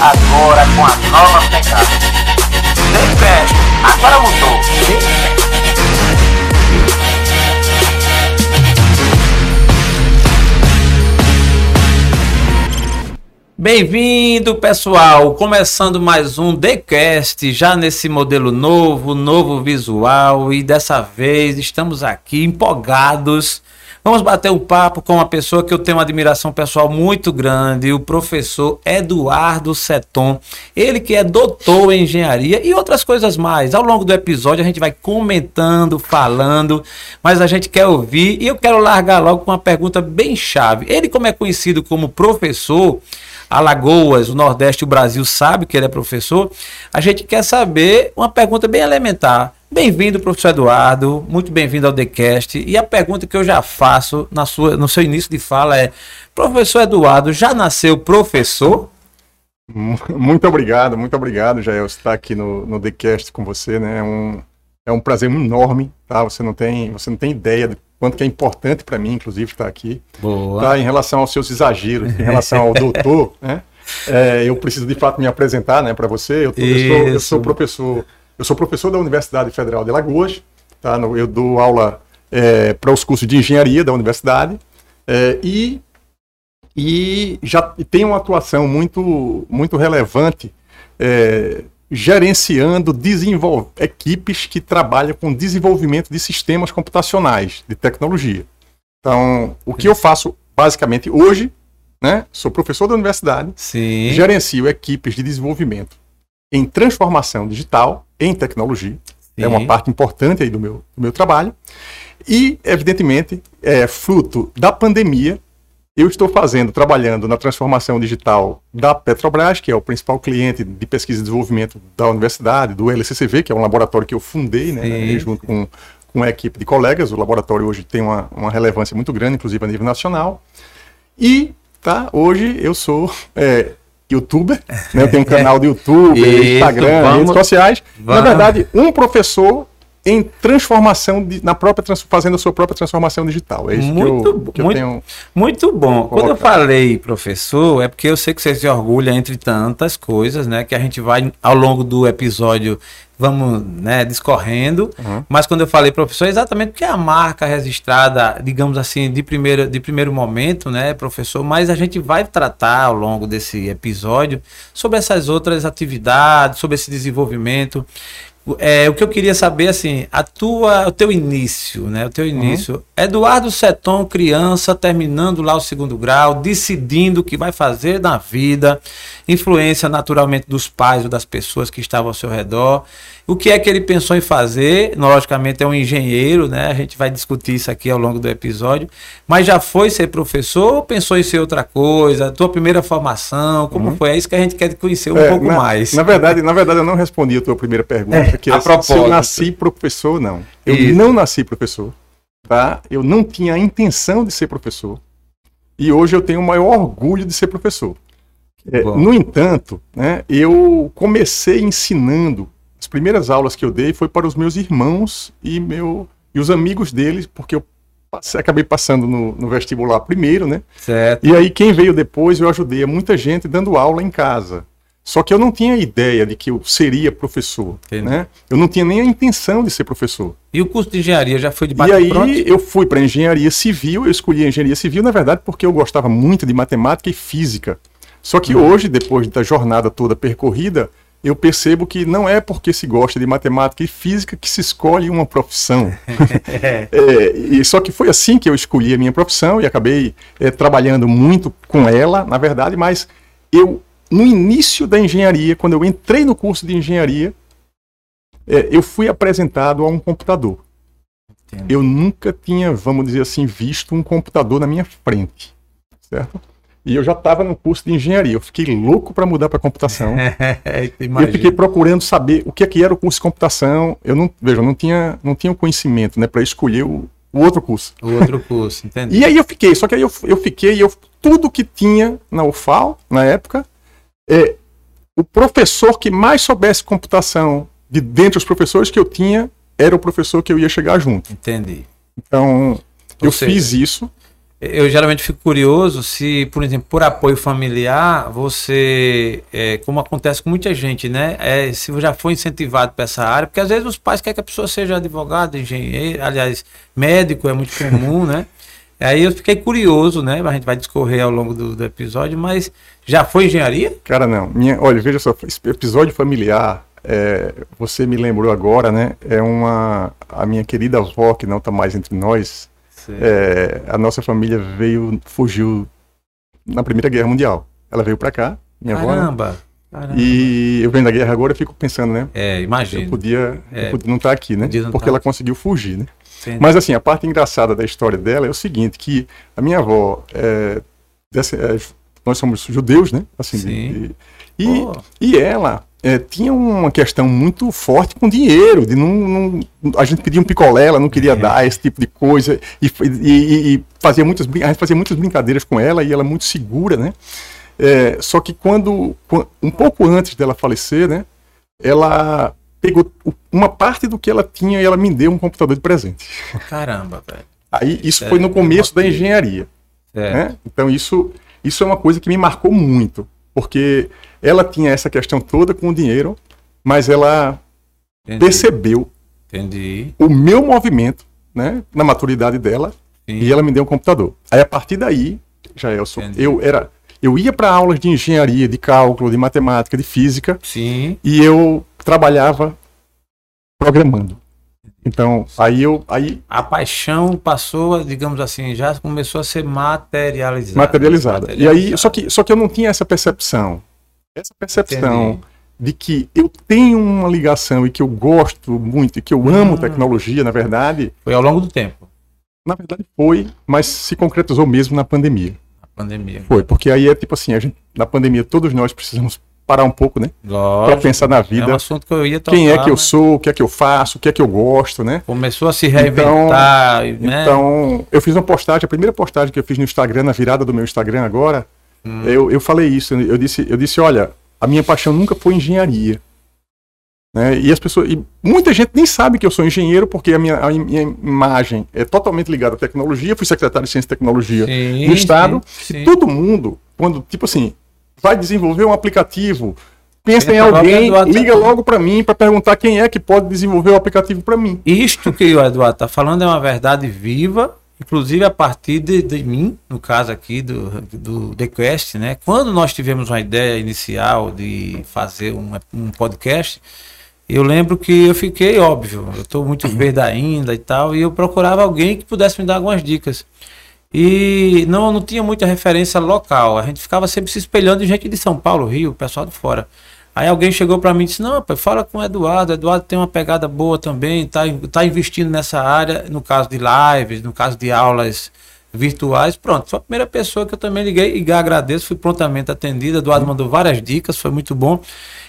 agora com a nova pegada. Depende, agora mudou. Bem-vindo, pessoal! Começando mais um TheCast, já nesse modelo novo, novo visual, e dessa vez estamos aqui empolgados. Vamos bater um papo com uma pessoa que eu tenho uma admiração pessoal muito grande, o professor Eduardo Seton. Ele que é doutor em engenharia e outras coisas mais. Ao longo do episódio a gente vai comentando, falando, mas a gente quer ouvir e eu quero largar logo com uma pergunta bem chave. Ele, como é conhecido como professor, Alagoas, o Nordeste, o Brasil sabe que ele é professor. A gente quer saber uma pergunta bem elementar. Bem-vindo, professor Eduardo. Muito bem-vindo ao TheCast. E a pergunta que eu já faço na sua, no seu início de fala é: Professor Eduardo, já nasceu professor? Muito obrigado, muito obrigado, Jael, estar aqui no, no TheCast com você, né? É um, é um prazer enorme, tá? Você não tem, você não tem ideia do quanto que é importante para mim, inclusive, estar aqui. Boa. Tá? Em relação aos seus exageros, em relação ao doutor, né? É, eu preciso de fato me apresentar, né, para você. Eu, tô, eu, sou, eu, sou, professor, eu sou professor da Universidade Federal de Alagoas. Tá? Eu dou aula é, para os cursos de engenharia da universidade é, e e já tenho uma atuação muito muito relevante é, gerenciando desenvolve, equipes que trabalham com desenvolvimento de sistemas computacionais, de tecnologia. Então, o que eu faço basicamente hoje, né, sou professor da universidade, Sim. gerencio equipes de desenvolvimento em transformação digital, em tecnologia, Sim. é uma parte importante aí do meu, do meu trabalho, e, evidentemente, é fruto da pandemia, eu estou fazendo, trabalhando na transformação digital da Petrobras, que é o principal cliente de pesquisa e desenvolvimento da universidade, do LCCV, que é um laboratório que eu fundei, né, junto com, com a equipe de colegas. O laboratório hoje tem uma, uma relevância muito grande, inclusive a nível nacional. E, tá, hoje eu sou é, youtuber, né, eu tenho um canal de YouTube, Instagram, vamos, redes sociais. Vamos. Na verdade, um professor em transformação, de, na própria fazendo a sua própria transformação digital. É isso muito, que eu, que muito, eu tenho. Muito bom. Quando eu falei professor, é porque eu sei que você se orgulha entre tantas coisas, né? Que a gente vai ao longo do episódio vamos né, discorrendo. Uhum. Mas quando eu falei professor, é exatamente porque é a marca registrada, digamos assim, de primeiro, de primeiro momento, né, professor? Mas a gente vai tratar ao longo desse episódio sobre essas outras atividades, sobre esse desenvolvimento. É, o que eu queria saber, assim, a tua, o teu início, né? O teu uhum. início. Uhum. Eduardo Seton, criança, terminando lá o segundo grau, decidindo o que vai fazer na vida, influência naturalmente dos pais ou das pessoas que estavam ao seu redor. O que é que ele pensou em fazer? Logicamente é um engenheiro, né? A gente vai discutir isso aqui ao longo do episódio. Mas já foi ser professor ou pensou em ser outra coisa? Tua primeira formação, como uhum. foi? É isso que a gente quer conhecer um é, pouco na, mais. Na verdade, na verdade, eu não respondi a tua primeira pergunta, é, que a se eu nasci professor, não. Eu isso. não nasci professor, tá? Eu não tinha a intenção de ser professor. E hoje eu tenho o maior orgulho de ser professor. É, no entanto, né, eu comecei ensinando as primeiras aulas que eu dei foi para os meus irmãos e, meu, e os amigos deles, porque eu passei, acabei passando no, no, vestibular primeiro, né? Certo. E aí quem veio depois eu ajudei a muita gente dando aula em casa. Só que eu não tinha ideia de que eu seria professor, né? Eu não tinha nem a intenção de ser professor. E o curso de engenharia já foi de bate E aí pronto? eu fui para engenharia civil, eu escolhi a engenharia civil, na verdade, porque eu gostava muito de matemática e física. Só que hum. hoje, depois da jornada toda percorrida, eu percebo que não é porque se gosta de matemática e física que se escolhe uma profissão. é, e só que foi assim que eu escolhi a minha profissão e acabei é, trabalhando muito com ela, na verdade, mas eu, no início da engenharia, quando eu entrei no curso de engenharia, é, eu fui apresentado a um computador. Entendo. Eu nunca tinha, vamos dizer assim, visto um computador na minha frente, certo? E eu já estava no curso de engenharia. Eu fiquei louco para mudar para computação. eu fiquei procurando saber o que, é que era o curso de computação. Eu não, veja, eu não tinha, não tinha o conhecimento, né, para escolher o, o, outro curso. O outro curso, entendi. E aí eu fiquei, só que aí eu, eu fiquei, eu tudo que tinha na UFAL na época, é o professor que mais soubesse computação de dentre os professores que eu tinha era o professor que eu ia chegar junto. Entendi. Então, Ou eu seja, fiz isso Eu geralmente fico curioso se, por exemplo, por apoio familiar, você, é, como acontece com muita gente, né? É, se já foi incentivado para essa área, porque às vezes os pais querem que a pessoa seja advogado, engenheiro, aliás, médico é muito comum, né? Aí eu fiquei curioso, né? A gente vai discorrer ao longo do, do episódio, mas já foi engenharia? Cara, não. Minha, olha, veja só, episódio familiar, é, você me lembrou agora, né? É uma. A minha querida avó, que não está mais entre nós, é, a nossa família veio, fugiu na Primeira Guerra Mundial. Ela veio para cá, minha Caramba. avó. Caramba. E eu venho da guerra agora, eu fico pensando, né? É, imagina. Eu podia, É. eu podia não estar aqui, né? Porque tá. ela conseguiu fugir, né? Entendi. Mas assim, a parte engraçada da história dela é o seguinte, que a minha avó, é, dessa- é, nós somos judeus, né? Assim, Sim. de- e, Pô. e ela é, tinha uma questão muito forte com dinheiro, de não, não- a gente pedia um picolé, ela não queria É. dar esse tipo de coisa, e, e- e- fazia muitas, a gente fazia muitas brincadeiras com ela, e ela muito segura, né? É, só que quando, quan- um pouco antes dela falecer, né? Ela pegou uma parte do que ela tinha e ela me deu um computador de presente. Caramba, velho. Aí isso É, foi no começo da engenharia, É. né? Então isso, isso é uma coisa que me marcou muito, porque ela tinha essa questão toda com o dinheiro, mas ela Entendi. percebeu Entendi. o meu movimento, né, na maturidade dela, Sim. e ela me deu um computador. Aí a partir daí, já eu sou, eu era, eu ia para aulas de engenharia, de cálculo, de matemática, de física, Sim. e eu trabalhava programando. Então, aí eu aí A paixão passou, digamos assim, já começou a ser materializada. materializada. E aí, só que, só que eu não tinha essa percepção. Essa percepção Entendi. de que eu tenho uma ligação e que eu gosto muito e que eu amo Hum. tecnologia, na verdade, Foi ao longo do tempo, na verdade foi, mas se concretizou mesmo na pandemia. a pandemia. Foi, porque aí é tipo assim, a gente, na pandemia todos nós precisamos parar um pouco, né? Para pensar na É um vida, assunto que eu ia tocar. quem é que eu né? sou, o que é que eu faço, o que é que eu gosto, né? Começou a se reinventar, né? Então, eu fiz uma postagem, a primeira postagem que eu fiz no Instagram, na virada do meu Instagram agora, Hum. eu, eu falei isso, eu disse, eu disse, olha, a minha paixão nunca foi engenharia. Né? E as pessoas, e muita gente nem sabe que eu sou engenheiro, porque a minha, a minha imagem é totalmente ligada à tecnologia, fui secretário de Ciência e Tecnologia Sim, no Estado, sim, sim. e todo mundo, quando, tipo assim, vai desenvolver um aplicativo, pensa em alguém, liga logo para mim para perguntar quem é que pode desenvolver o aplicativo para mim. Isto que o Eduardo está falando é uma verdade viva, inclusive a partir de, de mim, no caso aqui do, do The Quest, né? Quando nós tivemos uma ideia inicial de fazer um, um podcast, eu lembro que eu fiquei, óbvio, eu estou muito verde ainda e tal, e eu procurava alguém que pudesse me dar algumas dicas. E não, não tinha muita referência local, a gente ficava sempre se espelhando em gente de São Paulo, Rio, pessoal de fora. Aí alguém chegou para mim e disse: Não, fala com o Eduardo. O Eduardo tem uma pegada boa também, tá, tá investindo nessa área, no caso de lives, no caso de aulas virtuais. Pronto, foi a primeira pessoa que eu também liguei e agradeço, fui prontamente atendido. Eduardo mandou várias dicas, foi muito bom.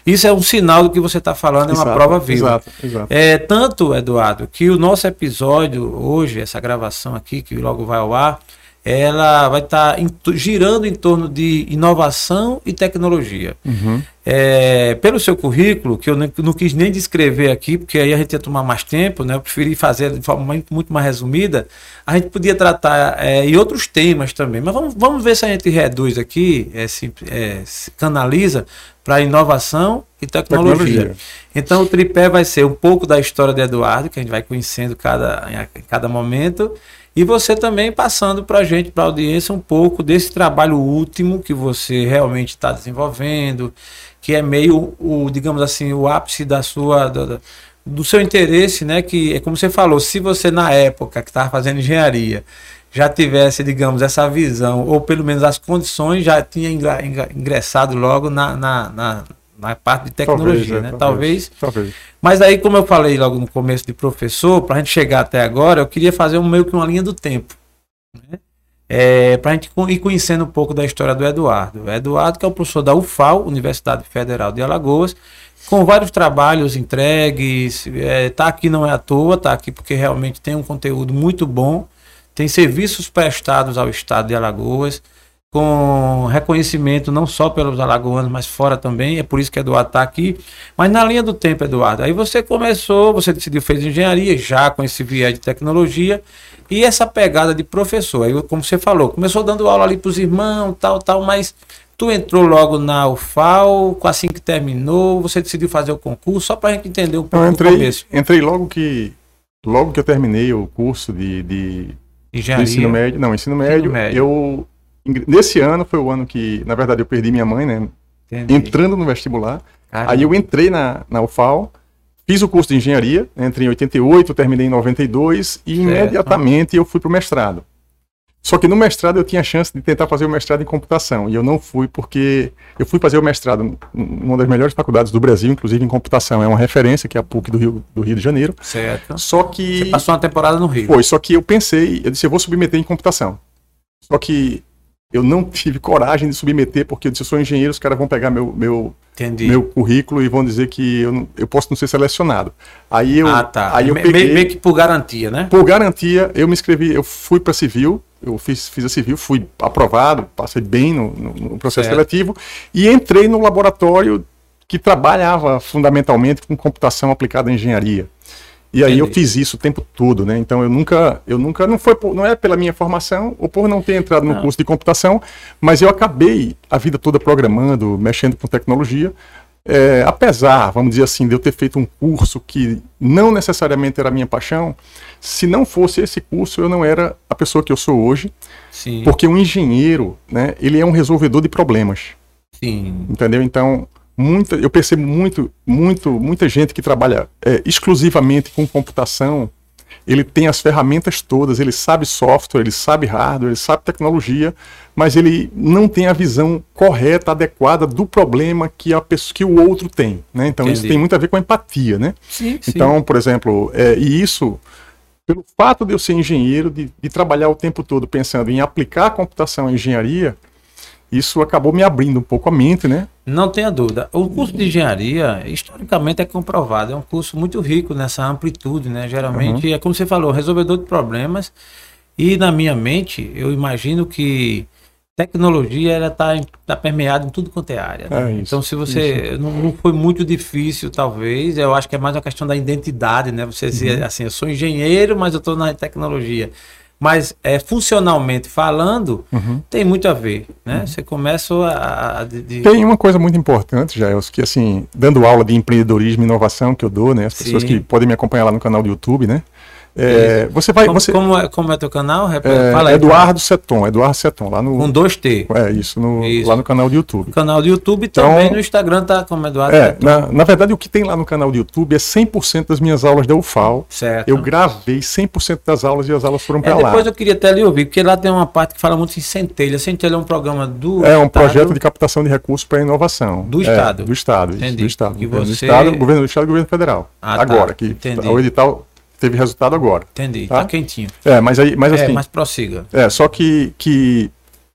Isso é um sinal do que você está falando, é uma Exato, prova viva. Exato, exato. É, tanto, Eduardo, que o nosso episódio hoje, essa gravação aqui, que logo vai ao ar, ela vai estar girando em torno de inovação e tecnologia. Uhum. É, pelo seu currículo, que eu não quis nem descrever aqui, porque aí a gente ia tomar mais tempo, né? Eu preferi fazer de forma muito, muito mais resumida. A gente podia tratar é, e outros temas também, mas vamos, vamos ver se a gente reduz aqui, é, se, é, se canaliza para inovação e tecnologia. Tecnologia. Então o tripé vai ser um pouco da história de Eduardo, que a gente vai conhecendo cada, em cada momento, e você também passando para a gente, para a audiência, um pouco desse trabalho último que você realmente está desenvolvendo, que é meio o, digamos assim, o ápice da sua da- do seu interesse, né? Que é como você falou, se você na época que estava fazendo engenharia já tivesse, digamos, essa visão, ou pelo menos as condições, já tinha ingressado logo na, na, na, na parte de tecnologia, é, né? Talvez. Talvez. Mas aí, como eu falei logo no começo de professor, para a gente chegar até agora, eu queria fazer um, meio que uma linha do tempo. Né? É, para a gente ir conhecendo um pouco da história do Eduardo. O Eduardo, que é o professor da UFAL, Universidade Federal de Alagoas, com vários trabalhos entregues. Está aqui não é à toa, está aqui porque realmente tem um conteúdo muito bom, tem serviços prestados ao Estado de Alagoas. Com reconhecimento não só pelos alagoanos, mas fora também. É por isso que Eduardo está aqui. Mas na linha do tempo, Eduardo, aí você começou, você decidiu, fez engenharia, já com esse viés de tecnologia, e essa pegada de professor. Aí, como você falou, começou dando aula ali para os irmãos, tal, tal, mas tu entrou logo na UFAL, assim que terminou, você decidiu fazer o concurso, só para a gente entender um pouco eu entrei, do começo. Entrei logo que, logo que eu terminei o curso de, de, engenharia. De ensino médio. Não, ensino médio, ensino médio. eu Nesse ano foi o ano que, na verdade, eu perdi minha mãe, né? Entendi. Entrando no vestibular. Caramba. Aí eu entrei na, na UFAL, fiz o curso de engenharia, né? entrei em 88, terminei em 92 e certo. imediatamente eu fui para o mestrado. Só que no mestrado eu tinha a chance de tentar fazer o mestrado em computação e eu não fui porque eu fui fazer o mestrado em uma das melhores faculdades do Brasil, inclusive em computação, é uma referência que é a PUC do Rio, do Rio de Janeiro. Certo. Só que Você passou uma temporada no Rio. Foi, só que eu pensei, eu disse eu vou submeter em computação. Só que eu não tive coragem de submeter, porque eu disse, eu sou engenheiro, os caras vão pegar meu, meu, meu currículo e vão dizer que eu, não, eu posso não ser selecionado. Aí eu, ah, tá. aí eu me, peguei... Meio que por garantia, né? Por garantia, eu me inscrevi, eu fui para civil, eu fiz, fiz a civil, fui aprovado, passei bem no, no, no processo certo. seletivo e entrei no laboratório que trabalhava fundamentalmente com computação aplicada em engenharia. E aí Entendi. eu fiz isso o tempo todo, né? Então eu nunca, eu nunca não foi, não é pela minha formação ou por não ter entrado no não. curso de computação, mas eu acabei a vida toda programando, mexendo com tecnologia. É, apesar, vamos dizer assim, de eu ter feito um curso que não necessariamente era a minha paixão, se não fosse esse curso, eu não era a pessoa que eu sou hoje. Sim. Porque um engenheiro, né, ele é um resolvedor de problemas. Sim. Entendeu? Então, muita, eu percebo muito, muito, muita gente que trabalha é, exclusivamente com computação. Ele tem as ferramentas todas, ele sabe software, ele sabe hardware, ele sabe tecnologia, mas ele não tem a visão correta, adequada do problema que a pessoa, que o outro tem. Né? Então Entendi. isso tem muito a ver com a empatia, né? Sim, então, sim. por exemplo, é, e isso pelo fato de eu ser engenheiro, de, de, trabalhar o tempo todo pensando em aplicar a computação em engenharia, isso acabou me abrindo um pouco a mente, né? Não tenha dúvida. O curso de engenharia, historicamente, é comprovado. É um curso muito rico nessa amplitude, né? Geralmente, uhum. é como você falou, resolvedor de problemas. E na minha mente, eu imagino que tecnologia ela está tá permeada em tudo quanto é área. Né? É isso, então, se você não, não, foi muito difícil, talvez, eu acho que é mais uma questão da identidade, né? Você uhum. dizer assim, eu sou engenheiro, mas eu estou na tecnologia mas é, funcionalmente falando, uhum. tem muito a ver, né? Uhum. Você começa a... a de... Tem uma coisa muito importante, Jaels, que assim, dando aula de empreendedorismo e inovação que eu dou, né? As pessoas Sim. que podem me acompanhar lá no canal do YouTube, né? É, você vai. Como, você, como, é, como é teu canal? É, Fala aí, Eduardo Seton, Eduardo Seton, lá no. Com dois T. É, isso, no, isso. lá no canal do YouTube. No canal do YouTube então, também no Instagram tá como Eduardo é, Seton. Na, na verdade, o que tem lá no canal do YouTube é 100% das minhas aulas da UFAL. Certo. Eu gravei 100% das aulas e as aulas foram para é, lá. Depois eu queria até lhe ouvir, porque lá tem uma parte que fala muito em Centelha. Centelha é um programa do. É um Estado, projeto de captação de recursos para inovação. Do Estado. É, do Estado. Entendi. do Estado. Que você... do Estado, governo do Estado e governo federal. Ah, tá. Agora, tá. que Entendi. o edital teve resultado agora. Entendi, tá, tá quentinho. É, mas aí, mas é, assim. mas prossiga. É, só que, que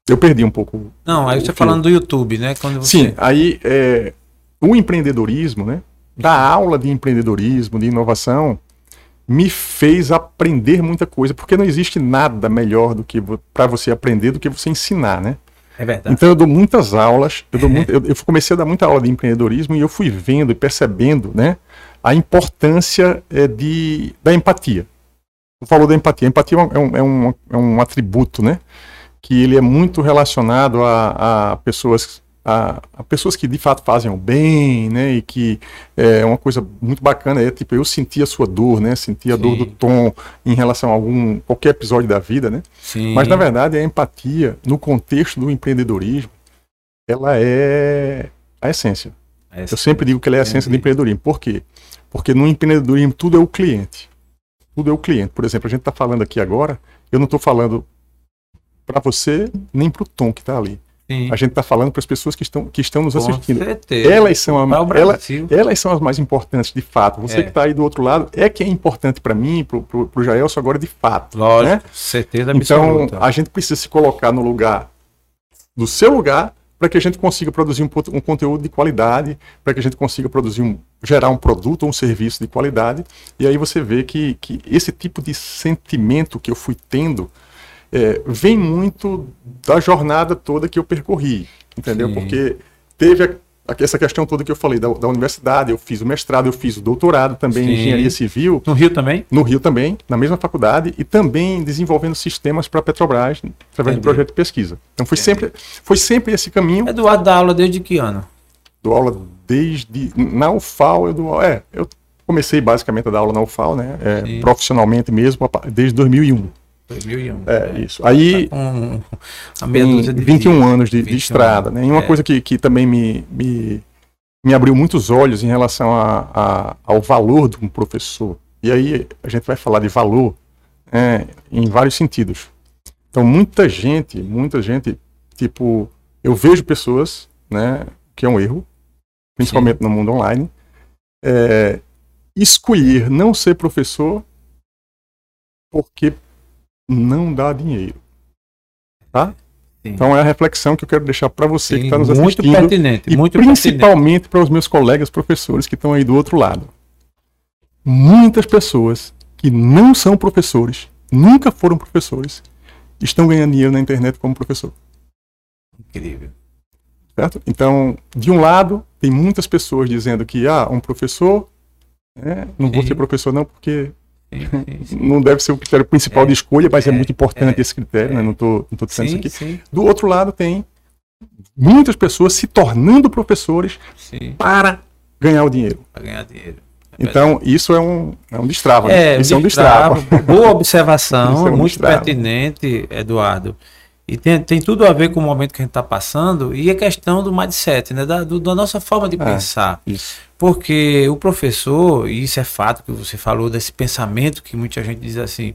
eu perdi um pouco. Não, aí você que... falando do YouTube, né? Quando você... Sim, aí é, o empreendedorismo, né? Da aula de empreendedorismo, de inovação, me fez aprender muita coisa, porque não existe nada melhor do que para você aprender do que você ensinar, né? É verdade. Então eu dou muitas aulas, eu, dou muito, eu, eu comecei a dar muita aula de empreendedorismo e eu fui vendo e percebendo, né? A importância é, de, da empatia. Você falou da empatia. A empatia é um, é um, é um atributo, né? Que ele é muito relacionado a, a pessoas a, a, pessoas que de fato fazem o bem, né, e que é uma coisa muito bacana, é tipo, eu senti a sua dor, né, senti a Sim. dor do Tom em relação a algum, qualquer episódio da vida, né, Sim. mas na verdade a empatia, no contexto do empreendedorismo, ela é a essência. Eu sempre digo que ela é a essência do empreendedorismo. Por quê? Porque no empreendedorismo tudo é o cliente. Tudo é o cliente. Por exemplo, a gente está falando aqui agora, eu não estou falando para você nem para o Tom que está ali. Sim. A gente está falando para as pessoas que estão, que estão nos Com assistindo. Certeza. Elas são, a, ela, elas são as mais importantes, de fato. Você é. que está aí do outro lado é que é importante para mim, para o Jaelson agora, de fato. Lógico, né? certeza absoluta. Então, a gente precisa se colocar no lugar, do seu lugar, para que a gente consiga produzir um, um conteúdo de qualidade, para que a gente consiga produzir um, gerar um produto ou um serviço de qualidade. E aí você vê que, que esse tipo de sentimento que eu fui tendo é, vem muito da jornada toda que eu percorri, entendeu? Sim. Porque teve essa questão toda que eu falei da, da universidade, eu fiz o mestrado, eu fiz o doutorado também em Sim. engenharia civil, No Rio também? no Rio também, na mesma faculdade, e também desenvolvendo sistemas para a Petrobras através Entendi. de projeto de pesquisa. Então foi sempre, foi sempre esse caminho. Eduardo dá aula desde que ano? Dou aula desde. Na UFAL, eu dou. É, eu comecei basicamente a dar aula na UFAL, né? é, profissionalmente mesmo, desde 2001. 2001. É, isso. Aí. Com a meia Tem dúzia de 21 dias. anos de, de 21 estrada, né? E uma é. coisa que, que também me, me, me abriu muitos olhos em relação a, a- ao valor de um professor. E aí a gente vai falar de valor é, em vários sentidos. Então, muita gente, muita gente, tipo, eu vejo pessoas, né, que é um erro, principalmente no mundo online, é, escolher não ser professor porque não dá dinheiro. Tá? Sim. Então é a reflexão que eu quero deixar para você que Sim, está nos muito assistindo pertinente, e muito principalmente para os meus colegas professores que estão aí do outro lado. Muitas pessoas que não são professores, nunca foram professores, estão ganhando dinheiro na internet como professor. Incrível. Certo? Então, de um lado, tem muitas pessoas dizendo que ah, um professor, né, não vou Sim. ser professor não porque Sim, sim, sim. não deve ser o critério principal É, de escolha, mas é, é, muito importante é, esse critério, né? não estou não tô dizendo Sim, isso aqui. Do outro lado, tem muitas pessoas se tornando professores para ganhar o dinheiro. Para ganhar dinheiro. Então, isso é um, é um destrava. É, né? Isso é um destrava. destrava. Boa observação, é um muito destrava. pertinente, Eduardo. E tem, tem tudo a ver com o momento que a gente está passando e a questão do mindset, né? Da, do- da nossa forma de É. pensar. Isso. Porque o professor, e isso é fato que você falou desse pensamento que muita gente diz assim,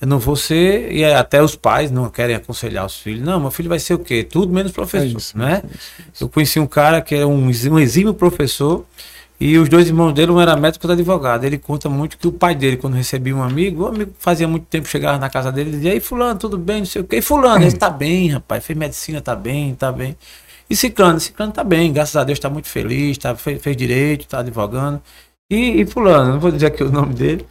eu não vou ser, e até os pais não querem aconselhar os filhos, não, meu filho vai ser o quê? Tudo menos professor, É isso, né? Eu conheci um cara que era um, um exímio professor, e os dois irmãos dele, um era médico e outro advogado. Ele conta muito que o pai dele, quando recebia um amigo, o amigo fazia muito tempo, chegava na casa dele e dizia, ei fulano, tudo bem, não sei o quê. E fulano, ele tá bem, rapaz, fez medicina, tá bem, tá bem. E Ciclano, Ciclano tá bem, graças a Deus tá muito feliz, tá, fez, fez direito, tá advogando. E, e fulano, não vou dizer aqui o nome dele,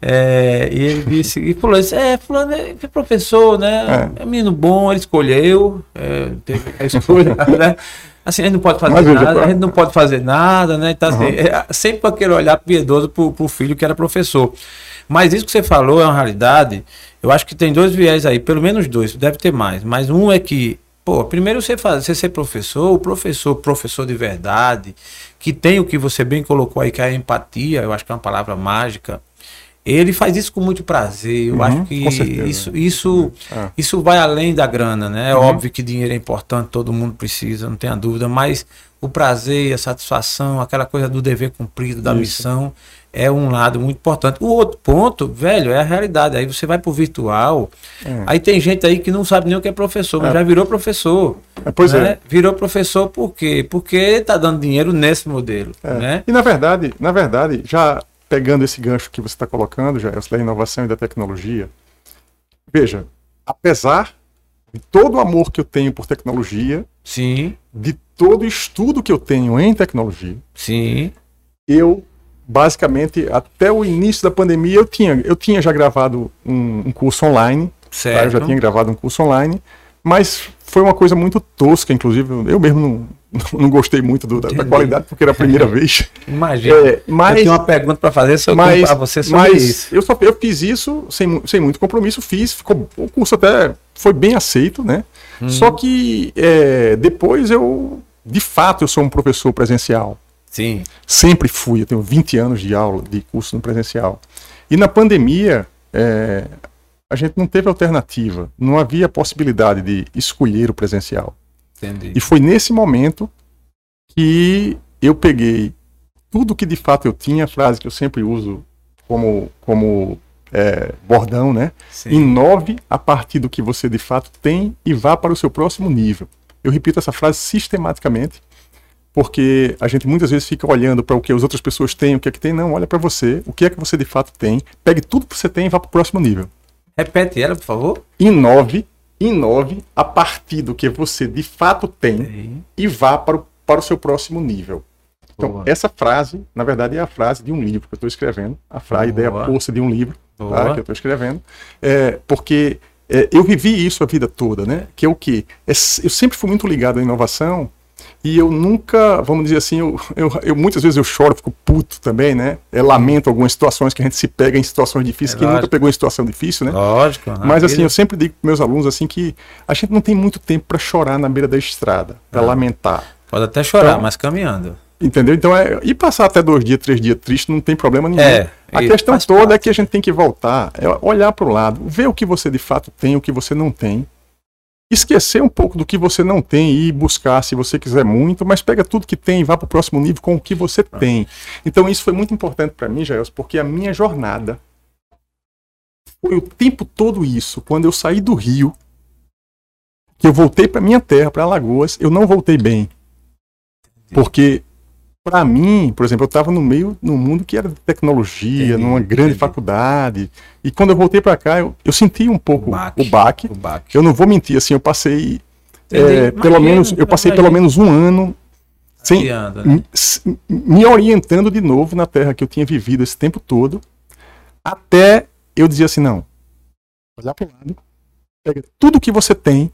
é, e ele disse, e fulano disse, é, fulano é professor, né? É, menino bom, ele escolheu, é, teve a escolha, né? Assim, a gente não pode fazer Mas nada, a gente não pode fazer nada, né? Então, assim, Uhum. é, sempre aquele olhar piedoso pro, pro filho que era professor. Mas isso que você falou é uma realidade. Eu acho que tem dois viés aí, pelo menos dois, deve ter mais. Mas um é que, pô, primeiro você, faz, você ser professor, o professor, professor de verdade, que tem o que você bem colocou aí, que é a empatia, eu acho que é uma palavra mágica. Ele faz isso com muito prazer. Eu Uhum, acho que isso, isso, É. isso vai além da grana, né? É Uhum. óbvio que dinheiro é importante, todo mundo precisa, não tenha dúvida, mas o prazer, a satisfação, aquela coisa do dever cumprido, da Isso. missão, é um lado muito importante. O outro ponto, velho, é a realidade. Aí você vai pro virtual, É. aí tem gente aí que não sabe nem o que é professor, mas É. já virou professor. É, pois né? é. Virou professor por quê? Porque tá dando dinheiro nesse modelo, É. né? E na verdade, na verdade, já pegando esse gancho que você está colocando, já da inovação e da tecnologia, veja, apesar de todo o amor que eu tenho por tecnologia, Sim, de todo o estudo que eu tenho em tecnologia, sim, eu basicamente até o início da pandemia eu tinha eu tinha já gravado um, um curso online tá? certo. eu já tinha gravado um curso online mas foi uma coisa muito tosca inclusive eu mesmo não, não gostei muito do- da, da qualidade porque era a primeira vez Imagina. É, eu mas tenho uma pergunta para fazer mas, a você sobre mas isso. eu só eu fiz isso sem, sem muito compromisso fiz ficou o curso até foi bem aceito né Uhum. só que é, depois eu de fato eu sou um professor presencial Sim, Sempre fui, eu tenho 20 anos de aula, de curso no presencial. E na pandemia, é, a gente não teve alternativa, não havia possibilidade de escolher o presencial. entendi. E foi nesse momento que eu peguei tudo que de fato eu tinha, a frase que eu sempre uso como, como é, bordão, né? Sim. Inove a partir do que você de fato tem e vá para o seu próximo nível. Eu repito essa frase sistematicamente, porque a gente muitas vezes fica olhando para o que as outras pessoas têm, o que é que tem. Não, olha para você, o que é que você de fato tem, pegue tudo que você tem e vá para o próximo nível. Repete ela, por favor. Inove, inove a partir do que você de fato tem Sim. e vá para o, para o seu próximo nível. Então, Boa. essa frase, na verdade, é a frase de um livro que eu estou escrevendo, a, fra- a ideia força de um livro tá, que eu estou escrevendo, é, porque é, eu vivi isso a vida toda, né? Que é o quê? É, eu sempre fui muito ligado à inovação e eu nunca, vamos dizer assim, eu, eu, eu, muitas vezes eu choro, fico puto também, né? Eu lamento algumas situações que a gente se pega em situações difíceis. É Quem nunca pegou em situação difícil, né? Lógico. Mas assim, eu sempre digo para meus alunos assim que a gente não tem muito tempo para chorar na beira da estrada, para lamentar. Pode até chorar, então, mas caminhando. Entendeu? Então, é, e passar até dois dias, três dias triste não tem problema nenhum. É, a questão toda parte. é que a gente tem que voltar, é olhar para o lado, ver o que você de fato tem, o que você não tem. Esquecer um pouco do que você não tem e buscar se você quiser muito, mas pega tudo que tem e vá para o próximo nível com o que você tem. Então, isso foi muito importante para mim, Jair, porque a minha jornada foi o tempo todo isso. Quando eu saí do Rio, que eu voltei para minha terra, para Alagoas, eu não voltei bem. Porque para mim, por exemplo, eu estava no meio, no mundo que era de tecnologia, entendi, numa grande entendi. faculdade. E quando eu voltei para cá, eu, eu, senti um pouco o baque, o baque. O baque. Eu não vou mentir, assim, eu passei é, pelo menos, eu passei pelo menos um ano sem, né? me orientando de novo na terra que eu tinha vivido esse tempo todo, até eu dizer assim, não, olhar para o lado, pega tudo que você tem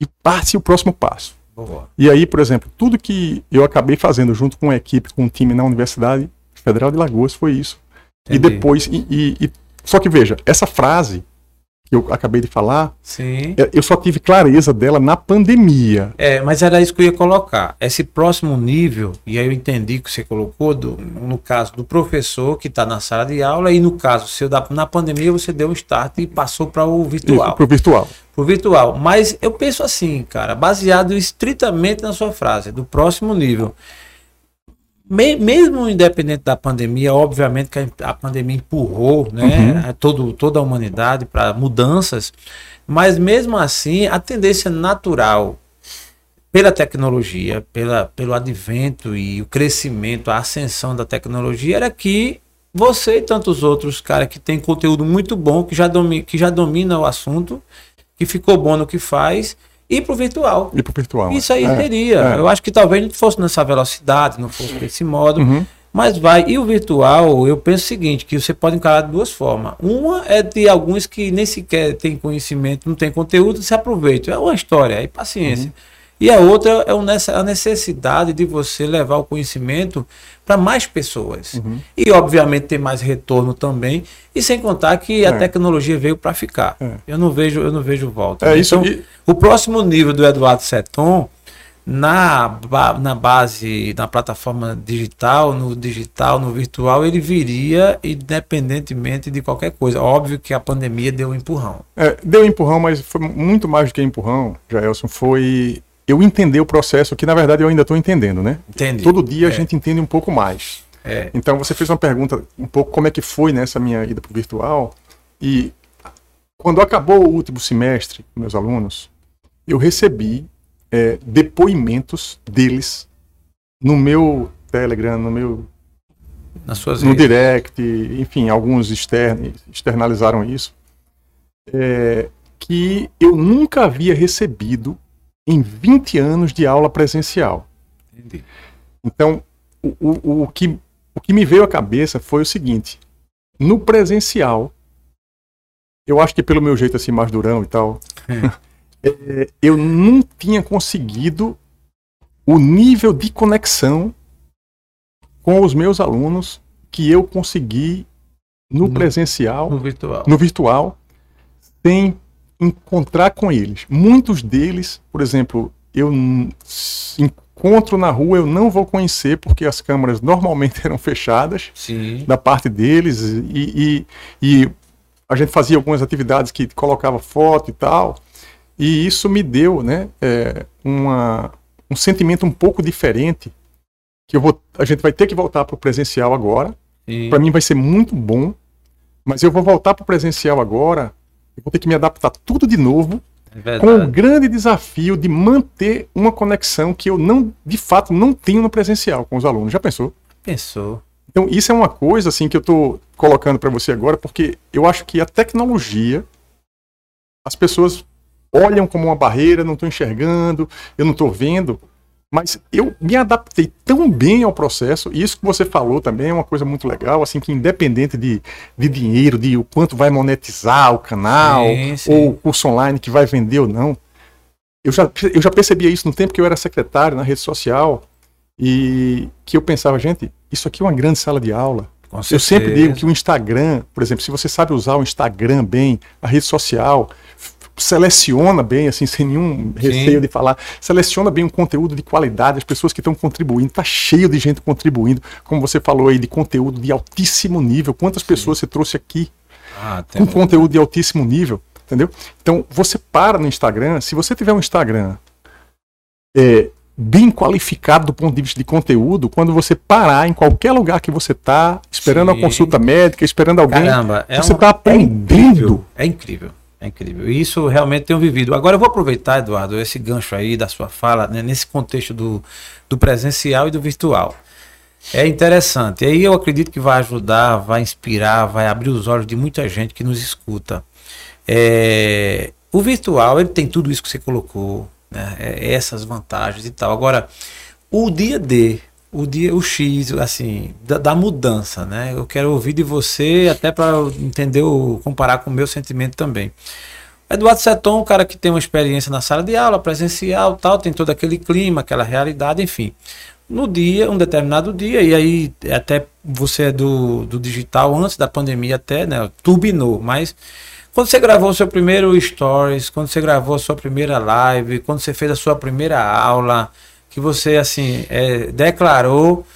e passe o próximo passo. Boa. E aí, por exemplo, tudo que eu acabei fazendo junto com a equipe, com um time na Universidade Federal de Lagoas foi isso. Entendi. E depois, e, e, e, só que veja, essa frase que eu acabei de falar, Sim. É, eu só tive clareza dela na pandemia. É, mas era isso que eu ia colocar. Esse próximo nível, e aí eu entendi que você colocou, do, no caso do professor que está na sala de aula, e no caso seu, da, na pandemia você deu um start e passou para o virtual. Para o virtual. Para o virtual. Mas eu penso assim, cara, baseado estritamente na sua frase, do próximo nível me, mesmo independente da pandemia, obviamente que a, a pandemia empurrou né, uhum. todo, toda a humanidade para mudanças, mas mesmo assim a tendência natural pela tecnologia, pela, pelo advento e o crescimento, a ascensão da tecnologia era que você e tantos outros caras que tem conteúdo muito bom, que já, domi, que já domina o assunto, que ficou bom no que faz, ir para o virtual. Ir para o virtual. Isso aí é, teria. É. Eu acho que talvez não fosse nessa velocidade, não fosse desse modo. Uhum. Mas vai. E o virtual, eu penso o seguinte, que você pode encarar de duas formas. Uma é de alguns que nem sequer têm conhecimento, não tem conteúdo, se aproveitam. É uma história, é paciência. Uhum. E a outra é a necessidade de você levar o conhecimento para mais pessoas. Uhum. E, obviamente, ter mais retorno também. E sem contar que é. a tecnologia veio para ficar. É. Eu não vejo eu não vejo volta. É, então, isso, o próximo nível do Eduardo Seton, na, na base, na plataforma digital, no digital, no virtual, ele viria independentemente de qualquer coisa. Óbvio que a pandemia deu um empurrão. É, deu um empurrão, mas foi muito mais do que empurrão, Jaelson. Foi eu entender o processo que, na verdade, eu ainda estou entendendo, né? Entendi. Todo dia é. a gente entende um pouco mais. É. Então, você fez uma pergunta um pouco como é que foi nessa minha ida para o virtual. E quando acabou o último semestre, meus alunos, eu recebi é, depoimentos deles no meu Telegram, no meu Nas suas no redes. direct, enfim, alguns extern, externalizaram isso, é, que eu nunca havia recebido em 20 anos de aula presencial. Entendi. Então, o, o, o, que, o que me veio à cabeça foi o seguinte: no presencial, eu acho que pelo meu jeito assim, mais durão e tal, é. é, eu não tinha conseguido o nível de conexão com os meus alunos que eu consegui no, no presencial, no virtual. no virtual, sem encontrar com eles. Muitos deles, por exemplo, eu encontro na rua, eu não vou conhecer porque as câmeras normalmente eram fechadas Sim. da parte deles e, e, e, a gente fazia algumas atividades que colocava foto e tal e isso me deu, né, é, uma, um sentimento um pouco diferente que eu vou, a gente vai ter que voltar para o presencial agora. Para mim vai ser muito bom, mas eu vou voltar para o presencial agora eu vou ter que me adaptar tudo de novo, é com o grande desafio de manter uma conexão que eu não, de fato, não tenho no presencial com os alunos. Já pensou? Pensou. Então, isso é uma coisa assim que eu estou colocando para você agora, porque eu acho que a tecnologia, as pessoas olham como uma barreira, não estou enxergando, eu não estou vendo, Mas eu me adaptei tão bem ao processo, e isso que você falou também é uma coisa muito legal, assim, que independente de, de dinheiro, de o quanto vai monetizar o canal, Sim, sim. ou o curso online que vai vender ou não, eu já, eu já percebia isso no tempo que eu era secretário na rede social, e que eu pensava, gente, isso aqui é uma grande sala de aula. Eu sempre digo que o Instagram, por exemplo, se você sabe usar o Instagram bem, a rede social, seleciona bem, assim, sem nenhum receio de falar, seleciona bem um conteúdo de qualidade, as pessoas que estão contribuindo, tá cheio de gente contribuindo, como você falou aí, de conteúdo de altíssimo nível. Quantas pessoas você trouxe aqui Ah, com conteúdo de altíssimo nível, entendeu? Então, você para no Instagram, se você tiver um Instagram é, bem qualificado do ponto de vista de conteúdo, quando você parar em qualquer lugar que você está, esperando Sim. a consulta médica, esperando alguém, Caramba, é você um- está aprendendo. É incrível, é incrível. E Isso realmente tenho vivido. Agora eu vou aproveitar, Eduardo, esse gancho aí da sua fala, né, nesse contexto do, do presencial e do virtual. É interessante. E aí eu acredito que vai ajudar, vai inspirar, vai abrir os olhos de muita gente que nos escuta. É, o virtual, ele tem tudo isso que você colocou, né, é, essas vantagens e tal. Agora, o dia D, o dia, o X, assim, da, da mudança, né? Eu quero ouvir de você até para entender, o, comparar com o meu sentimento também. Eduardo Seton, um cara que tem uma experiência na sala de aula, presencial, tal, tem todo aquele clima, aquela realidade, enfim. No dia, um determinado dia, e aí até você é do, do digital antes da pandemia até, né? Turbinou, mas quando você gravou o seu primeiro stories, quando você gravou a sua primeira live, quando você fez a sua primeira aula, que você assim é, declarou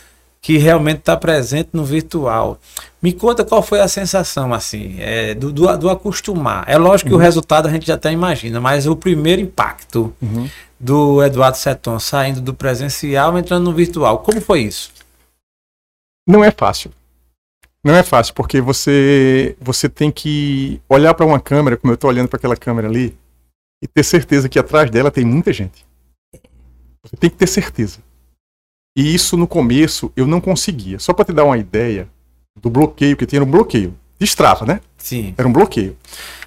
que realmente está presente no virtual. Me conta qual foi a sensação assim é, do, do, do acostumar. É lógico que o resultado a gente já até imagina, mas o primeiro impacto do Eduardo Seton saindo do presencial entrando no virtual, como foi isso? Não é fácil. Não é fácil, porque você você tem que olhar para uma câmera, como eu estou olhando para aquela câmera ali, e ter certeza que atrás dela tem muita gente. Você tem que ter certeza. E isso no começo eu não conseguia. Só para te dar uma ideia do bloqueio que tinha, era um bloqueio. Destrava, né? Sim. Era um bloqueio.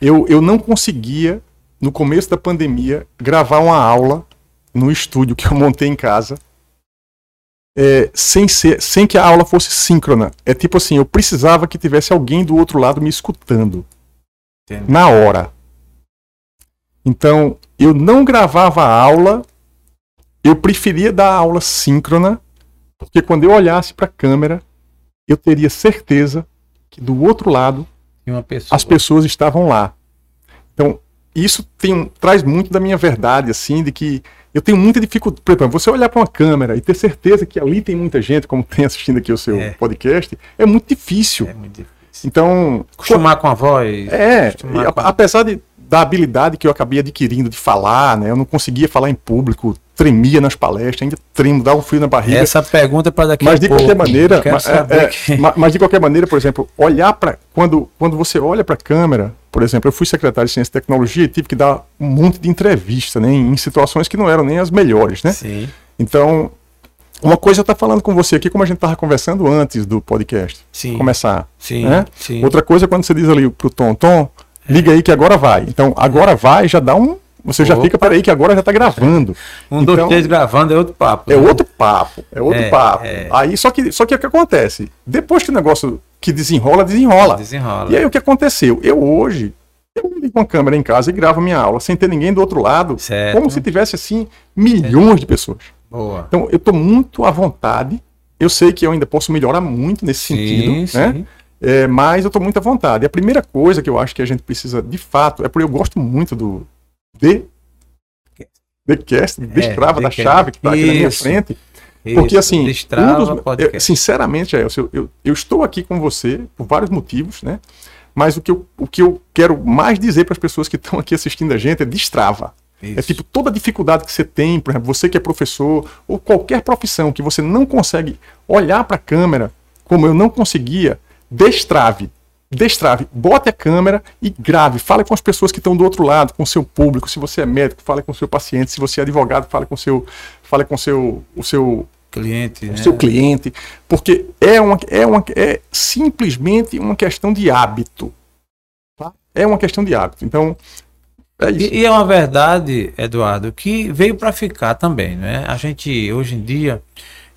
Eu, eu não conseguia, no começo da pandemia, gravar uma aula no estúdio que eu montei em casa, é, sem, ser, sem que a aula fosse síncrona. É tipo assim, eu precisava que tivesse alguém do outro lado me escutando. Entendi. Na hora. Então, eu não gravava a aula, eu preferia dar aula síncrona, porque quando eu olhasse para a câmera, eu teria certeza que do outro lado pessoa. as pessoas estavam lá. Então, isso tem, traz muito da minha verdade, assim, de que eu tenho muita dificuldade. Por exemplo, você olhar para uma câmera e ter certeza que ali tem muita gente, como tem assistindo aqui o seu É. podcast, é muito difícil. É muito difícil. Então, Acostumar com a voz. é, a- apesar de, da habilidade que eu acabei adquirindo de falar, né, eu não conseguia falar em público, tremia nas palestras, ainda tremo, dava um frio na barriga. Essa pergunta é para daqui Mas a de pouco. qualquer maneira, Eu quero ma- é, é, que- ma- mas de qualquer maneira, por exemplo, olhar para quando quando você olha para a câmera, por exemplo, eu fui secretário de Ciência e Tecnologia e tive que dar um monte de entrevista, né, em situações que não eram nem as melhores, né? Sim. Então, uma coisa eu estar falando com você aqui, como a gente estava conversando antes do podcast Sim. começar, Sim. né? Sim. Outra coisa é quando você diz ali pro Tom, Tom, liga aí que agora vai. Então, agora vai, já dá um, você já Opa. fica, peraí que agora já está gravando. Um, dois, Então, três gravando é outro papo. é né? outro papo, é outro É, papo. é. Aí só que só que o que acontece? Depois que o negócio que desenrola, desenrola. Desenrola. E aí o que aconteceu? Eu hoje eu ligo uma câmera em casa e gravo minha aula sem ter ninguém do outro lado, Certo. como se tivesse assim milhões de pessoas. Boa. Então eu estou muito à vontade. Eu sei que eu ainda posso melhorar muito nesse sentido, né? sim. É, mas eu estou muito à vontade. E a primeira coisa que eu acho que a gente precisa, de fato, é porque eu gosto muito do D. Decast, destrava da Decast. chave que está aqui na minha Isso. frente. Porque Isso, assim, Destrava, um dos- eu- sinceramente, Elcio, eu, eu, eu estou aqui com você por vários motivos, né? Mas o que eu, o que eu quero mais dizer para as pessoas que estão aqui assistindo a gente é destrava. É Isso. tipo, toda dificuldade que você tem, por exemplo, você que é professor, ou qualquer profissão que você não consegue olhar para a câmera como eu não conseguia, destrave. Destrave, bote a câmera e grave. Fale com as pessoas que estão do outro lado, com o seu público. Se você é médico, fale com o seu paciente. Se você é advogado, fale com o seu, fale com seu, o seu cliente. o né? seu cliente, porque é, uma, é, uma, é simplesmente uma questão de hábito. tá? É uma questão de hábito. Então, É isso. E, e é uma verdade, Eduardo, que veio para ficar também, né? A gente, hoje em dia,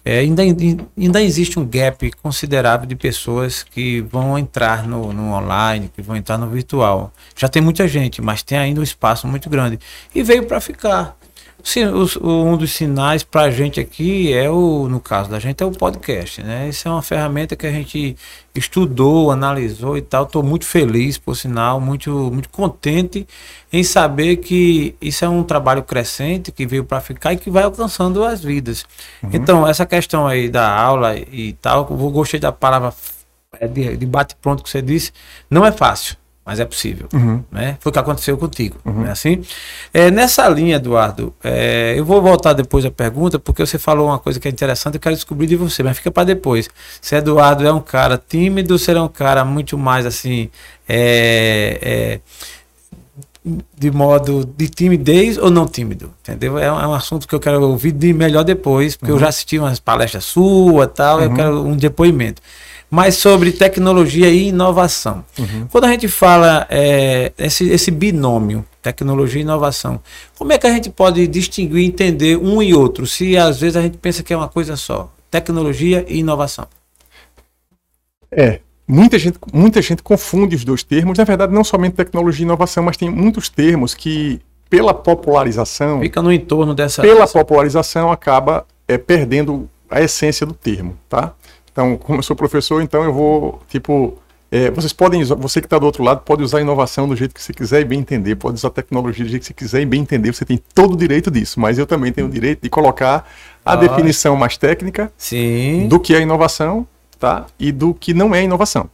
é, ainda, ainda existe um gap considerável de pessoas que vão entrar no, no online, que vão entrar no virtual. Já tem muita gente, mas tem ainda um espaço muito grande. E veio para ficar. Sim, um dos sinais para a gente aqui é o, no caso da gente, é o podcast, né? Isso é uma ferramenta que a gente estudou, analisou e tal. Estou muito feliz, por sinal, muito, muito contente em saber que isso é um trabalho crescente que veio para ficar e que vai alcançando as vidas. Então, essa questão aí da aula e tal, eu gostei da palavra é, de, de bate-pronto que você disse, não é fácil, mas é possível. Né? Foi o que aconteceu contigo. Não é assim? É, nessa linha, Eduardo, é, eu vou voltar depois à pergunta, porque você falou uma coisa que é interessante, eu quero descobrir de você, mas fica para depois. Se Eduardo é um cara tímido, será um cara muito mais assim. é, é, de modo de timidez ou não tímido, entendeu? É um, é um assunto que eu quero ouvir de melhor depois, porque eu já assisti umas palestras suas tal, eu quero um depoimento. Mas sobre tecnologia e inovação. Quando a gente fala é, esse, esse binômio, tecnologia e inovação, como é que a gente pode distinguir e entender um e outro, se às vezes a gente pensa que é uma coisa só? Tecnologia e inovação. É, muita gente, muita gente confunde os dois termos. Na verdade, não somente tecnologia e inovação, mas tem muitos termos que, pela popularização, Fica no entorno dessa. pela popularização, acaba é, perdendo a essência do termo, tá? Então, como eu sou professor, então eu vou, tipo, é, vocês podem, usar- você que está do outro lado, pode usar a inovação do jeito que você quiser e bem entender, pode usar a tecnologia do jeito que você quiser e bem entender, você tem todo o direito disso, mas eu também tenho o direito de colocar a Ah. definição mais técnica Sim. do que é inovação, tá? E do que não é inovação.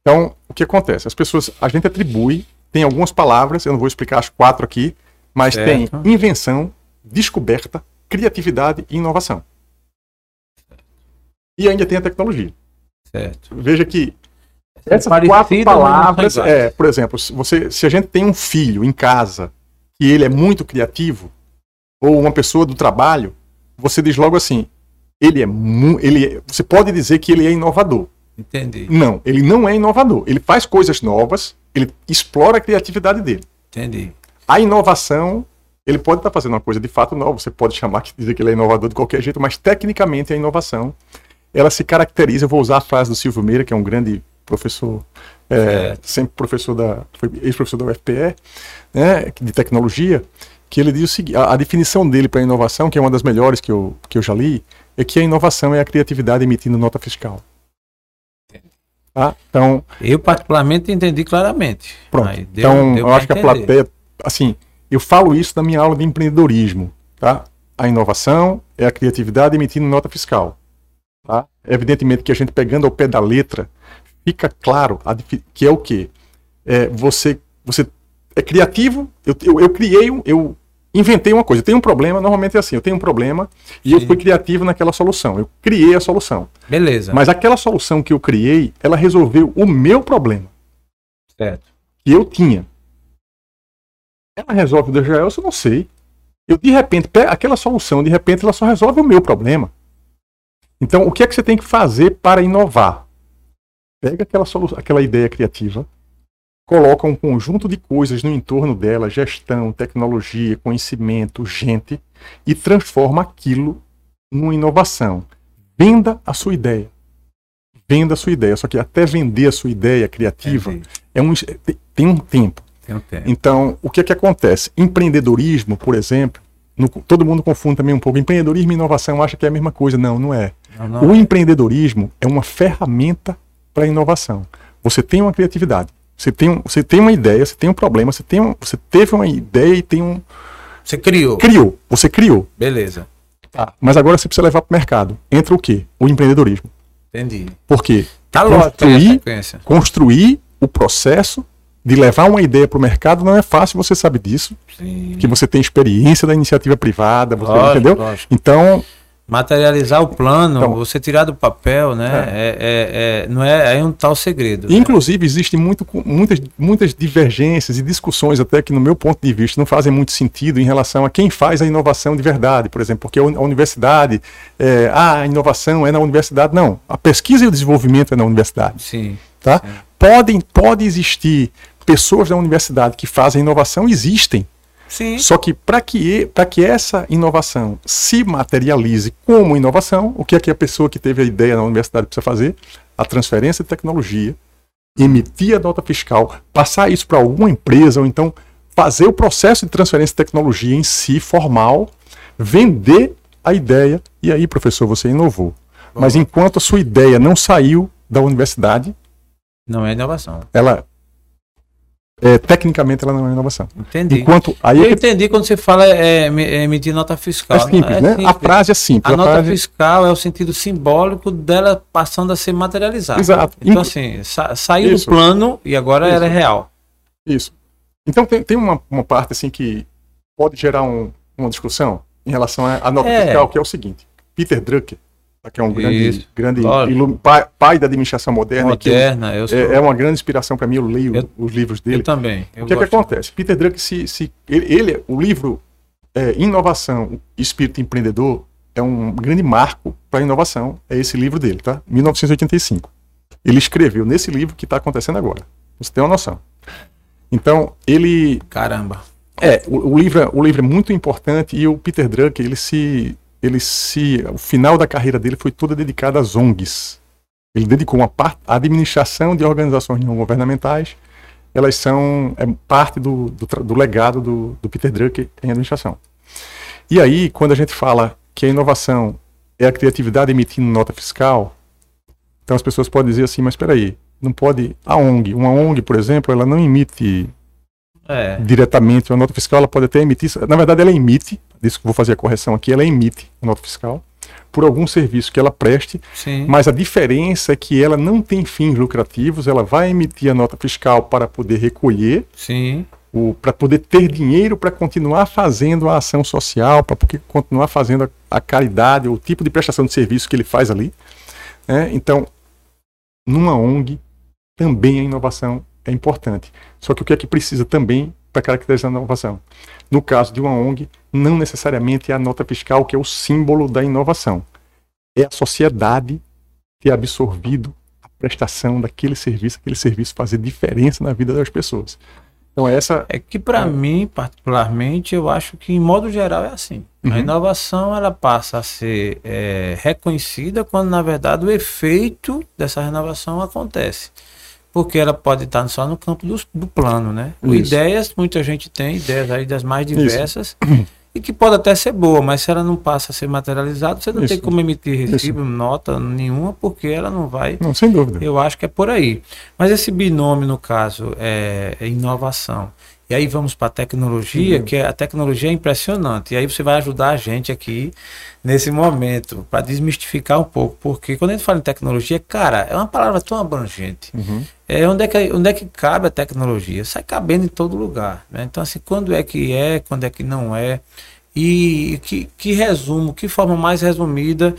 Então, o que acontece? As pessoas, a gente atribui, tem algumas palavras, eu não vou explicar as quatro aqui, mas Certo. tem invenção, descoberta, criatividade e inovação. E ainda tem a tecnologia. Certo. Veja que essas Parecido, quatro palavras, é, por exemplo, se, você, se a gente tem um filho em casa e ele é muito criativo, ou uma pessoa do trabalho, você diz logo assim, ele é, ele é- você pode dizer que ele é inovador. Entendi. Não, ele não é inovador. Ele faz coisas novas, ele explora a criatividade dele. Entendi. A inovação, ele pode estar fazendo uma coisa de fato nova, você pode chamar que dizer que ele é inovador de qualquer jeito, mas tecnicamente a inovação, ela se caracteriza, eu vou usar a frase do Silvio Meira, que é um grande professor, é, sempre professor da, ex-professor da UFPE, né, de tecnologia, que ele diz o seguinte, a, a definição dele para inovação, que é uma das melhores que eu, que eu já li, é que a inovação é a criatividade emitindo nota fiscal. Tá? Então, Eu, particularmente, entendi claramente. Pronto. Deu- então, deu eu acho que a entender. plateia. Assim, eu falo isso na minha aula de empreendedorismo. Tá? A inovação é a criatividade emitindo nota fiscal. Evidentemente que a gente pegando ao pé da letra, fica claro a que é o quê? É, você, você é criativo, eu, eu, eu criei, um, eu inventei uma coisa. Eu tenho um problema, normalmente é assim, eu tenho um problema e eu Sim. fui criativo naquela solução. Eu criei a solução. Beleza. Mas aquela solução que eu criei, ela resolveu o meu problema Certo. que eu tinha. Ela resolve o do Jaelson, eu não sei. Eu, de repente, aquela solução, de repente, ela só resolve o meu problema. Então, o que é que você tem que fazer para inovar? Pega aquela, solu- aquela ideia criativa, coloca um conjunto de coisas no entorno dela, gestão, tecnologia, conhecimento, gente, e transforma aquilo numa inovação. Venda a sua ideia. Venda a sua ideia. Só que até vender a sua ideia criativa, Entendi. é um, tem- tem um tempo. Tem um tempo. Então, o que é que acontece? Empreendedorismo, por exemplo, no- todo mundo confunde também um pouco. Empreendedorismo e inovação acha que é a mesma coisa. Não, não é. Não, não. O empreendedorismo é uma ferramenta para a inovação. Você tem uma criatividade, você tem, um- você tem uma ideia, você tem um problema, você, tem um, você teve uma ideia e tem um. Você criou. Criou, você criou. Beleza. Mas agora você precisa levar para o mercado. Entra o quê? O empreendedorismo. Entendi. Por quê? Tá Construir, construir o processo de levar uma ideia para o mercado não é fácil, você sabe disso. Sim. que você tem experiência da iniciativa privada, você Lógico, entendeu? lógico. Então, Materializar o plano, Então- você tirar do papel, né? É. é- é- não é, é um tal segredo. né? inclusive, existem muito, muitas, muitas divergências e discussões, até que, no meu ponto de vista, não fazem muito sentido em relação a quem faz a inovação de verdade. Por exemplo, porque a uni- a universidade, é, ah, a inovação é na universidade. Não, a pesquisa e o desenvolvimento é na universidade. Sim. Tá? Podem, pode existir pessoas da universidade que fazem inovação existem. Sim. Só que para que, pra que essa inovação se materialize como inovação, o que é que a pessoa que teve a ideia na universidade precisa fazer? A transferência de tecnologia, emitir a nota fiscal, passar isso para alguma empresa, ou então fazer o processo de transferência de tecnologia em si, formal, vender a ideia, e aí, professor, você inovou. Mas enquanto a sua ideia não saiu da universidade, Não é inovação. ela é, tecnicamente ela não é inovação. Entendi. Enquanto aí Eu é, entendi quando você fala é, é emitir nota fiscal. é simples, né? A simples. frase é simples. A nota frase... fiscal é o sentido simbólico dela passando a ser materializada. Exato. Então, assim, sa saiu Isso. do plano e agora Isso. ela é real. Isso. Então tem, tem uma, uma parte assim que pode gerar um- uma discussão em relação à nota É. fiscal, que é o seguinte: Peter Drucker, que é um grande, grande ilu- pai, pai da administração moderna, eu- Moderna, eu sou. é, é uma grande inspiração para mim. Eu leio Eu- os livros eu dele. também. eu O que, é que acontece? Peter Drucker, se, se, ele, ele- o livro é, Inovação, Espírito Empreendedor, é um grande marco para a inovação. É esse livro dele, tá? 1985. Ele escreveu nesse livro que está acontecendo agora. Você tem uma noção. Então, ele. Caramba. É, o, o livro, é- o livro é muito importante e o Peter Drucker, ele se. Ele se. O final da carreira dele foi toda dedicada às ONGs. Ele dedicou uma parte. A administração de organizações não governamentais, elas são. É parte do, do, do legado do, do Peter Drucker em administração. E aí, quando a gente fala que a inovação é a criatividade emitindo nota fiscal, então as pessoas podem dizer assim, mas espera aí, não pode. A ONG, uma ONG, por exemplo, ela não emite É. diretamente uma nota fiscal, ela pode até emitir. Na verdade, ela emite, disso que vou fazer a correção aqui, ela emite a nota fiscal por algum serviço que ela preste, Sim. mas a diferença é que ela não tem fins lucrativos, ela vai emitir a nota fiscal para poder recolher, para poder ter dinheiro para continuar fazendo a ação social, para continuar fazendo a, a caridade, o tipo de prestação de serviço que ele faz ali. né? Então, numa ONG, também a inovação é importante. Só que o que é que precisa também para caracterizar a inovação? No caso de uma ONG, não necessariamente é a nota fiscal que é o símbolo da inovação. É a sociedade ter absorvido a prestação daquele serviço, aquele serviço fazer diferença na vida das pessoas. Então essa É que para É. mim, particularmente, eu acho que em modo geral é assim. A Uhum. inovação ela passa a ser é, reconhecida quando na verdade o efeito dessa renovação acontece. Porque ela pode estar só no campo dos- do, plano, né? Isso. Ideias, muita gente tem ideias aí das mais diversas e que pode até ser boa, mas se ela não passa a ser materializada, você não Isso. tem como emitir recibo, nota nenhuma, porque ela não vai não, sem dúvida. eu acho que é por aí. Mas esse binômio, no caso, é, é inovação. E aí vamos para a tecnologia, que é- a tecnologia é impressionante. E aí você vai ajudar a gente aqui nesse momento, para desmistificar um pouco. Porque quando a gente fala em tecnologia, cara, é uma palavra tão abrangente. Uhum. É, onde, é que, onde é que cabe a tecnologia? Sai cabendo em todo lugar. Né? Então, assim, quando é que é, quando é que não é? E que, que resumo, que forma mais resumida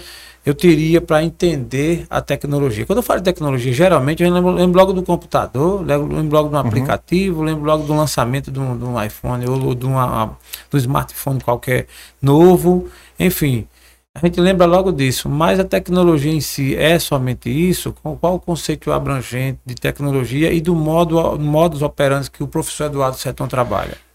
eu teria para entender a tecnologia? Quando eu falo de tecnologia, geralmente eu lembro, lembro logo do computador, lembro, logo de um aplicativo, lembro logo do lançamento de um, de um iPhone ou de, uma, de um smartphone qualquer novo, enfim. A gente lembra logo disso, mas a tecnologia em si é somente isso? Com qual o conceito abrangente de tecnologia e do modo modus operandi que o professor Eduardo Setão trabalha?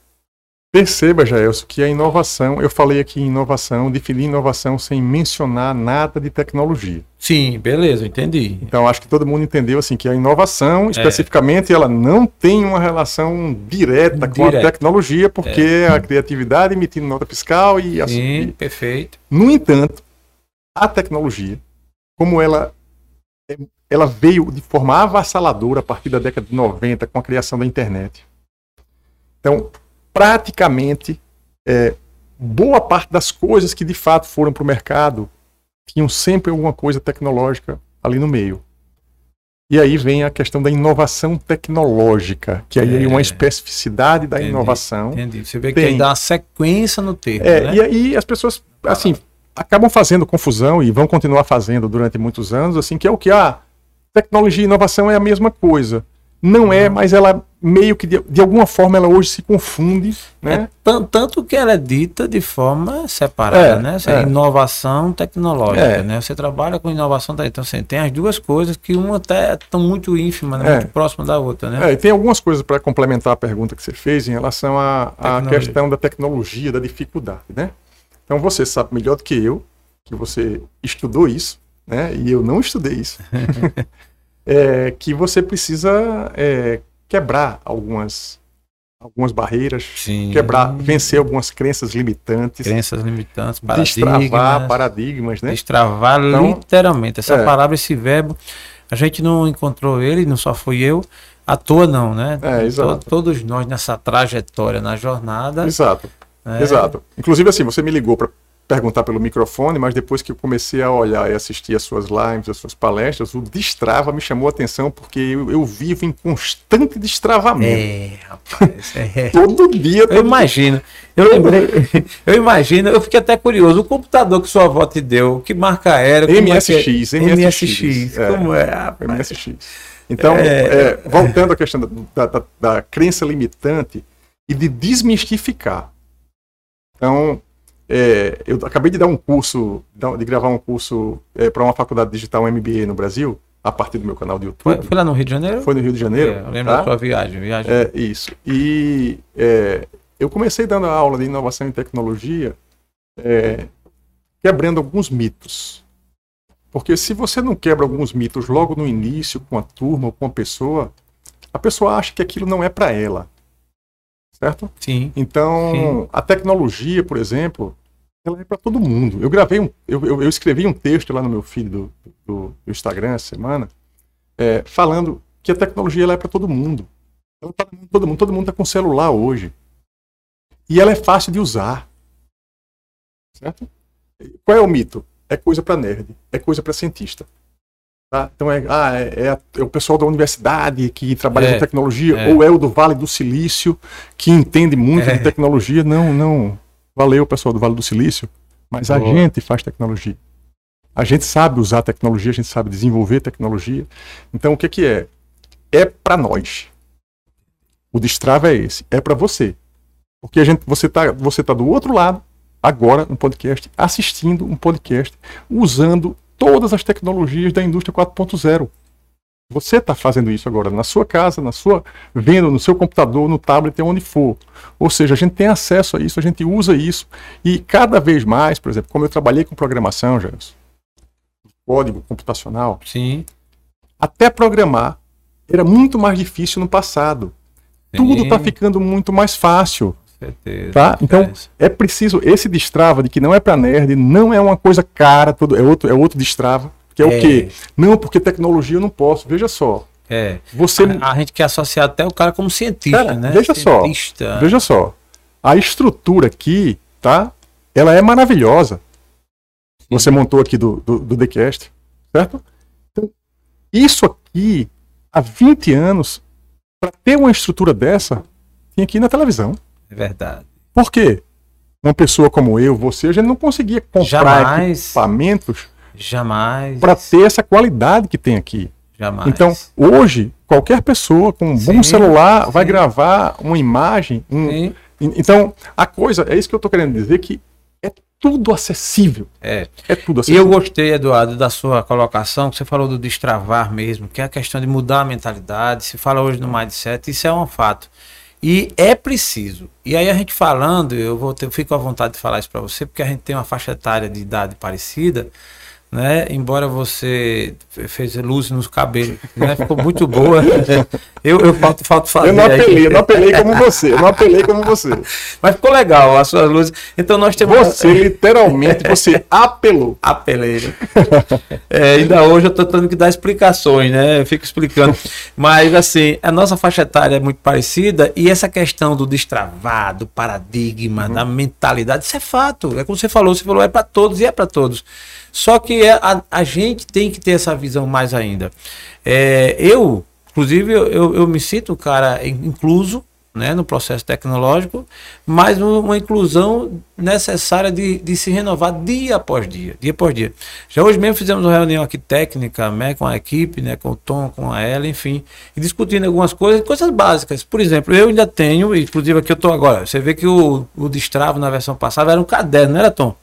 Perceba, Jaelson, que a inovação, eu falei aqui em inovação, defini inovação sem mencionar nada de tecnologia. Sim, beleza, entendi. Então acho que todo mundo entendeu assim que a inovação, especificamente, ela não tem uma relação direta com a tecnologia, porque a criatividade emitindo nota fiscal e assim. Sim, perfeito. No entanto, a tecnologia, como ela é- ela veio de forma avassaladora a partir da década de 90 com a criação da internet. Então, praticamente é, boa parte das coisas que de fato foram para o mercado tinham sempre alguma coisa tecnológica ali no meio. E aí vem a questão da inovação tecnológica, que aí é, É. uma especificidade da Entendi, inovação. Entendi. Você vê que Tem. que dar uma sequência no termo, É, né? E aí as pessoas, assim, acabam fazendo confusão e vão continuar fazendo durante muitos anos, assim, que é o que a tecnologia e inovação é a mesma coisa. Não é, mas ela meio que de, de alguma forma ela hoje se confunde, né? É, tan- tanto que ela é dita de forma separada, É, né? Você- é. Inovação tecnológica, É. né? Você trabalha com inovação, então assim, tem as duas coisas que uma até estão muito ínfima, né? É. muito próxima da outra, né? É, e tem algumas coisas para complementar a pergunta que você fez em relação à questão da tecnologia, da dificuldade, né? Então você sabe melhor do que eu, que você estudou isso, né? E eu não estudei isso. é, que você precisa é, quebrar algumas, algumas barreiras, Sim. quebrar, vencer algumas crenças limitantes, Crenças limitantes, destravar paradigmas, paradigmas, né? destravar Então, literalmente. Essa é. palavra, esse verbo, a gente não encontrou ele, não só fui eu, à toa não, né? É, exato. To- Todos nós nessa trajetória, na jornada. Exato. né? Exato. Inclusive, assim, você me ligou para perguntar pelo microfone, mas depois que eu comecei a olhar e assistir as suas lives, as suas palestras, o destrava me chamou a atenção porque eu, eu vivo em constante destravamento. É, rapaz. é. Todo dia. Eu todo imagino, eu lembrei, eu imagino, eu fiquei até curioso, o computador que sua avó te deu, que marca era? como é que é? MSX, MSX, é. como é? rapaz? MSX. Então, É. é, voltando à questão da, da- da crença limitante e de desmistificar. Então, é, eu acabei de dar um curso, da- de gravar um curso para uma faculdade digital um MBA no Brasil, a partir do meu canal do YouTube. Foi, foi lá no Rio de Janeiro? Foi no Rio de Janeiro. É, eu lembro tá? da sua viagem, viagem. É, isso. E é, eu comecei dando a aula de inovação e tecnologia, é, quebrando alguns mitos. Porque se você não quebra alguns mitos logo no início, com a turma ou com a pessoa, a pessoa acha que aquilo não é para ela. Certo? Sim. Então, a tecnologia, por exemplo, ela é para todo mundo. Eu gravei um, eu, eu- eu escrevi um texto lá no meu feed do, do- do Instagram essa semana, é, falando que a tecnologia ela é para todo mundo. Ela tá todo mundo. Todo mundo está com celular hoje. E ela é fácil de usar. Certo? Qual é o mito? É coisa para nerd, é coisa para cientista. Tá? Então é, ah, é, é é o pessoal da universidade que trabalha É, com tecnologia, é. ou é o do Vale do Silício que entende muito É. de tecnologia. Não, não. Valeu, pessoal do Vale do Silício. Mas a Boa. gente faz tecnologia. A gente sabe usar tecnologia, a gente sabe desenvolver tecnologia. Então o que, que é? É para nós. O destrava é esse, é para você. Porque a gente, você tá, você tá do outro lado agora no podcast, assistindo um podcast, usando todas as tecnologias da indústria 4.0. Você está fazendo isso agora na sua casa, na sua vendo no seu computador, no tablet, onde for. Ou seja, a gente tem acesso a isso, a gente usa isso e cada vez mais, por exemplo, como eu trabalhei com programação, Gelson, código computacional, Sim. até programar era muito mais difícil no passado. Tudo está Sim, ficando muito mais fácil. certeza. Tá? Então, É é preciso esse destrava de que não é para nerd, não é uma coisa cara, tudo é outro é outro destrava, que é, É. o quê? Não, porque tecnologia eu não posso. Veja só. É. Você A, a gente quer associar até o cara como cientista, Cara, né? veja só, Cientista. Veja só. A estrutura aqui, tá? Ela é maravilhosa. Você montou aqui do, do, do TheCast, certo? Então, isso aqui, há 20 anos, para ter uma estrutura dessa, tinha ir na televisão. É verdade. Por quê? Uma pessoa como eu, você, a gente não conseguia comprar Jamais. equipamentos Jamais. para ter essa qualidade que tem aqui. Jamais. Então, hoje, qualquer pessoa com um bom Sim, celular vai sim. gravar uma imagem. um- Então, a coisa, é isso que eu estou querendo dizer, que é tudo acessível. É. É tudo E eu acessível. gostei, Eduardo, da sua colocação, que você falou do destravar mesmo, que é a questão de mudar a mentalidade. Se fala hoje no mindset, isso é um fato. E é preciso. E aí a gente falando, eu vou ter, eu fico à vontade de falar isso para você, porque a gente tem uma faixa etária de idade parecida, né? Embora você fe- fez luz nos cabelos, né? Ficou muito boa. Eu, eu falto, falto fazer. Eu não apelei, eu não apelei como você. Eu não apelei como você. Mas ficou legal as suas luzes. Então nós temos. Você, literalmente, você apelou. Apeleiro. É, ainda hoje eu tô tendo que dar explicações, né? Eu fico explicando. Mas, assim, a nossa faixa etária é muito parecida e essa questão do destravar, do paradigma, da mentalidade, isso é fato. É como você falou, você falou, é para todos e é para todos. Só que é- a, a gente tem que ter essa visão mais ainda. É, eu, inclusive, eu, eu, me sinto cara in- incluso, né, no processo tecnológico, mas uma inclusão necessária de, de se renovar dia após dia, dia após dia. Já hoje mesmo fizemos uma reunião aqui técnica, né, com a equipe, né, com o Tom, com a ela, enfim, e discutindo algumas coisas, coisas básicas. Por exemplo, eu ainda tenho, inclusive aqui eu estou agora, você vê que o, o destravo na versão passada era um caderno, não era, Tom?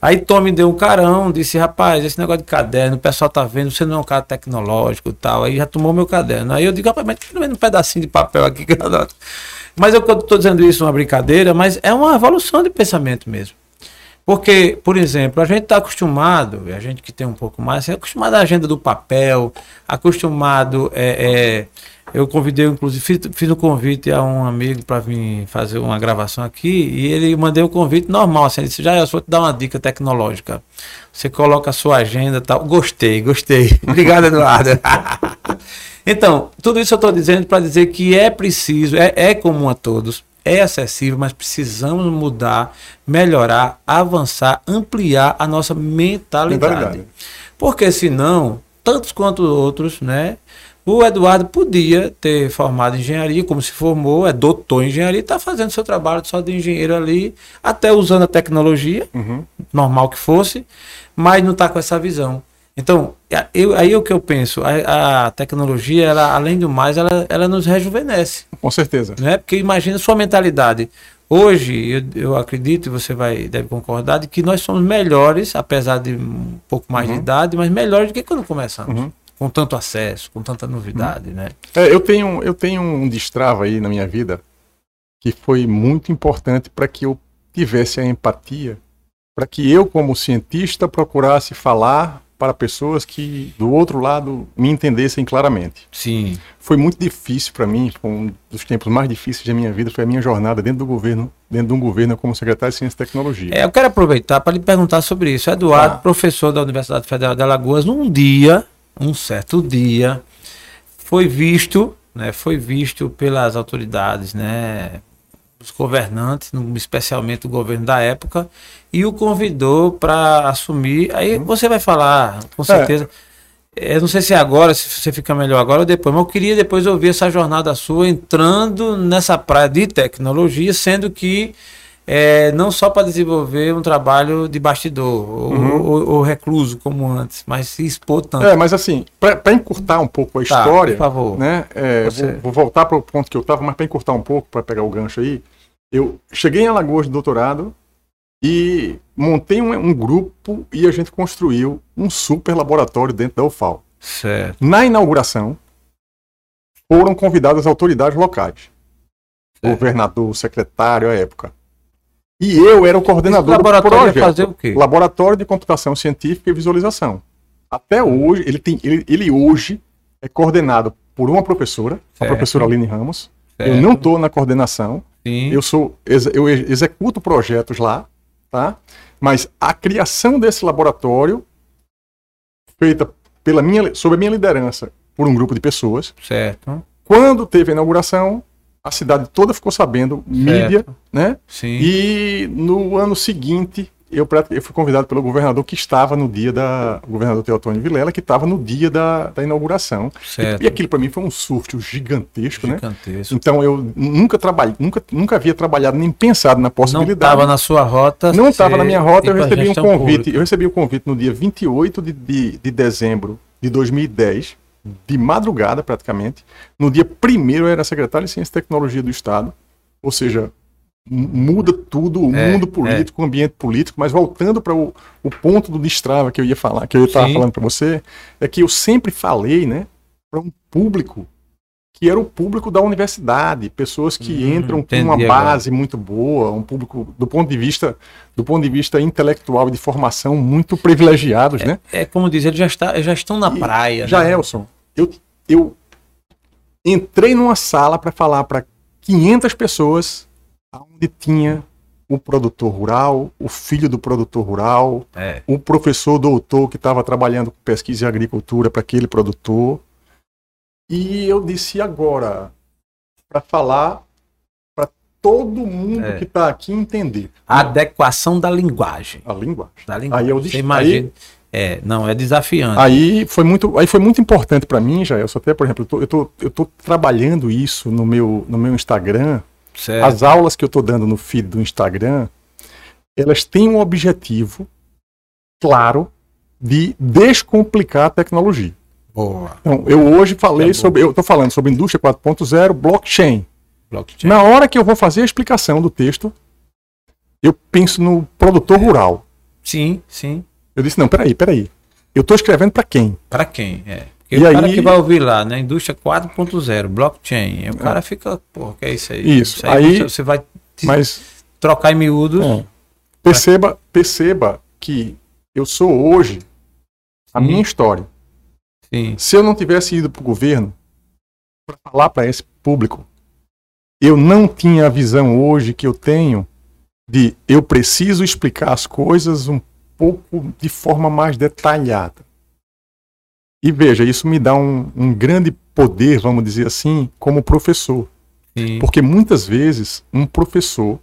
Aí Tom me deu um carão, disse, rapaz, esse negócio de caderno, o pessoal tá vendo, você não é um cara tecnológico e tal. Aí já tomou meu caderno. Aí eu digo, rapaz, mas pelo menos um pedacinho de papel aqui eu. Mas eu estou dizendo isso uma brincadeira, mas é uma evolução de pensamento mesmo. Porque, por exemplo, a gente está acostumado, a gente que tem um pouco mais, é acostumado à agenda do papel, acostumado é, é eu convidei, inclusive, fiz, fiz um convite a um amigo para vir fazer uma gravação aqui e ele mandei o um convite normal. Assim, ele disse: Já, eu vou te dar uma dica tecnológica. Você coloca a sua agenda tal. Gostei, gostei. Obrigado, Eduardo. então, tudo isso eu estou dizendo para dizer que é preciso, é, é comum a todos, é acessível, mas precisamos mudar, melhorar, avançar, ampliar a nossa mentalidade. mentalidade. Porque senão, tantos quanto outros, né? O Eduardo podia ter formado engenharia, como se formou, é doutor em engenharia, está fazendo seu trabalho só de engenheiro ali, até usando a tecnologia, uhum. normal que fosse, mas não está com essa visão. Então, eu, aí é o que eu penso, a, a, tecnologia, ela, além do mais, ela, ela nos rejuvenesce. Com certeza. Né? Porque imagina sua mentalidade. Hoje, eu, eu acredito, e você vai, deve concordar, de que nós somos melhores, apesar de um pouco mais uhum. de idade, mas melhores do que quando começamos. Uhum com tanto acesso, com tanta novidade, né? É, eu tenho eu tenho um destrava aí na minha vida que foi muito importante para que eu tivesse a empatia, para que eu como cientista procurasse falar para pessoas que do outro lado me entendessem claramente. Sim. Foi muito difícil para mim, foi um dos tempos mais difíceis da minha vida, foi a minha jornada dentro do governo, dentro de um governo como secretário de Ciência e Tecnologia. É, eu quero aproveitar para lhe perguntar sobre isso. Eduardo, ah. professor da Universidade Federal de Alagoas, num dia um certo dia, foi visto, né, foi visto pelas autoridades, né, os governantes, especialmente o governo da época, e o convidou para assumir. Aí uhum. você vai falar, com certeza. É. Eu não sei se é agora, se você fica melhor agora ou depois, mas eu queria depois ouvir essa jornada sua entrando nessa praia de tecnologia, sendo que é, não só para desenvolver um trabalho de bastidor uhum. ou, ou, ou, recluso como antes, mas se expor tanto. É, mas assim, para encurtar um pouco a tá, história, por favor. Né, é, Você... vou, vou, voltar para o ponto que eu estava, mas para encurtar um pouco, para pegar o gancho aí, eu cheguei em Alagoas de doutorado e montei um, um, grupo e a gente construiu um super laboratório dentro da UFAL. Certo. Na inauguração, foram convidadas autoridades locais. Certo. Governador, secretário à época. E eu era o coordenador Esse laboratório do projeto. Fazer o quê? Laboratório de Computação Científica e Visualização. Até hoje, ele, tem, ele, ele hoje é coordenado por uma professora, certo. a professora Aline Ramos. Certo. Eu não estou na coordenação. Sim. Eu sou eu executo projetos lá, tá? Mas a criação desse laboratório feita pela minha sob a minha liderança por um grupo de pessoas. Certo. Quando teve a inauguração, a cidade toda ficou sabendo, mídia, né? Sim. E no ano seguinte, eu, eu fui convidado pelo governador que estava no dia da. O governador Teotônio Vilela, que estava no dia da, da inauguração. Certo. E, e aquilo para mim foi um surto gigantesco, né? gigantesco, né? Então eu nunca trabalhei, nunca, nunca havia trabalhado nem pensado na possibilidade. Não estava na sua rota. Não estava na minha rota, eu recebi um convite. Pública. Eu recebi o um convite no dia 28 de, de, de dezembro de 2010 de madrugada praticamente. No dia primeiro eu era secretário de Ciência e Tecnologia do Estado, ou seja, muda tudo, o é, mundo político, é. o ambiente político, mas voltando para o, o ponto do destrava que eu ia falar, que eu estava falando para você, é que eu sempre falei, né, para um público que era o público da universidade, pessoas que hum, entram com uma base agora. muito boa, um público do ponto de vista do ponto de vista intelectual e de formação muito privilegiados, é, né? É como dizer, eles já, está, já estão na e praia. Já, né? Elson, eu, eu entrei numa sala para falar para 500 pessoas onde tinha o produtor rural, o filho do produtor rural, é. o professor doutor que estava trabalhando com pesquisa em agricultura para aquele produtor. E eu disse agora, para falar para todo mundo é. que está aqui entender. A adequação da linguagem. A linguagem. Da linguagem. Aí eu disse, imagina. Aí, É, não, é desafiante. Aí foi muito, aí foi muito importante para mim, já. Eu só até, por exemplo, eu tô, eu tô, eu tô trabalhando isso no meu, no meu Instagram. certo. As aulas que eu tô dando no feed do Instagram, elas têm um objetivo claro de descomplicar a tecnologia. Boa. Então, eu hoje falei bom. sobre, eu tô falando sobre indústria 4.0, blockchain. Blockchain. Na hora que eu vou fazer a explicação do texto, eu penso no produtor rural. Sim, sim. Eu disse, não, peraí, peraí. Eu tô escrevendo para quem? Para quem? É. Porque E o cara aí- que vai ouvir lá, né? Indústria 4.0, blockchain. o cara fica, pô, que é isso aí? É. Isso, aí, aí- você, vai Mas trocar em miúdos. É. Perceba, perceba que eu sou hoje a Sim. minha história. Sim. Se eu não tivesse ido para o governo para falar para esse público, eu não tinha a visão hoje que eu tenho de eu preciso explicar as coisas um pouco de forma mais detalhada. E veja, isso me dá um, um grande poder, vamos dizer assim, como professor. Sim. Porque muitas vezes um professor,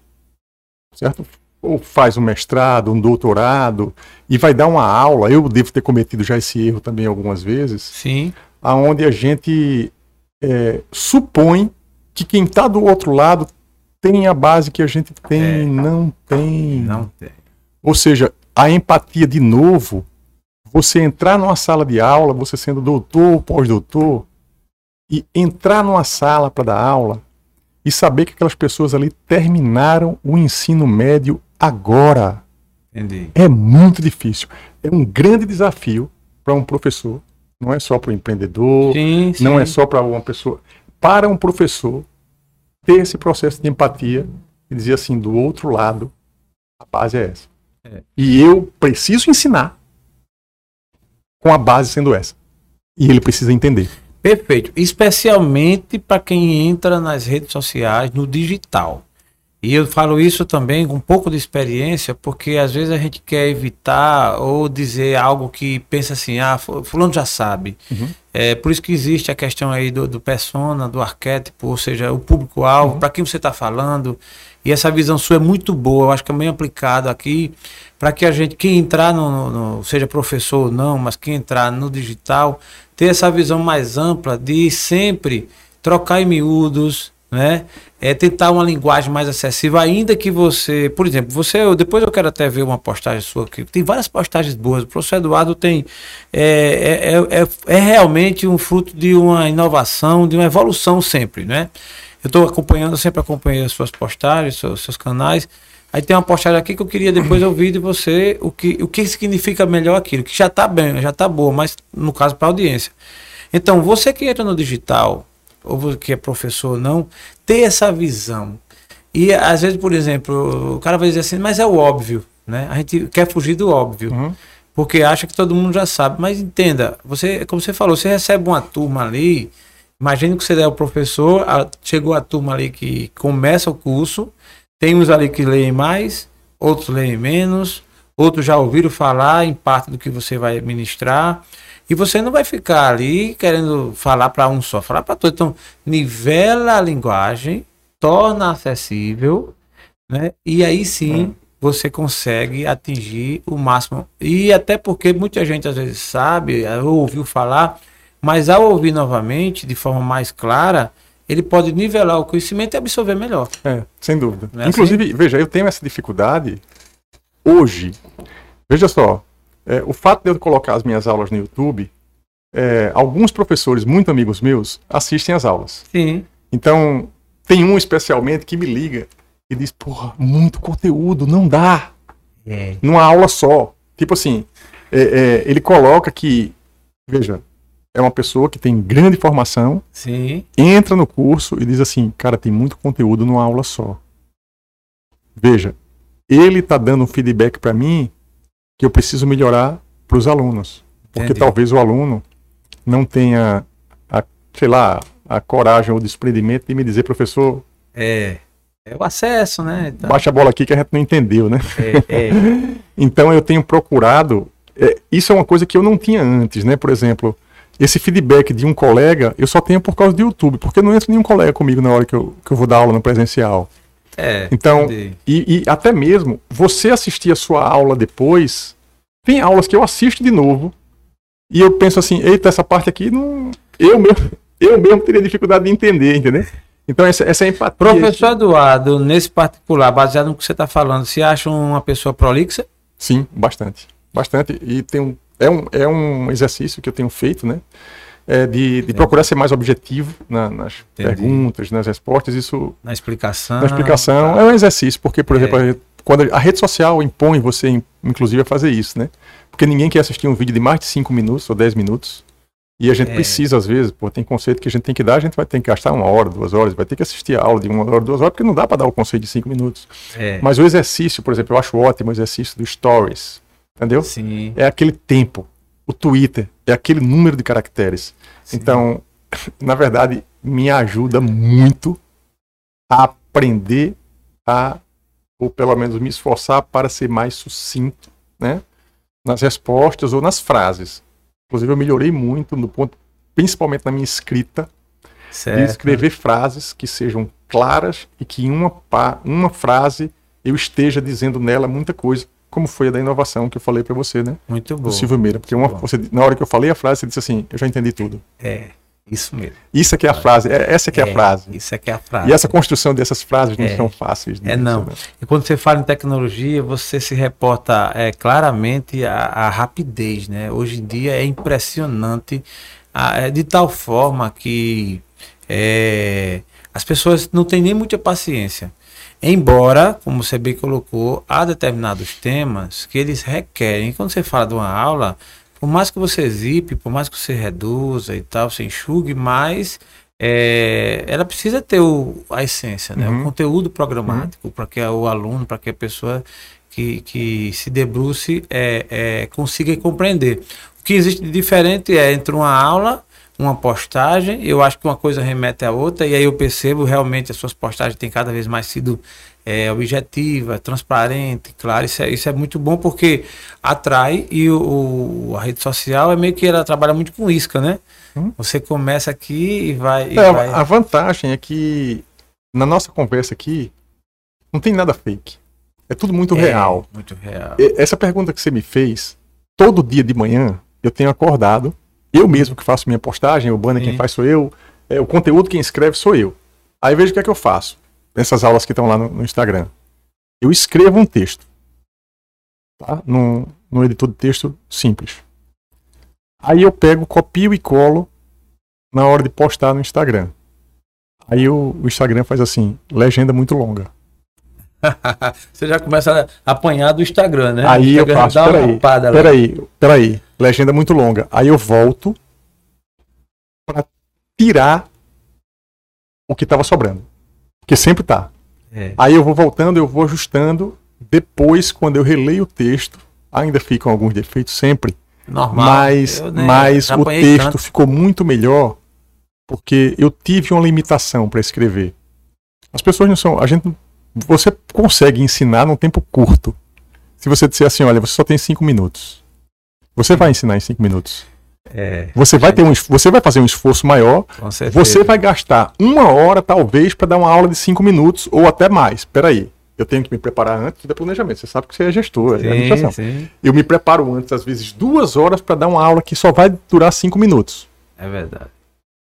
certo? Ou faz um mestrado, um doutorado, e vai dar uma aula, eu devo ter cometido já esse erro também algumas vezes, Sim. aonde a gente é, supõe que quem está do outro lado tem a base que a gente tem É. não tem. Não tem. Ou seja, a empatia de novo, você entrar numa sala de aula, você sendo doutor ou pós-doutor, e entrar numa sala para dar aula e saber que aquelas pessoas ali terminaram o ensino médio agora. Entendi. É muito difícil. É um grande desafio para um professor. Não é só para o empreendedor, Sim, sim. não é só para uma pessoa. Para um professor ter esse processo de empatia e dizer assim, do outro lado, a base é essa. É. E eu preciso ensinar com a base sendo essa. E ele precisa entender. Perfeito. Especialmente para quem entra nas redes sociais, no digital. E eu falo isso também com um pouco de experiência, porque às vezes a gente quer evitar ou dizer algo que pensa assim, ah, fu- fulano já sabe. Uhum. É por isso que existe a questão aí do, do persona, do arquétipo, ou seja, o público-alvo, para quem você está falando. E essa visão sua é muito boa, eu acho que é bem aplicado aqui, para que a gente, quem entrar no, no- seja professor ou não, mas quem entrar no digital, ter essa visão mais ampla de sempre trocar em miúdos, né? É tentar uma linguagem mais acessível, ainda que você, por exemplo, você, eu- depois eu quero até ver uma postagem sua aqui, tem várias postagens boas, o professor Eduardo tem, é, é, é, é- é realmente um fruto de uma inovação, de uma evolução sempre, né? Eu estou acompanhando, sempre acompanhei as suas postagens, seus, seus canais, aí tem uma postagem aqui que eu queria depois ouvir de você o que, o que significa melhor aquilo, que já está bem, já está boa, mas no caso para a audiência. Então, você que entra no digital, ou que é professor ou não, ter essa visão. E às vezes, por exemplo, o cara vai dizer assim, mas é o óbvio, né? A gente quer fugir do óbvio, Uhum. porque acha que todo mundo já sabe. Mas entenda, você, como você falou, você recebe uma turma ali, imagine que você é o professor, a- chegou a turma ali que começa o curso, tem uns ali que leem mais, outros leem menos, outros já ouviram falar em parte do que você vai ministrar. E você não vai ficar ali querendo falar para um só, falar para todos. Então, nivela a linguagem, torna acessível, né? E aí sim você consegue atingir o máximo. E até porque muita gente às vezes sabe, ou ouviu falar, mas ao ouvir novamente, de forma mais clara, ele pode nivelar o conhecimento e absorver melhor. É, sem dúvida. É Inclusive, veja, eu tenho essa dificuldade hoje. Veja só, é, o fato de eu colocar as minhas aulas no YouTube, é, alguns professores, muito amigos meus, assistem às aulas. Sim. Então, tem um especialmente que me liga e diz: Porra, muito conteúdo, não dá. É. Numa aula só. Tipo assim, é, é, ele coloca que, veja, é uma pessoa que tem grande formação, Sim. entra no curso e diz assim: Cara, tem muito conteúdo numa aula só. Veja, ele está dando um feedback para mim que eu preciso melhorar para os alunos. Porque Entendi. talvez o aluno não tenha, a, sei lá, a coragem ou o desprendimento de me dizer, professor, É. É o acesso, né? Então, baixa a bola aqui que a gente não entendeu, né? é, é. Então eu tenho procurado. é, isso é uma coisa que eu não tinha antes, né? Por exemplo, esse feedback de um colega eu só tenho por causa do YouTube, porque não entra nenhum colega comigo na hora que eu, que eu vou dar aula no presencial. É, Então. E, e até mesmo você assistir a sua aula depois Tem aulas que eu assisto de novo e eu penso assim, eita, essa parte aqui não. Eu mesmo, eu mesmo teria dificuldade de entender, entendeu? Então, essa, essa é a empatia. Professor Eduardo, nesse particular, baseado no que você está falando, você acha uma pessoa prolixa? Sim, bastante. Bastante. E tem um, é, um, é um exercício que eu tenho feito, né? É de, de procurar ser mais objetivo na, nas Entendi. perguntas, nas respostas. Isso, Na explicação. na explicação, é um exercício, porque, por É. exemplo, a rede- quando a rede social impõe você, in- inclusive, a fazer isso, né? Porque ninguém quer assistir um vídeo de mais de 5 minutos ou 10 minutos. E a gente É. precisa, às vezes, pô, tem conceito que a gente tem que dar, a gente vai ter que gastar uma hora, duas horas, vai ter que assistir a aula de uma hora, duas horas, porque não dá para dar o conceito de cinco minutos. É. Mas o exercício, por exemplo, eu acho ótimo o exercício do Stories, entendeu? Sim. É aquele tempo. O Twitter é aquele número de caracteres. sim. Então, na verdade, me ajuda muito a aprender a, ou pelo menos me esforçar para ser mais sucinto, né? Nas respostas ou nas frases. Inclusive, eu melhorei muito no ponto, principalmente na minha escrita, de certo. escrever frases que sejam claras e que em uma, uma frase eu esteja dizendo nela muita coisa, como foi a da inovação que eu falei para você, né? Muito bom. Do Silvio Meira. Porque uma, você, na hora que eu falei a frase, você disse assim: Eu já entendi tudo. É, isso mesmo. Isso aqui é a frase, é- essa aqui é, a frase. Isso aqui é a frase. E essa construção dessas frases não É. são fáceis. de É não. né? E quando você fala em tecnologia, você se reporta é, claramente a, a rapidez, né? Hoje em dia é impressionante, a- é de tal forma que é, as pessoas não têm nem muita paciência. Embora, como você bem colocou, há determinados temas que eles requerem. Quando você fala de uma aula, por mais que você zipe, por mais que você reduza e tal, você enxugue, mas é, ela precisa ter o, a essência, né? Uhum. o conteúdo programático, para que o aluno, para que a pessoa que, que se debruce é, é, consiga compreender. O que existe de diferente é entre uma aula, uma postagem, eu acho que uma coisa remete à outra, e aí eu percebo realmente as suas postagens têm cada vez mais sido é, objetiva, transparente, claro, isso é, isso é muito bom porque atrai e o, o- a rede social é meio que ela trabalha muito com isca, né? Hum. Você começa aqui e vai. e É, vai- a vantagem é que na nossa conversa aqui não tem nada fake. É tudo muito É, real. Muito real. Essa pergunta que você me fez, todo dia de manhã eu tenho acordado, eu mesmo que faço minha postagem, o banner quem Sim. faz sou eu, é, o conteúdo quem escreve sou eu. Aí veja o que é que eu faço nessas aulas que estão lá no, no Instagram. Eu escrevo um texto, tá? Num, num editor de texto simples. Aí eu pego, copio e colo na hora de postar no Instagram. Aí o, o Instagram faz assim, legenda muito longa. Você já começa a apanhar do Instagram, né? Aí eu uma peraí, peraí, peraí, legenda muito longa. Aí eu volto para tirar o que estava sobrando. Porque sempre tá. É. Aí eu vou voltando, eu vou ajustando. Depois, quando eu releio o texto, ainda ficam alguns defeitos sempre. Normal. Mas, Eu nem- mas o texto tanto. ficou muito melhor porque eu tive uma limitação para escrever. As pessoas não são. A gente, você consegue ensinar num tempo curto. Se você disser assim, olha, você só tem cinco minutos. Você vai ensinar em cinco minutos. É, Você vai ter um, você vai fazer um esforço maior. com certeza. Você vai gastar uma hora talvez para dar uma aula de cinco minutos ou até mais. Peraí, eu tenho que me preparar antes do planejamento. Você sabe que você é gestor, é Sim, administração. sim, Eu me preparo antes, às vezes, duas horas para dar uma aula que só vai durar cinco minutos. é verdade.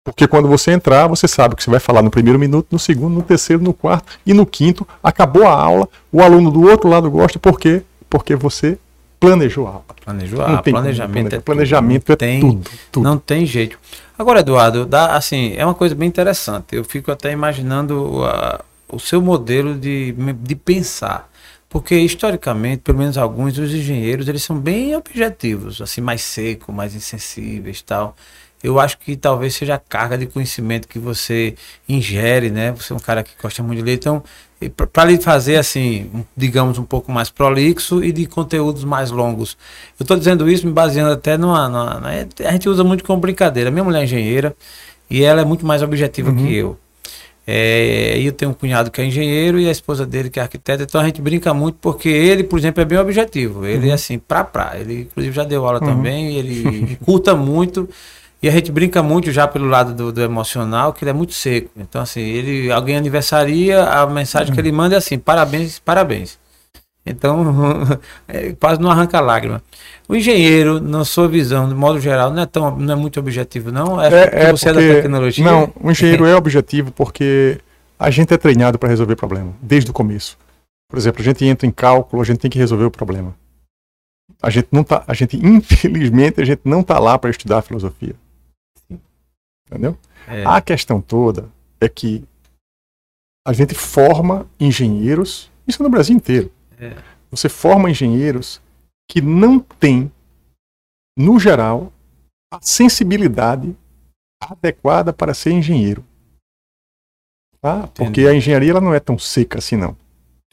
Porque quando você entrar, você sabe que você vai falar no primeiro minuto, no segundo, no terceiro, no quarto e no quinto. Acabou a aula, o aluno do outro lado gosta, por quê? Porque você planejou a aula. Planejou, tem como planejamento é tudo. Planejamento Não é tem, tudo, tudo. Não tem jeito. Agora, Eduardo, dá, assim, é uma coisa bem interessante. Eu fico até imaginando a- o seu modelo de, de pensar. Porque, historicamente, pelo menos alguns dos engenheiros, eles são bem objetivos, assim, mais secos, mais insensíveis e tal. Eu acho que talvez seja a carga de conhecimento que você ingere, né? Você é um cara que gosta muito de ler, então, para lhe fazer, assim, um- digamos, um pouco mais prolixo e de conteúdos mais longos. Eu estou dizendo isso me baseando até numa, numa- na- A gente usa muito como brincadeira. Minha mulher é engenheira e ela é muito mais objetiva Uhum. que eu. É, eu tenho um cunhado que é engenheiro e a esposa dele que é arquiteta, então a gente brinca muito porque ele, por exemplo, é bem objetivo. Ele é assim, pra pra. Ele, inclusive, já deu aula Uhum. também, ele curta muito. E a gente brinca muito já pelo lado do, do emocional, que ele é muito seco. Então, assim, ele, alguém aniversaria, a mensagem que ele manda é assim: parabéns, parabéns. Então, é, quase não arranca lágrima. O engenheiro, na sua visão, de modo geral, não é, tão, não é muito objetivo, não? É, é você porque, é da tecnologia? Não, o engenheiro é objetivo porque a gente é treinado para resolver problema, desde o começo. Por exemplo, a gente entra em cálculo, a gente tem que resolver o problema. A gente não tá, a gente infelizmente a gente não tá lá para estudar filosofia. Entendeu? É. A questão toda é que a gente forma engenheiros, isso no Brasil inteiro. É. Você forma engenheiros que não têm, no geral, a sensibilidade adequada para ser engenheiro. Tá? Porque a engenharia ela não é tão seca assim, não.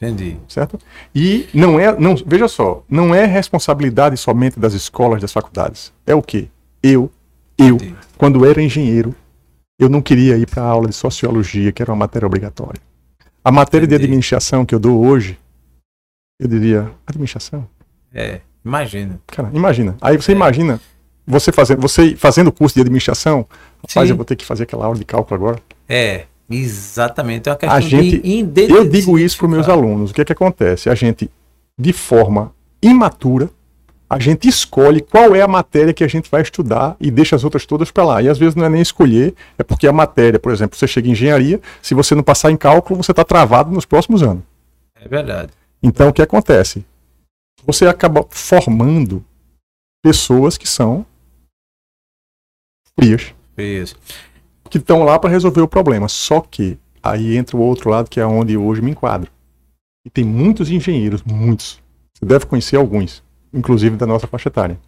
Entendi. Certo? E não é, não, veja só, não é responsabilidade somente das escolas, das faculdades. É o quê? Eu, eu, Entendi. Quando era engenheiro, eu não queria ir para a aula de sociologia, que era uma matéria obrigatória. A matéria Entendi. de administração que eu dou hoje, eu diria, administração? É, imagina. Cara, imagina. Aí você é. imagina você fazendo, você fazendo curso de administração, rapaz, Sim. eu vou ter que fazer aquela aula de cálculo agora. É. Exatamente, é uma questão a gente, de Eu digo isso para os meus alunos. O que é que acontece? A gente, de forma imatura, a gente escolhe qual é a matéria que a gente vai estudar e deixa as outras todas para lá. E às vezes não é nem escolher, é porque a matéria, por exemplo, você chega em engenharia, se você não passar em cálculo, você está travado nos próximos anos. É verdade. Então o que acontece? Você acaba formando pessoas que são frias. Frias que estão lá para resolver o problema. Só que aí entra o outro lado que é onde hoje me enquadro. E tem muitos engenheiros, muitos. Você deve conhecer alguns, inclusive da nossa faixa etária.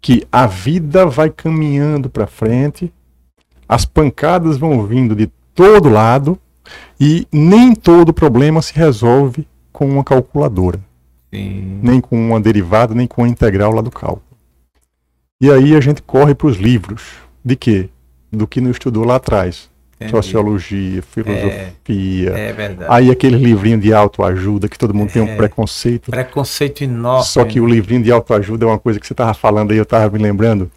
Que a vida vai caminhando para frente, as pancadas vão vindo de todo lado e nem todo problema se resolve com uma calculadora. Sim. Nem com uma derivada, nem com uma integral lá do cálculo. E aí a gente corre para os livros. De quê? do que não estudou lá atrás. Entendi. Sociologia, filosofia. É, é, verdade. Aí aquele livrinho de autoajuda que todo mundo é, tem um é, preconceito. Preconceito enorme. Só que o livrinho de autoajuda é uma coisa que você estava falando aí, eu estava me lembrando.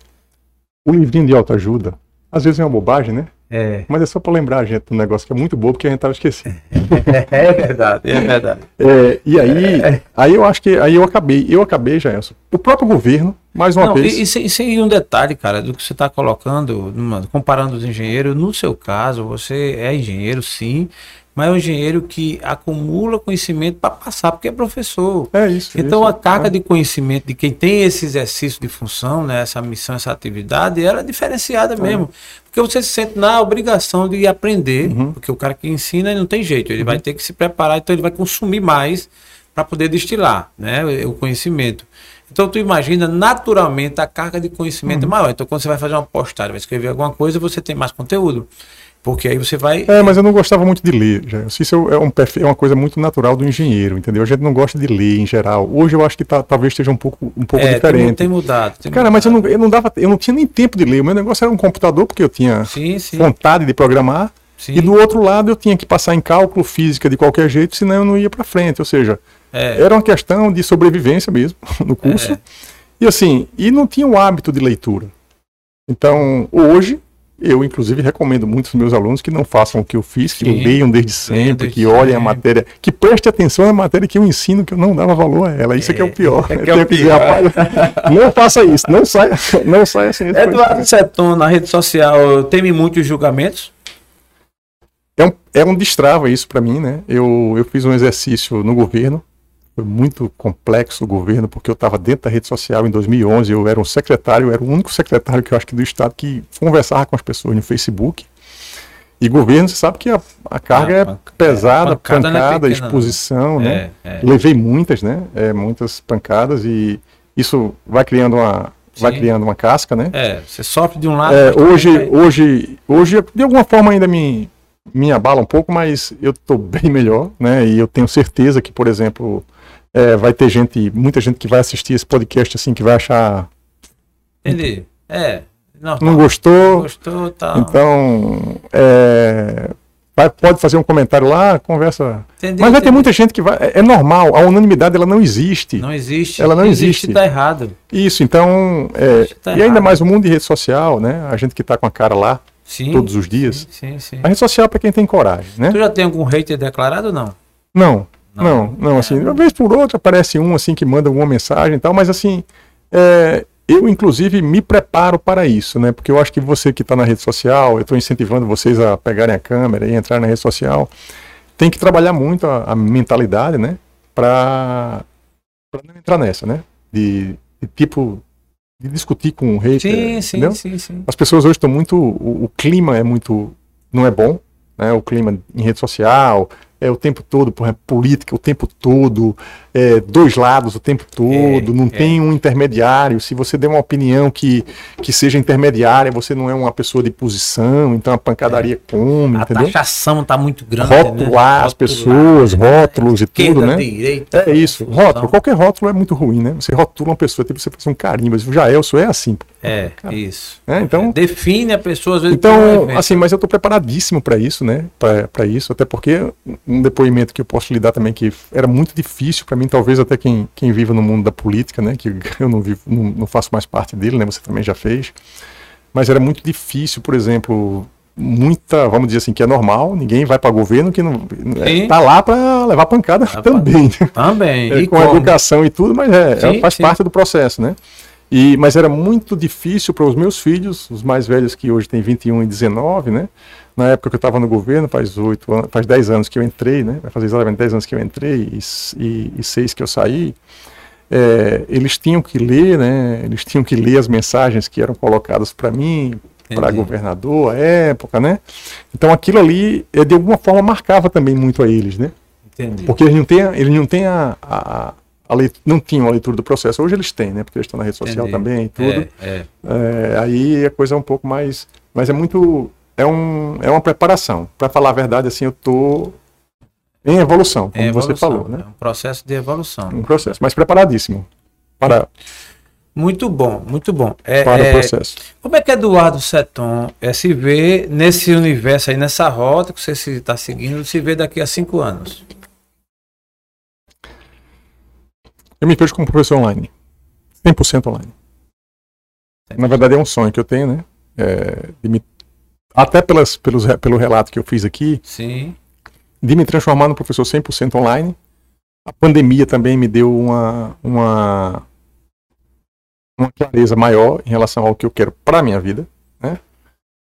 O livrinho de autoajuda, às vezes é uma bobagem, né? É. Mas é só para lembrar a gente do negócio que é muito bom, porque a gente estava esquecendo. é verdade, é verdade. É, e aí, é. aí eu acho que aí eu acabei, eu acabei, já O próprio governo, mais uma Não, vez. E, e, sem, sem um detalhe, cara, do que você está colocando, comparando os engenheiros, no seu caso, você é engenheiro, sim, mas é um engenheiro que acumula conhecimento para passar, porque é professor. É isso. Então isso, a carga é. de conhecimento de quem tem esse exercício de função, né, essa missão, essa atividade, ela é diferenciada é. mesmo. Porque você se sente na obrigação de aprender, uhum. porque o cara que ensina não tem jeito, ele uhum. vai ter que se preparar, então ele vai consumir mais para poder destilar né, o conhecimento. Então tu imagina, naturalmente a carga de conhecimento é uhum. é maior. Então quando você vai fazer uma postagem, vai escrever alguma coisa, você tem mais conteúdo. Porque aí você vai. É, mas eu não gostava muito de ler. Isso é, um, é uma coisa muito natural do engenheiro, entendeu? A gente não gosta de ler em geral. Hoje eu acho que tá, talvez esteja um pouco, um pouco é, diferente. Tem, tem mudado. Tem Cara, mudado. mas eu não, eu não dava, eu não tinha nem tempo de ler. O meu negócio era um computador, porque eu tinha sim, sim. vontade de programar. Sim. E do outro lado eu tinha que passar em cálculo física de qualquer jeito, senão eu não ia para frente. Ou seja, é. era uma questão de sobrevivência mesmo no curso. É. E assim, e não tinha o hábito de leitura. Então, hoje, eu, inclusive, recomendo muito aos meus alunos que não façam o que eu fiz, que Sim. leiam desde sempre, que olhem a matéria, que preste atenção na matéria que eu ensino, que eu não dava valor a ela. Isso é, é que é o pior. É que é o pior. não faça isso, não saia, não saia assim. Eduardo Seton, na rede social, teme muitos julgamentos? É um, é um destrava isso para mim, né? Eu, eu fiz um exercício no governo, foi muito complexo o governo, porque eu estava dentro da rede social em 2011, eu era um secretário, eu era o único secretário que eu acho que do Estado que conversava com as pessoas no Facebook. E governo, você sabe que a, a carga ah, é pesada, é, pancada, pancada é pequena, exposição, né? É, é. Levei muitas, né? É, muitas pancadas e isso vai criando uma, vai criando uma casca, né? É, você sofre de um lado. É, hoje, hoje, hoje, de alguma forma ainda me, me abala um pouco, mas eu estou bem melhor, né? E eu tenho certeza que, por exemplo, é, vai ter gente, muita gente que vai assistir esse podcast assim, que vai achar. Entendi. É. Não, não gostou. Gostou, tá. Então, é, vai, pode fazer um comentário lá, conversa. Entendi, Mas vai entendi. ter muita gente que vai. É, é, normal, a unanimidade ela não existe. Não existe. Ela não existe. Está errado. Isso, então. É, tá e ainda mais o mundo de rede social, né? A gente que está com a cara lá sim, todos os dias. Sim, sim, sim. A rede social é para quem tem coragem, né? Tu já tem algum hater declarado ou não? Não. Não, não, assim, uma vez por outra aparece um assim que manda alguma mensagem e tal, mas assim, é, eu inclusive me preparo para isso, né? Porque eu acho que você que está na rede social, eu estou incentivando vocês a pegarem a câmera e entrar na rede social, tem que trabalhar muito a, a mentalidade, né? Para não entrar nessa, né? De, de tipo de discutir com o hater, Sim, sim, entendeu? sim, sim. As pessoas hoje estão muito. O, o clima é muito. não é bom, né? O clima em rede social, é o tempo todo, por exemplo, política o tempo todo, é, dois lados o tempo todo, É, não é. tem um intermediário. Se você der uma opinião que, que seja intermediária, você não é uma pessoa de posição, então a pancadaria come, A entendeu? taxação tá muito grande. Rotular né? as pessoas, rótulos e tudo, né? Direita, É isso, rótulo. Qualquer rótulo é muito ruim, né? Você rotula uma pessoa, tipo você faz um carimbo. Já Elcio é assim. É, isso. né? Então, Define a pessoa, às vezes, Então, assim, mas eu estou preparadíssimo para isso, né? Para isso, até porque um depoimento que eu posso lhe dar também que era muito difícil para mim, talvez até quem, quem viva no mundo da política, né? Que eu não vivo, não, não faço mais parte dele, né? Você também já fez. Mas era muito difícil, por exemplo, muita, vamos dizer assim, que é normal, ninguém vai para governo que não Sim. tá lá para levar pancada Tá também. Também. É, com como? educação e tudo, mas é, Sim, é, faz sim. parte do processo, né? E, mas era muito difícil para os meus filhos, os mais velhos que hoje têm 21 e 19, né? Na época que eu estava no governo, faz oito anos, faz 10 anos que eu entrei, né? Vai fazer exatamente 10 anos que eu entrei e, e, e seis que eu saí. É, eles tinham que ler, né? Eles tinham que ler as mensagens que eram colocadas para mim, para governador, à época, né? Então aquilo ali, eh, de alguma forma, marcava também muito a eles, né? Entendi. Porque eles não têm, eles não têm a, a, não tinham a leitura do processo. Hoje eles têm, né? Porque eles estão na rede social Entendi. também e tudo. É, é. É, aí a coisa é um pouco mais. Mas é muito. É, um, é uma preparação. Para falar a verdade, assim, eu tô em evolução, como É você evolução, falou, né? É um processo de evolução. Um processo, mas preparadíssimo para, Muito bom, muito bom. É, para é, o processo. Como é que Eduardo Seton é, se vê nesse universo aí, nessa rota que você está seguindo, se vê daqui a cinco anos? Eu me vejo como professor online. 100% online. Na verdade é um sonho que eu tenho, né? É, de me- até pelas, pelos, pelo relato que eu fiz aqui, Sim, de me transformar num professor 100% online. A pandemia também me deu uma, uma, uma clareza maior em relação ao que eu quero para a minha vida. Né?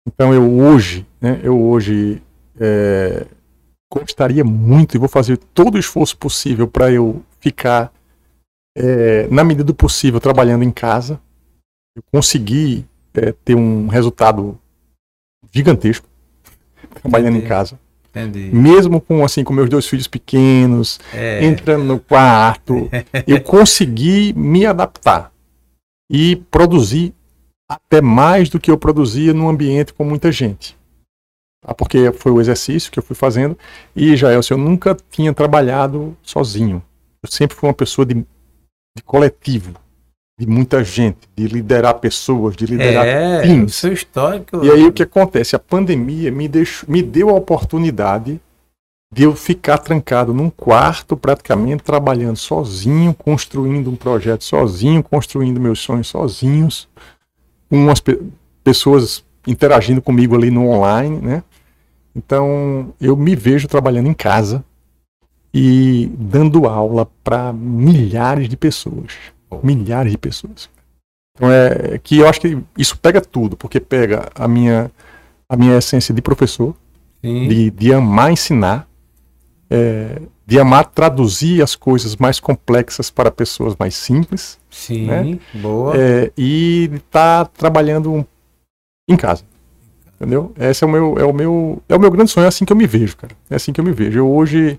Então eu hoje, né, eu hoje é, gostaria muito e vou fazer todo o esforço possível para eu ficar, é, na medida do possível, trabalhando em casa. Eu consegui é, ter um resultado gigantesco trabalhando em Entendi. casa entendi. mesmo com assim com meus dois filhos pequenos, É, entrando no quarto, eu consegui me adaptar e produzir até mais do que eu produzia num ambiente com muita gente. Tá? Porque foi o exercício que eu fui fazendo e já eu nunca tinha trabalhado sozinho. Eu sempre fui uma pessoa de, de coletivo, de muita gente, de liderar pessoas, de liderar é times. seu histórico. E aí o que acontece? A pandemia me, deixou, me deu a oportunidade de eu ficar trancado num quarto, praticamente trabalhando sozinho, construindo um projeto sozinho, construindo meus sonhos sozinhos, com umas pe- pessoas interagindo comigo ali no online, né? Então eu me vejo trabalhando em casa e dando aula para milhares de pessoas, milhares de pessoas. Então é que eu acho que isso pega tudo, porque pega a minha a minha essência de professor, Sim, de, de amar ensinar, é, de amar traduzir as coisas mais complexas para pessoas mais simples, sim, né? boa. é, e de estar trabalhando em casa. Entendeu? Esse é o meu é o meu é o meu grande sonho, é assim que eu me vejo, cara. É assim que eu me vejo. Eu hoje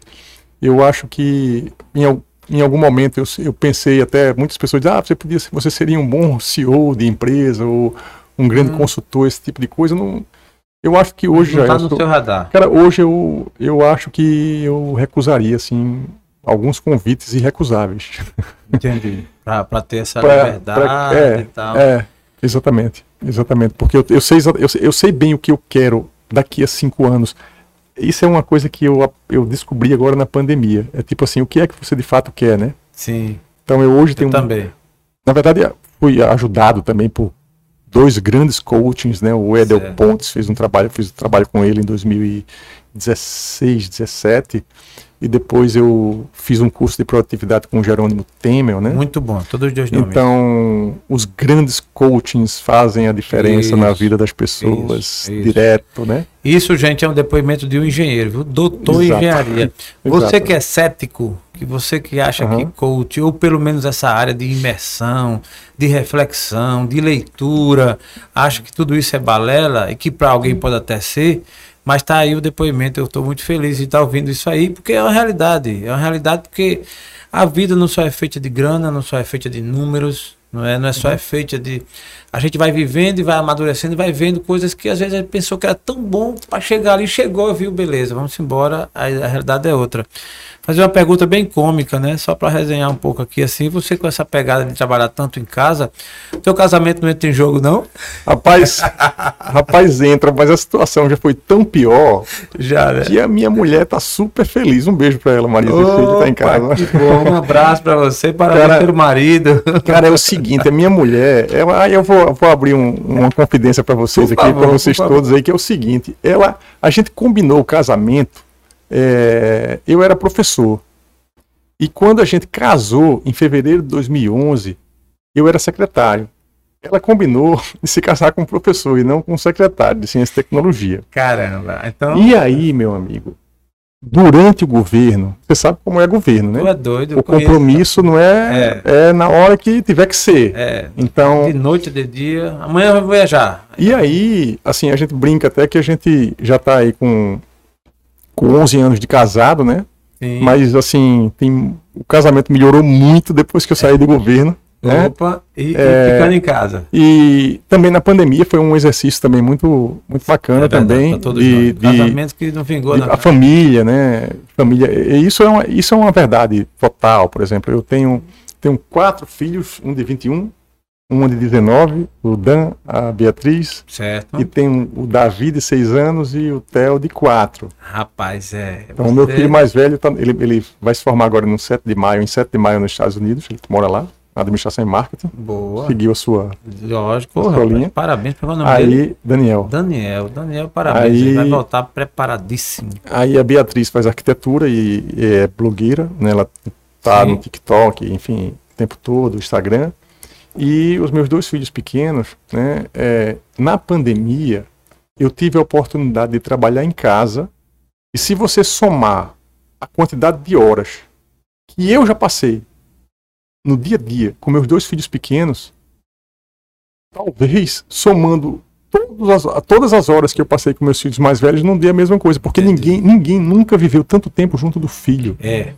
eu acho que em, em algum momento eu, eu pensei até muitas pessoas dizem, ah, você podia você seria um bom CEO de empresa ou um grande Hum. consultor, esse tipo de coisa. Não, eu acho que hoje Não já tá eu no seu radar. Cara, hoje eu, eu acho que eu recusaria, assim, alguns convites irrecusáveis. Entendi. Pra ter essa Pra- liberdade pra- é, e tal. É, exatamente. Exatamente. Porque eu, eu, sei, eu, eu sei bem o que eu quero daqui a cinco anos. Isso é uma coisa que eu, eu descobri agora na pandemia. É tipo assim, o que é que você de fato quer, né? Sim, Então eu hoje eu tenho. um- também. Na verdade, fui ajudado também por dois grandes coachings, né? O Edel Certo. Pontes fez um trabalho, fiz um trabalho com ele em 2016, 17, e depois eu fiz um curso de produtividade com o Jerônimo Temel, né? Muito bom, todos os dois nomes. Então, os grandes coachings fazem a diferença na Isso, vida das pessoas, isso, isso. direto, né? Isso, gente, é um depoimento de um engenheiro, viu? Doutor em Exato. engenharia. Você Exato. que é cético, que você que acha Aham. que coach, ou pelo menos essa área de imersão, de reflexão, de leitura, acha que tudo isso é balela e que para alguém pode até ser, mas tá aí o depoimento, eu estou muito feliz de estar ouvindo isso aí, porque é uma realidade, é uma realidade porque a vida não só é feita de grana, não só é feita de números, não é, não é só é feita de a gente vai vivendo e vai amadurecendo e vai vendo coisas que às vezes a gente pensou que era tão bom para chegar ali, chegou, viu, beleza, vamos embora, aí a realidade é outra. Fazer uma pergunta bem cômica, né? Só para resenhar um pouco aqui assim, você com essa pegada de trabalhar tanto em casa, teu casamento não entra em jogo não? Rapaz, rapaz entra, mas a situação já foi tão pior Já, né? que a minha mulher tá super feliz. Um beijo pra ela, Maria Cecília, tá em casa. Que bom, um abraço para você, parabéns Cara- pelo marido. Cara, é o seguinte, a minha mulher, ela, eu vou, vou abrir um- uma confidência pra vocês Por aqui, pra vocês por favor. todos aí, que é o seguinte, ela, a gente combinou o casamento, é, eu era professor, e quando a gente casou, em fevereiro de 2011, eu era secretário. Ela combinou de se casar com um professor e não com um secretário de ciência e tecnologia. Caramba, então E aí, meu amigo, durante o governo, você sabe como é governo, tu né? é doido. O conheço. compromisso não é, é na hora que tiver que ser. É, Então, de noite, de dia. Amanhã eu vou viajar. e aí, assim, a gente brinca até que a gente já tá aí com, com 11 anos de casado, né? Sim. Mas, assim, tem, o casamento melhorou muito depois que eu saí do governo, né? Opa, e, e É. ficando em casa. E também na pandemia foi um exercício também muito, muito bacana É verdade, também. de, de- Casamentos que não vingou, de- não. a família, né? Família. E isso é, uma, isso é uma verdade total, por exemplo. Eu tenho, tenho quatro filhos, um de 21, um de 19, o Dan, a Beatriz, Certo. e tem o Davi de 6 anos e o Theo de 4. Rapaz, é. Então, o meu filho mais velho, tá- ele, ele vai se formar agora no 7 de maio, em 7 de maio nos Estados Unidos, ele mora lá, administração e marketing, Boa. seguiu a sua. Lógico. Escolinha. Parabéns pelo nome dele. Aí, Daniel. Daniel. Daniel, parabéns. Aí- Ele vai voltar preparadíssimo. Aí a Beatriz faz arquitetura e, e é blogueira, né? Ela tá Sim. no TikTok, enfim, o tempo todo, Instagram. E os meus dois filhos pequenos, né? é, na pandemia, eu tive a oportunidade de trabalhar em casa. E se você somar a quantidade de horas que eu já passei no dia a dia com meus dois filhos pequenos, talvez somando todas as, todas as horas que eu passei com meus filhos mais velhos não dê a mesma coisa, porque Entendi. ninguém, ninguém nunca viveu tanto tempo junto do filho. É.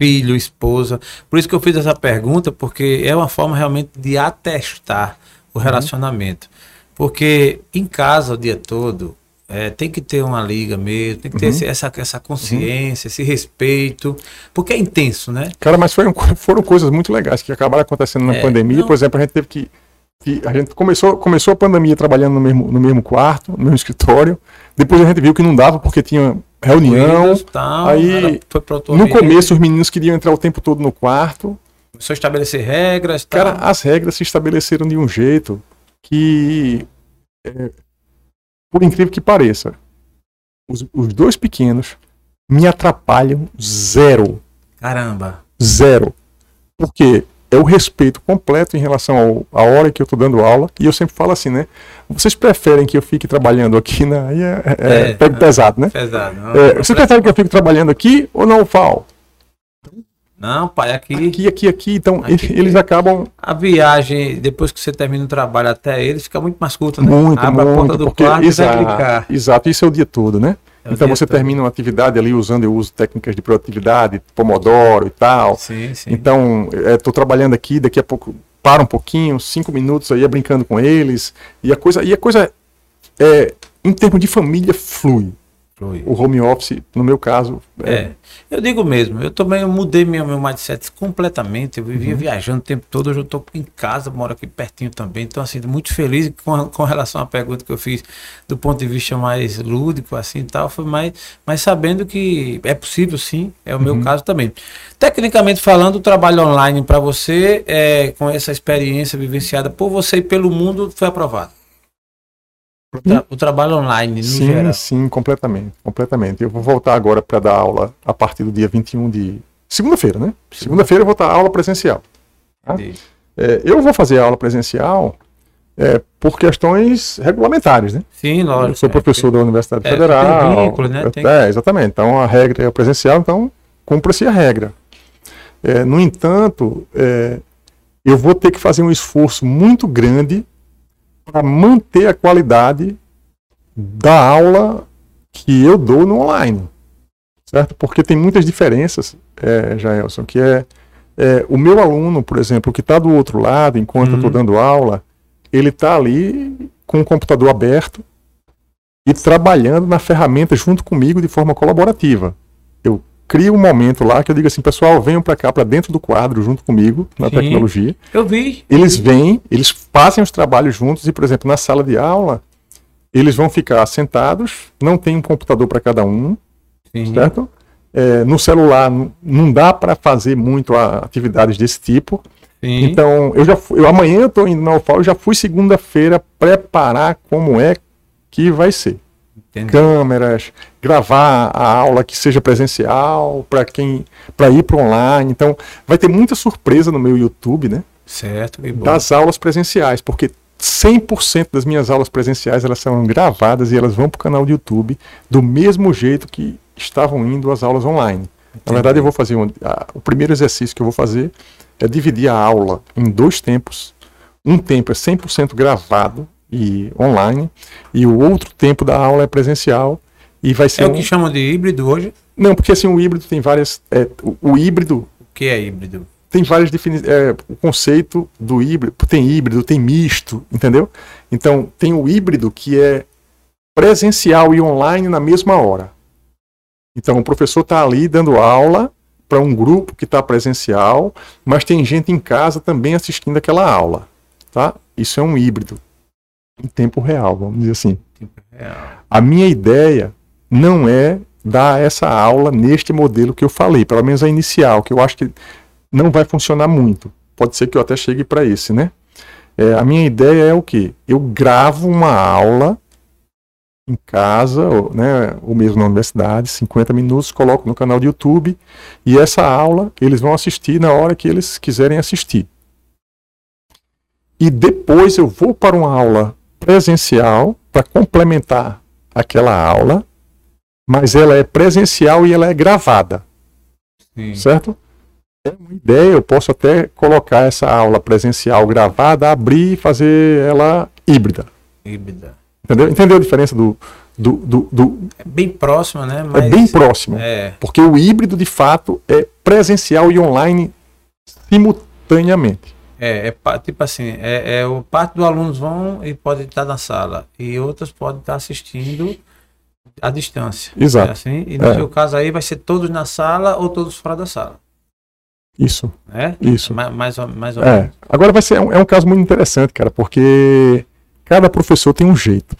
Filho, esposa. Por isso que eu fiz essa pergunta, porque é uma forma realmente de atestar o relacionamento. Porque em casa o dia todo é, tem que ter uma liga mesmo, tem que ter Uhum. esse- essa, essa consciência, esse respeito, porque é intenso, né? Cara, mas foram, foram coisas muito legais que acabaram acontecendo na É, pandemia. não- Por exemplo, a gente teve que. que a gente começou, começou a pandemia trabalhando no mesmo, no mesmo quarto, no mesmo escritório. Depois a gente viu que não dava porque tinha reunião. Tal, aí, No começo, os meninos queriam entrar o tempo todo no quarto. Começou a estabelecer regras. tal. Cara, as regras se estabeleceram de um jeito que, é, por incrível que pareça, os, os dois pequenos me atrapalham zero. Caramba. Zero. Porque é o respeito completo em relação à hora que eu estou dando aula. E eu sempre falo assim, né? Vocês preferem que eu fique trabalhando aqui na. Aí é, é, É, pego é. pesado, né? Pesado. Não, É, vocês preferem que eu fique trabalhando aqui ou não, FAO? Não pai, aqui, Aqui, aqui, aqui. Então, Aqui. eles acabam a viagem, depois que você termina o trabalho até eles, fica muito mais curta, né? Muito, Abre a porta muito, do porque quarto e vai exato, clicar. exato, isso é o dia todo, né? É então você todo. termina uma atividade ali usando, eu uso técnicas de produtividade, Pomodoro e tal. Sim, sim. Então, estou trabalhando aqui, daqui a pouco para um pouquinho, cinco minutos aí, é brincando com eles. E a coisa, e a coisa é, em termos de família, flui. Flui. O home office, no meu caso, é, É, eu digo mesmo, eu também eu mudei meu, meu mindset completamente. Eu vivia Uhum. viajando o tempo todo, hoje eu estou em casa, moro aqui pertinho também. Então, assim, muito feliz com, com relação à pergunta que eu fiz do ponto de vista mais lúdico, assim e tal, foi mais, mas sabendo que é possível sim, é o Uhum. meu caso também. Tecnicamente falando, o trabalho online para você, é, com essa experiência vivenciada por você e pelo mundo, foi aprovado. O, tra o trabalho online, no sim, geral. Sim, completamente, completamente. Eu vou voltar agora para dar aula a partir do dia 21 de... Segunda-feira, né? Segunda-feira eu vou dar aula presencial. Tá? É, eu vou fazer aula presencial é, por questões regulamentares, né? Sim, lógico. Eu sou professor é, da Universidade é, Federal. Vínculo, né? Tem... É, exatamente. Então a regra é presencial, então cumpra-se a regra. É, no entanto, é, eu vou ter que fazer um esforço muito grande para manter a qualidade da aula que eu dou no online. Certo? Porque tem muitas diferenças, é, Jaelson, que é, é o meu aluno, por exemplo, que está do outro lado, enquanto uhum. eu estou dando aula, ele está ali com o computador aberto e trabalhando na ferramenta junto comigo de forma colaborativa. Eu crio um momento lá que eu digo assim, pessoal, venham para cá, para dentro do quadro, junto comigo, na Sim, tecnologia. Eu vi. Eles vêm, eles fazem os trabalhos juntos e, por exemplo, na sala de aula, eles vão ficar sentados, não tem um computador para cada um, Sim. certo? É, no celular não dá para fazer muito a, atividades desse tipo. Sim. Então, eu já fui, eu, amanhã eu estou indo na UFAO, eu já fui segunda-feira preparar como é que vai ser. Entendi. Câmeras, gravar a aula que seja presencial, para quem para ir para online. Então, vai ter muita surpresa no meu YouTube, né? Certo, das aulas presenciais, porque 100% das minhas aulas presenciais elas são gravadas e elas vão para o canal do YouTube do mesmo jeito que estavam indo as aulas online. Entendi. Na verdade, eu vou fazer um, a, o primeiro exercício que eu vou fazer é dividir a aula em dois tempos. Um tempo é 100% gravado e online, e o outro tempo da aula é presencial. E vai ser é o que chamam de híbrido hoje? Não, porque assim, o híbrido tem várias. É, o, o, híbrido. O que é híbrido? Tem várias definições. É, o conceito do híbrido. Tem híbrido, tem misto, entendeu? Então, tem o híbrido que é presencial e online na mesma hora. Então, o professor está ali dando aula para um grupo que está presencial, mas tem gente em casa também assistindo aquela aula. Tá? Isso é um híbrido em tempo real, vamos dizer assim. A minha ideia não é dar essa aula neste modelo que eu falei, pelo menos a inicial, que eu acho que não vai funcionar muito. Pode ser que eu até chegue para esse, né? É, a minha ideia é o que? Eu gravo uma aula em casa, ou, né, ou mesmo na universidade, 50 minutos, coloco no canal de YouTube e essa aula eles vão assistir na hora que eles quiserem assistir. E depois eu vou para uma aula presencial para complementar aquela aula, mas ela é presencial e ela é gravada. Sim. Certo? É uma ideia, eu posso até colocar essa aula presencial gravada, abrir e fazer ela híbrida. Híbrida. Entendeu? Entendeu a diferença do. do, do, do... É bem próxima, né? Mas... É bem próximo. É. Porque o híbrido, de fato, é presencial e online simultaneamente. É, é tipo assim, é, é parte dos alunos vão e podem estar na sala e outros podem estar assistindo à distância. Exato. É assim? E no é. seu caso aí vai ser todos na sala ou todos fora da sala. Isso. É? Isso. Mais, mais, ou, mais ou é. menos. Agora vai ser é um, é um caso muito interessante, cara, porque cada professor tem um jeito.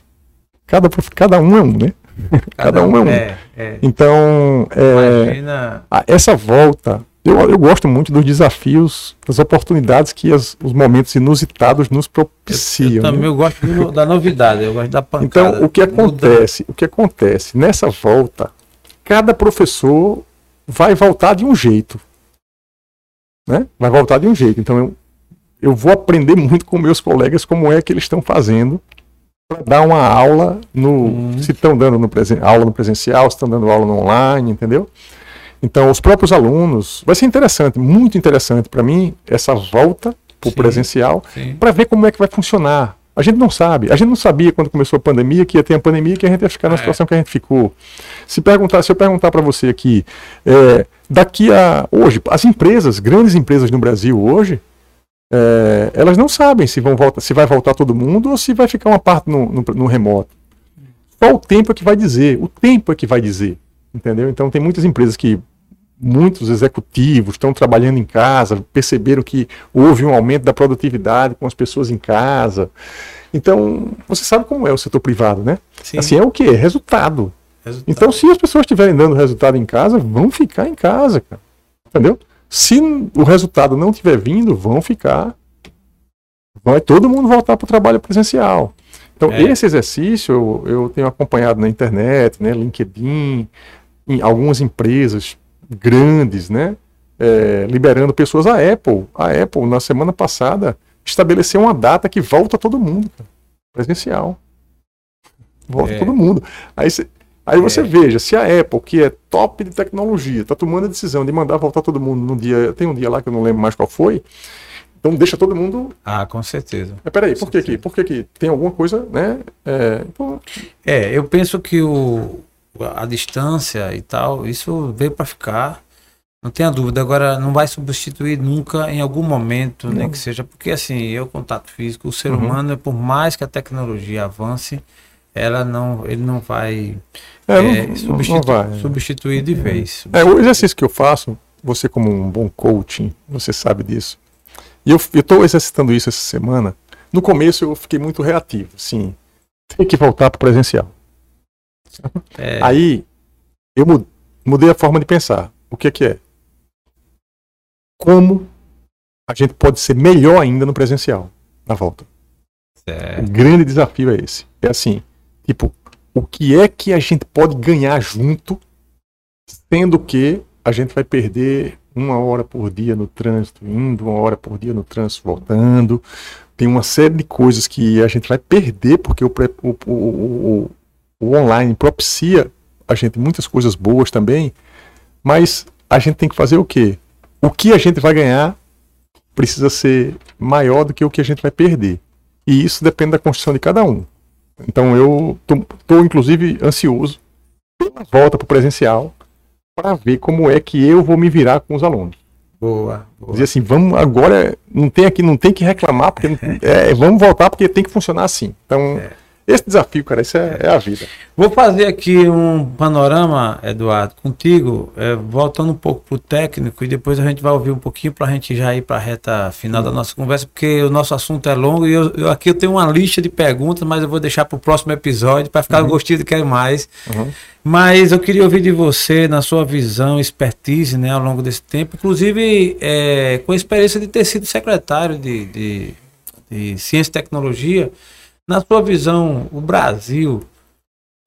Cada, cada um é um, né? Cada, cada um é um. É, é. Então, é, Imagina... essa volta, eu, eu gosto muito dos desafios, das oportunidades que as, os momentos inusitados nos propiciam. Eu, eu também né? eu gosto do, da novidade, eu gosto da pancada. Então, o que acontece? O que acontece nessa volta? Cada professor vai voltar de um jeito, né? Vai voltar de um jeito. Então, eu, eu vou aprender muito com meus colegas como é que eles estão fazendo para dar uma aula no. Hum. Se estão dando no presen, aula no presencial, se estão dando aula no online, entendeu? Então, os próprios alunos. Vai ser interessante, muito interessante para mim, essa volta para o presencial, para ver como é que vai funcionar. A gente não sabe. A gente não sabia quando começou a pandemia que ia ter a pandemia que a gente ia ficar na é. situação que a gente ficou. Se perguntar, se eu perguntar para você aqui, é, daqui a hoje, as empresas, grandes empresas no Brasil hoje, é, elas não sabem se, vão voltar, se vai voltar todo mundo ou se vai ficar uma parte no, no, no remoto. Só o tempo é que vai dizer. O tempo é que vai dizer. Entendeu? Então tem muitas empresas que muitos executivos estão trabalhando em casa, perceberam que houve um aumento da produtividade com as pessoas em casa. Então, você sabe como é o setor privado, né? Sim. Assim é o que? Resultado. resultado. Então, se as pessoas estiverem dando resultado em casa, vão ficar em casa, cara. Entendeu? Se o resultado não estiver vindo, vão ficar. Vai todo mundo voltar para o trabalho presencial. Então, É. esse exercício eu, eu tenho acompanhado na internet, né, LinkedIn, em algumas empresas grandes, né, é, liberando pessoas. A Apple, a Apple, na semana passada, estabeleceu uma data que volta todo mundo, cara, presencial. Volta É. todo mundo. Aí, cê- aí você veja, se a Apple, que é top de tecnologia, está tomando a decisão de mandar voltar todo mundo no dia. Tem um dia lá que eu não lembro mais qual foi. Então deixa todo mundo Ah, com certeza. mas peraí, por que que? Por que que? Tem alguma coisa, né? É, então, É, eu penso que o, a distância e tal, isso veio para ficar. Não tenha dúvida. Agora, não vai substituir nunca em algum momento, nem Não. que seja. Porque, assim, eu, contato físico, o ser Uhum. humano, por mais que a tecnologia avance, ela não, ele não vai, é, é, não, não, substitu- não vai. substituir de vez. É, o exercício que eu faço, você como um bom coaching, você sabe disso. E eu estou exercitando isso essa semana. No começo eu fiquei muito reativo, sim. Tem que voltar para o presencial. É, Aí eu mu- mudei a forma de pensar. O que é que é? Como a gente pode ser melhor ainda no presencial, na volta. é, O grande desafio é esse. É assim, tipo, o que é que a gente pode ganhar junto, sendo que a gente vai perder uma hora por dia no trânsito, indo, uma hora por dia no trânsito, voltando. Tem uma série de coisas que a gente vai perder, porque o, o, o, o, online propicia a gente muitas coisas boas também, mas a gente tem que fazer o quê? O que a gente vai ganhar precisa ser maior do que o que a gente vai perder. E isso depende da construção de cada um. Então eu estou, inclusive, ansioso pela volta para o presencial para ver como é que eu vou me virar com os alunos. boa, boa. Dizer assim, vamos agora, não tem aqui, não tem que reclamar, porque é, vamos voltar porque tem que funcionar assim. Então, esse desafio, cara, isso é, é a vida. Vou fazer aqui um panorama, Eduardo, contigo, é, voltando um pouco para o técnico e depois a gente vai ouvir um pouquinho para a gente já ir para a reta final da nossa conversa, porque o nosso assunto é longo e eu, eu- aqui eu tenho uma lista de perguntas, mas eu vou deixar para o próximo episódio para ficar gostinho de quero mais. Uhum. Mas eu queria ouvir de você, na sua visão, expertise né, ao longo desse tempo, inclusive é, com a experiência de ter sido secretário de, de, de Ciência e Tecnologia. Na sua visão, o Brasil,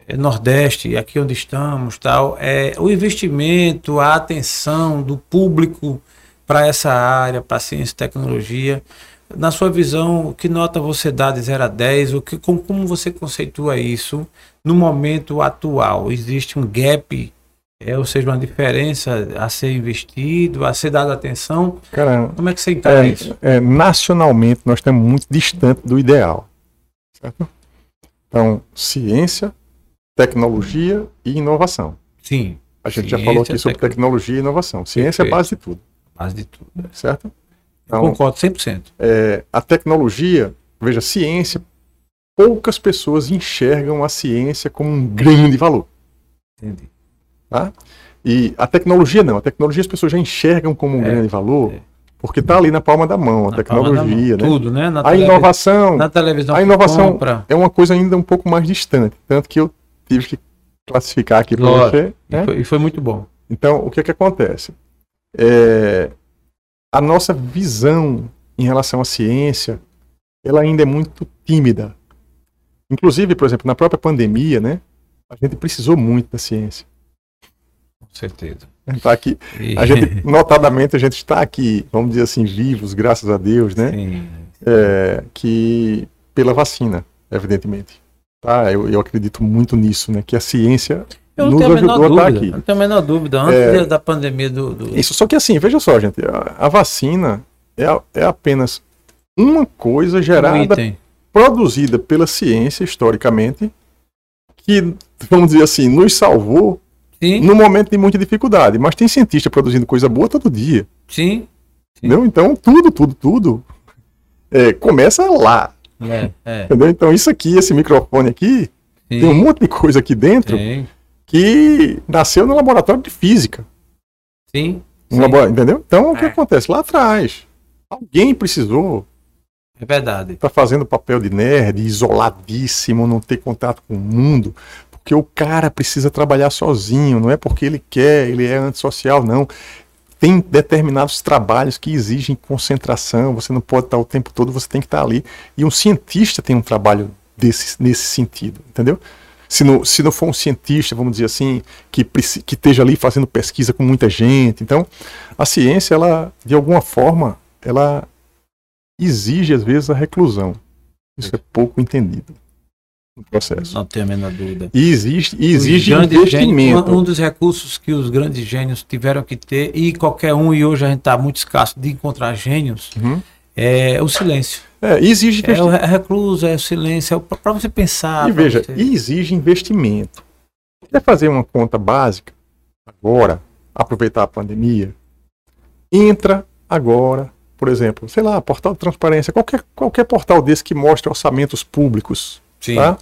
é, Nordeste, aqui onde estamos, tal, é, o investimento, a atenção do público para essa área, para ciência e tecnologia, na sua visão, que nota você dá de 0 a 10? O que, como, como você conceitua isso no momento atual? Existe um gap, é, ou seja, uma diferença a ser investido, a ser dado atenção? Cara, Como é que você encara isso? é, é, nacionalmente nós estamos muito distante do ideal. Certo? Então, ciência, tecnologia e inovação. Sim, A gente já Ciência, falou aqui sobre tecno- tecnologia e inovação. Ciência é a Perfeito. base de tudo, base de tudo. certo? Eu Então, concordo 100%. é, a tecnologia, veja, ciência, poucas pessoas enxergam a ciência como um grande valor. Entendi. Tá? E a tecnologia não, a tecnologia as pessoas já enxergam como um É, grande valor, é. Porque está ali na palma da mão, a Na tecnologia, mão. né? Tudo, né? Na A inovação, Na televisão. a inovação compra. é uma coisa ainda um pouco mais distante, tanto que eu tive que classificar aqui para você. E né? foi, e foi muito bom. Então, o que é que acontece? É, a nossa visão em relação à ciência, ela ainda é muito tímida. Inclusive, por exemplo, na própria pandemia, né? A gente precisou muito da ciência. Com certeza. Tá aqui, E- a gente, notadamente, a gente está aqui, vamos dizer assim, vivos, graças a Deus, né? Sim. É, que pela vacina, evidentemente. Tá? Eu, eu acredito muito nisso, né? Que a ciência Eu não nos tenho a menor ajudou a estar dúvida. aqui. Não tenho a menor dúvida. Antes É. da- pandemia do. do- Isso, só que assim, veja só, gente, a, a vacina é, é apenas uma coisa um gerada, item. produzida pela ciência historicamente, que, vamos dizer assim, nos salvou Sim, num momento de muita dificuldade. Mas tem cientista produzindo coisa boa todo dia. sim. Entendeu? Então, tudo, tudo, tudo é, começa lá. É, é. Entendeu? Então, isso aqui, esse microfone aqui, tem um Sim, monte de coisa aqui dentro sim. que nasceu no laboratório de física. sim, Um sim. Entendeu? Então, o que É. acontece? Lá atrás, alguém precisou É verdade. tá fazendo papel de nerd, isoladíssimo, não ter contato com o mundo, porque o cara precisa trabalhar sozinho, não é porque ele quer, ele é antissocial, não. Tem determinados trabalhos que exigem concentração, você não pode estar o tempo todo, você tem que estar ali. E um cientista tem um trabalho desse, nesse sentido, entendeu? Se não, se não for um cientista, vamos dizer assim, que, que esteja ali fazendo pesquisa com muita gente. Então, a ciência, ela, de alguma forma, ela exige, às vezes, a reclusão. Isso é pouco entendido no processo. Não tenho a menor dúvida. E existe, e exige investimento. Gênios, um dos recursos que os grandes gênios tiveram que ter, e qualquer um, e hoje a gente está muito escasso de encontrar gênios, uhum. é o silêncio. É, exige É o recluso, é o silêncio, é para você pensar. E veja, você... exige investimento. Quer fazer uma conta básica agora, aproveitar a pandemia? Entra agora, por exemplo, sei lá, portal de transparência, qualquer, qualquer portal desse que mostre orçamentos públicos Sim. Tá?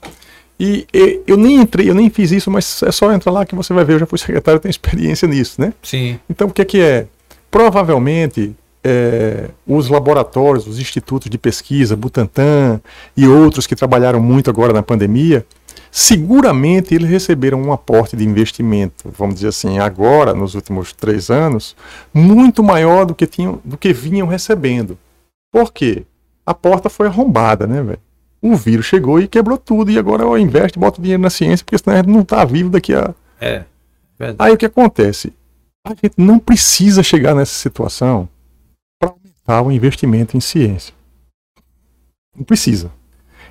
E, e, eu nem entrei, eu nem fiz isso, mas é só entrar lá que você vai ver, eu já fui secretário, tenho experiência nisso, né? Sim. Então o que é que é? Provavelmente é, os laboratórios, os institutos de pesquisa, Butantan e outros que trabalharam muito agora na pandemia, seguramente eles receberam um aporte de investimento, vamos dizer assim, agora, nos últimos três anos, muito maior do que, tinham, do que vinham recebendo. Por quê? A porta foi arrombada, né, velho? O vírus chegou e quebrou tudo. E agora eu investo e boto dinheiro na ciência, porque senão a gente não está vivo daqui a. É. Verdade. Aí o que acontece? A gente não precisa chegar nessa situação para aumentar o investimento em ciência. Não precisa.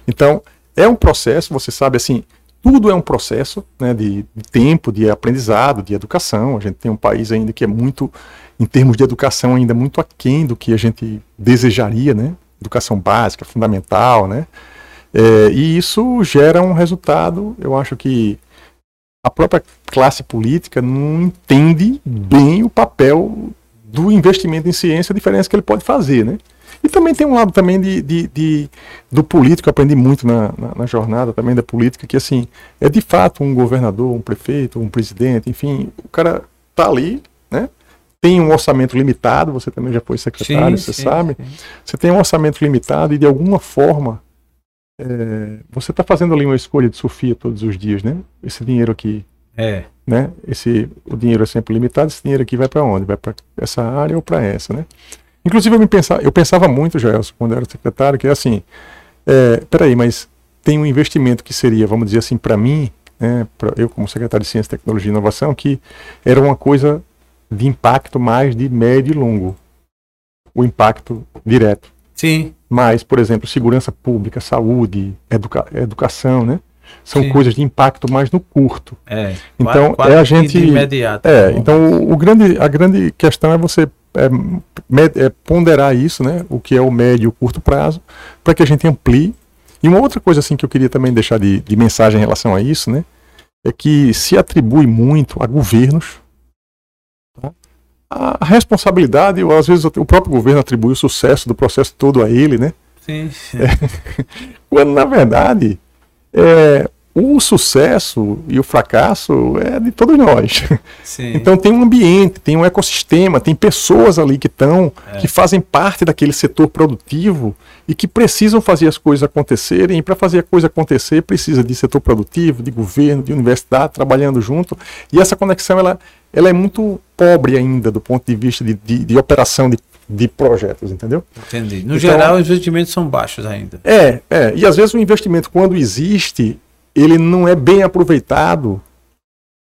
Então, é um processo, você sabe assim, tudo é um processo né, de, de, tempo, de aprendizado, de educação. A gente tem um país ainda que é muito, em termos de educação, ainda muito aquém do que a gente desejaria, né? Educação básica, fundamental, né? É, e isso gera um resultado, eu acho que a própria classe política não entende bem o papel do investimento em ciência, a diferença que ele pode fazer, né? E também tem um lado também de, de, de do político, aprendi muito na, na, na, jornada também da política, que assim, é de fato um governador, um prefeito, um presidente, enfim, o cara tá ali, né? Tem um orçamento limitado, você também já foi secretário, sim, você sim, sabe. Sim. Você tem um orçamento limitado e de alguma forma é, você está fazendo ali uma escolha de Sofia todos os dias, né? Esse dinheiro aqui. É. Né? Esse, o dinheiro é sempre limitado, esse dinheiro aqui vai para onde? Vai para essa área ou para essa, né? Inclusive eu, me pensava, eu pensava muito, Jaelson, quando era secretário, que é assim, é, peraí, mas tem um investimento que seria, vamos dizer assim, para mim, né, pra, eu como secretário de Ciência, Tecnologia e Inovação, que era uma coisa de impacto mais de médio e longo. O impacto direto. Sim. Mas, por exemplo, segurança pública, saúde, educa educação, né? São Sim. coisas de impacto mais no curto. É. Então quase, é a gente. Imediato, é. Então o, o, grande, a grande questão é você é, med, é ponderar isso, né? O que é o médio e o curto prazo, para que a gente amplie. E uma outra coisa assim que eu queria também deixar de, de mensagem em relação a isso, né? É que se atribui muito a governos a responsabilidade, ou às vezes o próprio governo atribui o sucesso do processo todo a ele, né? Sim. É, quando na verdade é, o sucesso e o fracasso é de todos nós. Sim. Então tem um ambiente, tem um ecossistema, tem pessoas ali que estão, é. que fazem parte daquele setor produtivo e que precisam fazer as coisas acontecerem. E para fazer a coisa acontecer, precisa de setor produtivo, de governo, de universidade trabalhando junto. E essa conexão ela, ela é muito pobre ainda do ponto de vista de, de, de operação de, de projetos, entendeu? Entendi. No então, geral, os investimentos são baixos ainda. É, é. E às vezes o investimento, quando existe, ele não é bem aproveitado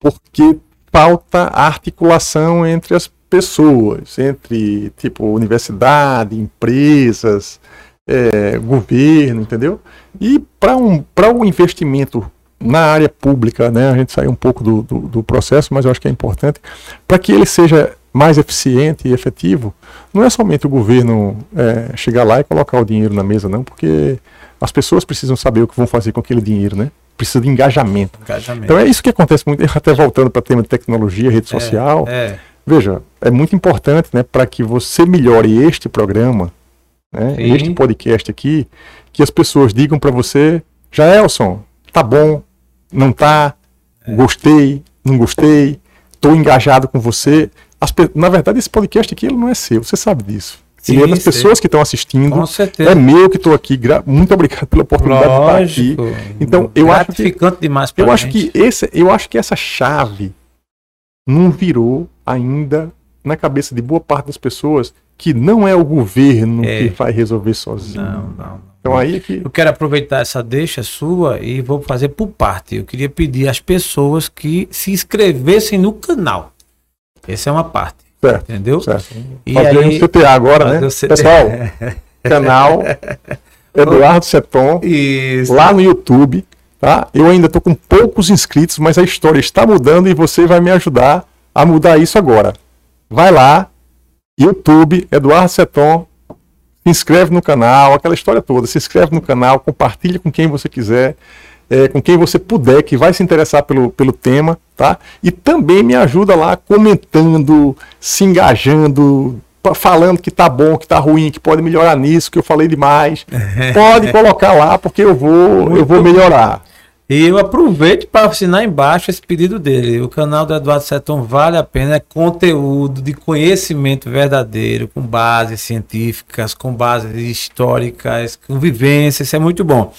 porque falta articulação entre as pessoas, entre tipo universidade, empresas, é, governo, entendeu? E para um, um investimento na área pública, né, a gente sai um pouco do, do, do processo, mas eu acho que é importante, para que ele seja mais eficiente e efetivo, não é somente o governo é, chegar lá e colocar o dinheiro na mesa, não, porque as pessoas precisam saber o que vão fazer com aquele dinheiro, né? Precisa de engajamento. engajamento. Então é isso que acontece muito, até voltando para o tema de tecnologia, rede é, social. É. Veja, é muito importante né, para que você melhore este programa, né, este podcast aqui, que as pessoas digam para você, Jaelson, tá bom, não tá, é. gostei, não gostei, estou engajado com você. As, na verdade, esse podcast aqui ele não é seu, você sabe disso. Sim, ele é das pessoas que estão assistindo. Com certeza. É meu que estou aqui. Muito obrigado pela oportunidade Lógico. de estar aqui. Então, eu acho que, demais eu acho que esse, eu acho que essa chave não virou ainda na cabeça de boa parte das pessoas que não é o governo É. que vai resolver sozinho. Não, não. Então aí é que Eu quero aproveitar essa deixa sua e vou fazer por parte. Eu queria pedir às pessoas que se inscrevessem no canal. Essa é uma parte, certo, entendeu? certo. E aí- CTA agora, né? CTA. Pessoal, canal Eduardo Seton Isso. lá no YouTube, tá? Eu ainda tô com poucos inscritos, mas a história está mudando e você vai me ajudar a mudar isso agora. Vai lá, YouTube, Eduardo Seton, se inscreve no canal, aquela história toda. Se inscreve no canal, compartilha com quem você quiser, é, com quem você puder, que vai se interessar pelo, pelo tema, tá? E também me ajuda lá comentando, se engajando, falando que tá bom, que tá ruim, que pode melhorar nisso, que eu falei demais. Pode colocar lá, porque eu vou, eu vou melhorar. E eu aproveito para assinar embaixo esse pedido dele. O canal do Eduardo Seton vale a pena, é conteúdo de conhecimento verdadeiro, com bases científicas, com bases históricas, com vivência, isso é muito bom.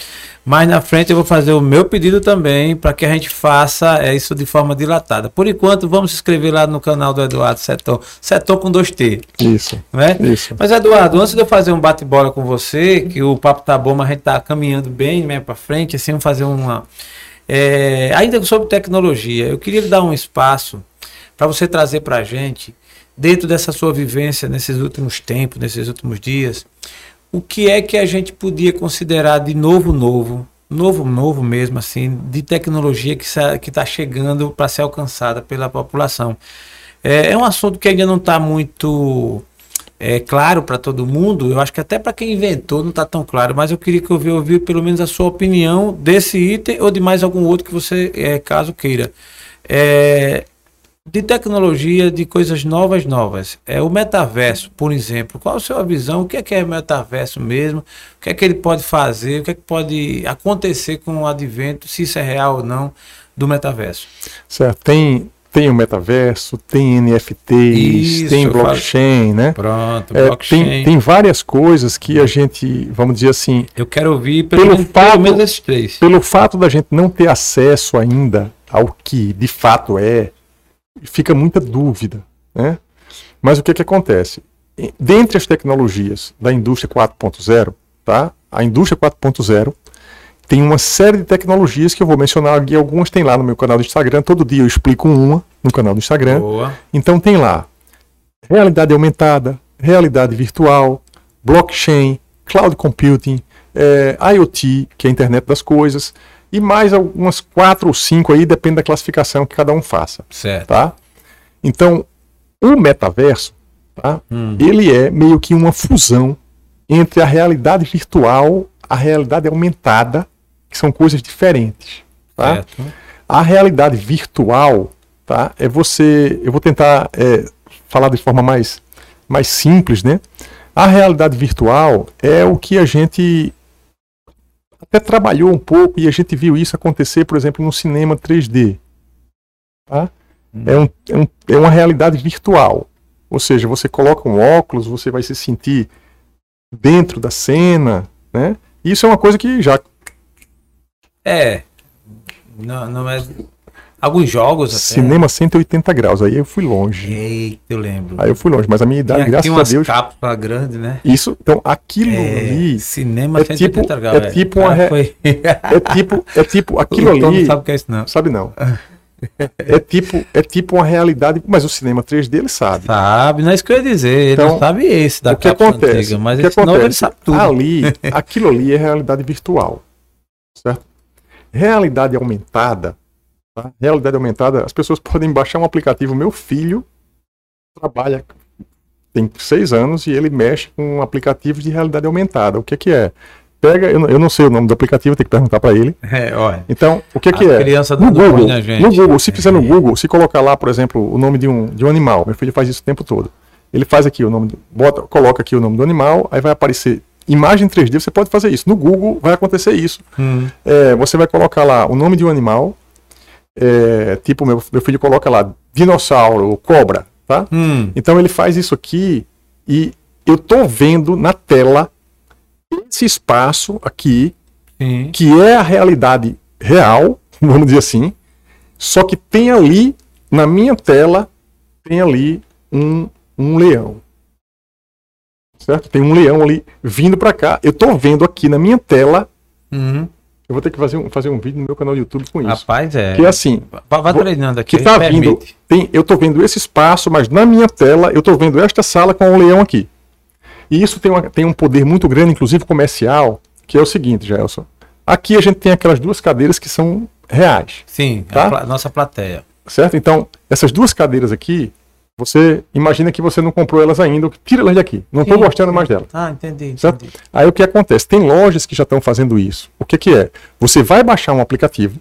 Mais na frente eu vou fazer o meu pedido também para que a gente faça é, isso de forma dilatada. Por enquanto, vamos se inscrever lá no canal do Eduardo Seton. Seton com 2T, Isso, não é? isso. Mas Eduardo, antes de eu fazer um bate-bola com você, que o papo tá bom, mas a gente tá caminhando bem né, para frente, assim, vamos fazer uma. é, ainda sobre tecnologia, eu queria lhe dar um espaço para você trazer para a gente, dentro dessa sua vivência nesses últimos tempos, nesses últimos dias, o que é que a gente podia considerar de novo, novo, novo, novo mesmo, assim, de tecnologia que está chegando para ser alcançada pela população. É, é um assunto que ainda não está muito é, claro para todo mundo. Eu acho que até para quem inventou não está tão claro, mas eu queria que eu ouvir, ouvir pelo menos a sua opinião desse item ou de mais algum outro que você, é, caso queira. É, de tecnologia, de coisas novas, novas. É o metaverso, por exemplo. Qual a sua visão? O que é que é metaverso mesmo? O que é que ele pode fazer? O que é que pode acontecer com o advento, se isso é real ou não, do metaverso? Certo. Tem, tem o metaverso, tem NFTs, Isso, tem blockchain, né? Pronto, É, blockchain. tem, tem várias coisas que a gente, vamos dizer assim, Eu quero ouvir pelo, Pelo menos, fato- pelo menos esses três. pelo fato da gente não ter acesso ainda ao que de fato é, fica muita dúvida, né? Mas o que que acontece? Dentre as tecnologias da indústria 4.0, tá? A indústria 4.0 tem uma série de tecnologias que eu vou mencionar aqui, algumas tem lá no meu canal do Instagram, todo dia eu explico uma no canal do Instagram. Boa. Então tem lá realidade aumentada, realidade virtual, blockchain, cloud computing, eh, IoT, que é a internet das coisas, e mais algumas quatro ou cinco aí, depende da classificação que cada um faça, Certo. tá? Então, o metaverso, tá? Hum. Ele é meio que uma fusão entre a realidade virtual, a realidade aumentada, que são coisas diferentes, tá? Certo. A realidade virtual, tá? É você. Eu vou tentar é, falar de forma mais, mais simples, né? A realidade virtual é o que a gente até trabalhou um pouco e a gente viu isso acontecer, por exemplo, no cinema 3D. Tá? É, um, é, um- é uma realidade virtual. Ou seja, você coloca um óculos, você vai se sentir dentro da cena, né? Isso é uma coisa que já É. Não, não é. Alguns jogos até. cinema 180 graus, aí eu fui longe. Eita, eu lembro. Aí eu fui longe, mas a minha idade, Tinha, graças a umas Deus. cápsulas grandes, né? Isso, então aquilo É, ali cinema é 180 tipo- graus. é tipo uma Ah, re- foi- é tipo, é tipo aquilo o Tom ali, não sabe o que é isso, não. sabe não. É tipo, é tipo uma realidade, mas o cinema 3D ele sabe. Sabe, não é isso que eu ia dizer. Ele Então, não sabe esse da o que acontece? antiga, mas o que esse novo ele acontece? sabe tudo. Ali, aquilo ali é realidade virtual, certo? Realidade aumentada, tá? Realidade aumentada, as pessoas podem baixar um aplicativo. Meu filho trabalha, tem seis anos e ele mexe com aplicativos de realidade aumentada. O que que é? Pega, eu, não- eu não sei o nome do aplicativo, tem que perguntar para ele. É, olha. Então, o que que é? criança No dando ruim Google, no Google, se fizer no Google, se colocar lá, por exemplo, o nome de um, de um animal, meu filho faz isso o tempo todo. Ele faz aqui o nome, bota, coloca aqui o nome do animal, aí vai aparecer imagem 3D, você pode fazer isso. No Google vai acontecer isso. Hum, É, você vai colocar lá o nome de um animal, é, tipo, meu, meu filho coloca lá dinossauro, cobra, tá? hum, Então ele faz isso aqui e eu tô vendo na tela esse espaço aqui sim. que é a realidade real, vamos dizer assim, só que tem ali, na minha tela, tem ali um um leão. Certo? Tem um leão ali vindo para cá. Eu estou vendo aqui na minha tela. Uhum. Eu vou ter que fazer um, fazer um vídeo no meu canal do YouTube com isso. Rapaz, é. Que é assim, Vá, treinando aqui. que tá permite. vindo. Tem, eu tô vendo esse espaço, mas na minha tela eu tô vendo esta sala com o leão aqui. E isso tem, uma- tem um poder muito grande, inclusive comercial, que é o seguinte, Gelson. Aqui a gente tem aquelas duas cadeiras que são reais, Sim, Tá? a pla- nossa plateia. certo? Então, essas duas cadeiras aqui, você imagina que você não comprou elas ainda, tira elas daqui. Não estou gostando mais delas. Ah, entendi. Certo? entendi. Aí o que acontece? Tem lojas que já estão fazendo isso. O que, que é? Você vai baixar um aplicativo,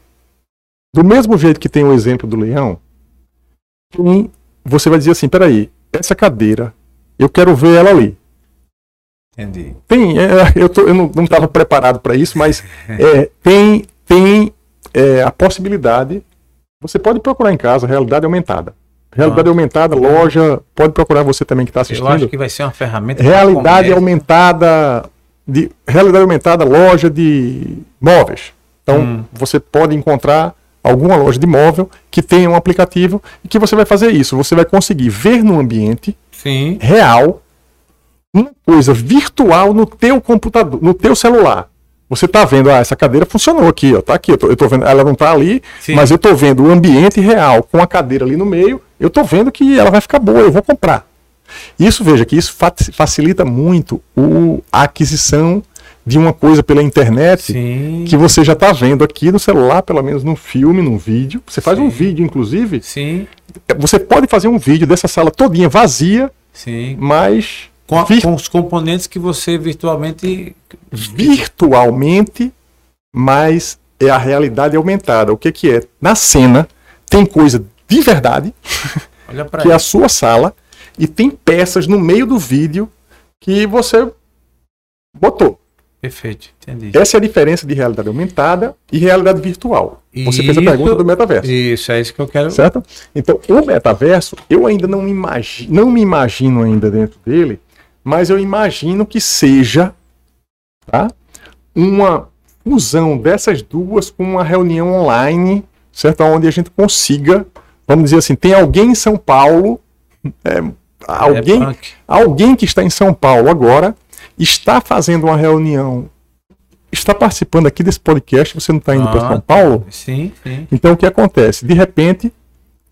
do mesmo jeito que tem o exemplo do leão, e você vai dizer assim: peraí, essa cadeira, eu quero ver ela ali. Entendi. Tem, é, eu, tô- eu não estava preparado para isso, mas é, tem, tem é, a possibilidade. Você pode procurar em casa, realidade aumentada. Realidade Ah. aumentada, loja, pode procurar você também que está assistindo. Eu acho que vai ser uma ferramenta. Realidade aumentada de realidade aumentada loja de móveis. Então Hum. você pode encontrar alguma loja de móvel que tenha um aplicativo e que você vai fazer isso. Você vai conseguir ver no ambiente Sim. real uma coisa virtual no teu computador, no teu celular. Você está vendo, ah, essa cadeira funcionou aqui, ó, tá aqui, eu tô, eu tô vendo, ela não está ali, Sim. mas eu estou vendo o ambiente real com a cadeira ali no meio, eu estou vendo que ela vai ficar boa, eu vou comprar. Isso, veja, que isso fa- facilita muito o, a aquisição de uma coisa pela internet Sim. que você já está vendo aqui no celular, pelo menos num filme, num vídeo. Você faz um Sim. vídeo, inclusive, Sim. você pode fazer um vídeo dessa sala todinha vazia, Sim. mas Com, a- com os componentes que você virtualmente. virtualmente, mas é a realidade aumentada. O que, que é? Na cena tem coisa de verdade, que é a sua sala, e tem peças no meio do vídeo que você botou. Perfeito, entendi. Essa é a diferença de realidade aumentada e realidade virtual. Você fez a Isso- pergunta do metaverso. Isso, é isso que eu quero. Certo? Então, o metaverso, eu ainda não me imagino, não me imagino ainda dentro dele, mas eu imagino que seja tá? uma fusão dessas duas com uma reunião online, certo? Onde a gente consiga, vamos dizer assim, tem alguém em São Paulo, é, alguém, É alguém que está em São Paulo agora, está fazendo uma reunião, está participando aqui desse podcast, você não está indo para Ah, São Paulo? Sim, sim. Então o que acontece? De repente,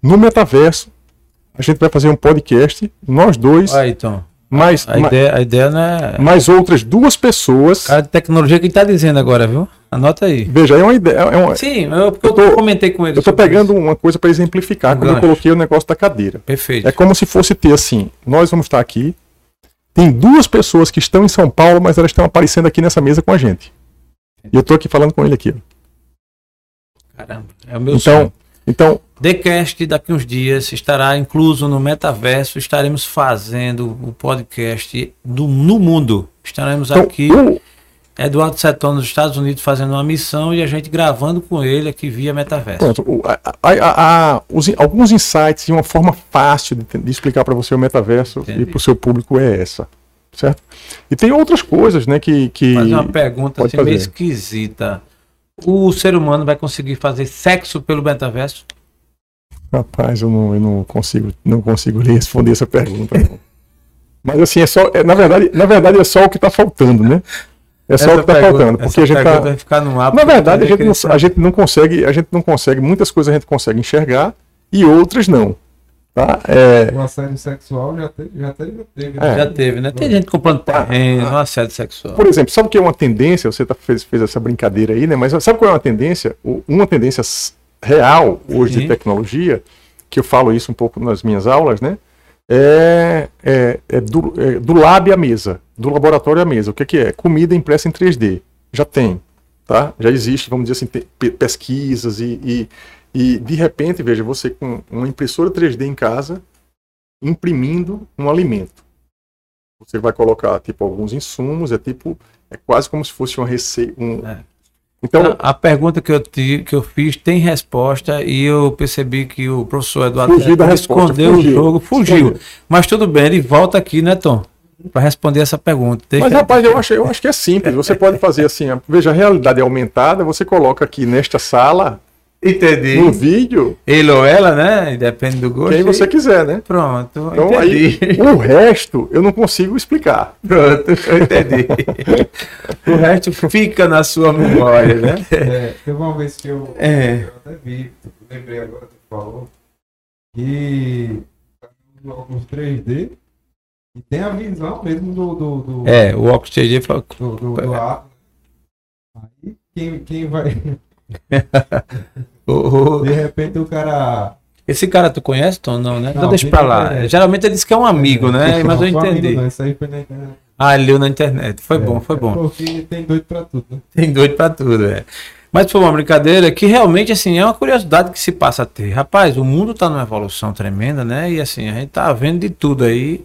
no metaverso, a gente vai fazer um podcast, nós dois, Aí, Tom. mais, A ma- ideia, a ideia não é. mais outras duas pessoas. Cara de tecnologia que ele tá dizendo agora, viu? Anota aí. Veja, é uma ideia. É uma, Sim, eu, porque eu, Eu tô- comentei com ele. eu estou pegando isso. uma coisa para exemplificar Um quando eu coloquei o negócio da cadeira. Perfeito. É como se fosse ter assim: nós vamos estar aqui. Tem duas pessoas que estão em São Paulo, mas elas estão aparecendo aqui nessa mesa com a gente. E eu estou aqui falando com ele aqui. Caramba, é o meu Então, sonho. então TheCast daqui uns dias estará incluso no metaverso. Estaremos fazendo o podcast do, no mundo. Estaremos então aqui, o- Eduardo Seton nos Estados Unidos fazendo uma missão e a gente gravando com ele aqui via metaverso. Pronto, a- a- a- os alguns insights e uma forma fácil de, de explicar para você o metaverso Entendi. e para o seu público é essa, certo? E tem outras coisas, né, que... que Fazer uma pergunta assim, meio esquisita. O ser humano vai conseguir fazer sexo pelo metaverso? Rapaz, eu não, eu não consigo, não consigo responder essa pergunta. Mas assim, é só, é, na verdade, na verdade é só o que está faltando, né? É só o que está faltando, porque a gente tá, vai ficar no ar. Na verdade, a gente, não, a gente não consegue, a gente não consegue, muitas coisas a gente consegue enxergar e outras não. Tá? É, O assédio sexual já teve, já teve, já teve. É. Já teve, né? Tem gente comprando terreno, um assédio sexual. Por exemplo, sabe o que é uma tendência? Você tá, fez, fez essa brincadeira aí, né? Mas sabe qual é uma tendência? Uma tendência real hoje Sim. de tecnologia, que eu falo isso um pouco nas minhas aulas, né? É, é- é do, é do lab à mesa, do laboratório à mesa. O que, que é? Comida impressa em 3D. Já tem, tá? Já existe, vamos dizer assim, pesquisas e, e, e, de repente, veja, você com uma impressora 3D em casa, imprimindo um alimento. Você vai colocar tipo alguns insumos, é tipo é quase como se fosse uma receita. Um... É. Então, a, a pergunta que eu, ti- que eu fiz tem resposta e eu percebi que o professor Eduardo escondeu fugiu. o jogo, fugiu. Fugiu. Mas tudo bem, ele volta aqui, né, Tom? Para responder essa pergunta. Deixa- mas rapaz, eu acho, eu acho que é simples. Você pode fazer assim, veja, a realidade é aumentada, você coloca aqui nesta sala Entendi. No vídeo, Ele ou ela, né? Depende do gosto. quem você quiser, né? Pronto, Então entendi. aí, o resto eu não consigo explicar. Pronto, eu entendi. o resto fica na sua memória, né? É, teve uma vez que eu, É. eu até vi, lembrei agora que tu falou, que tá no óculos 3D e tem a visão mesmo do, do, do, É, o óculos 3D foi- do, do, do ato. Aí quem, quem vai. De repente o cara. Esse cara tu conhece, Tom? Não, né? Então deixa pra lá. internet. Geralmente ele diz que é um amigo, né? Mas eu Não, só amigo entendi. Não, isso aí foi na internet. Ah, ele leu na internet. Foi bom, É, foi é bom. Porque tem doido pra tudo, né? Tem doido pra tudo, é. Mas foi uma brincadeira que realmente, assim, é uma curiosidade que se passa a ter. Rapaz, o mundo tá numa evolução tremenda, né? E assim, a gente tá vendo de tudo aí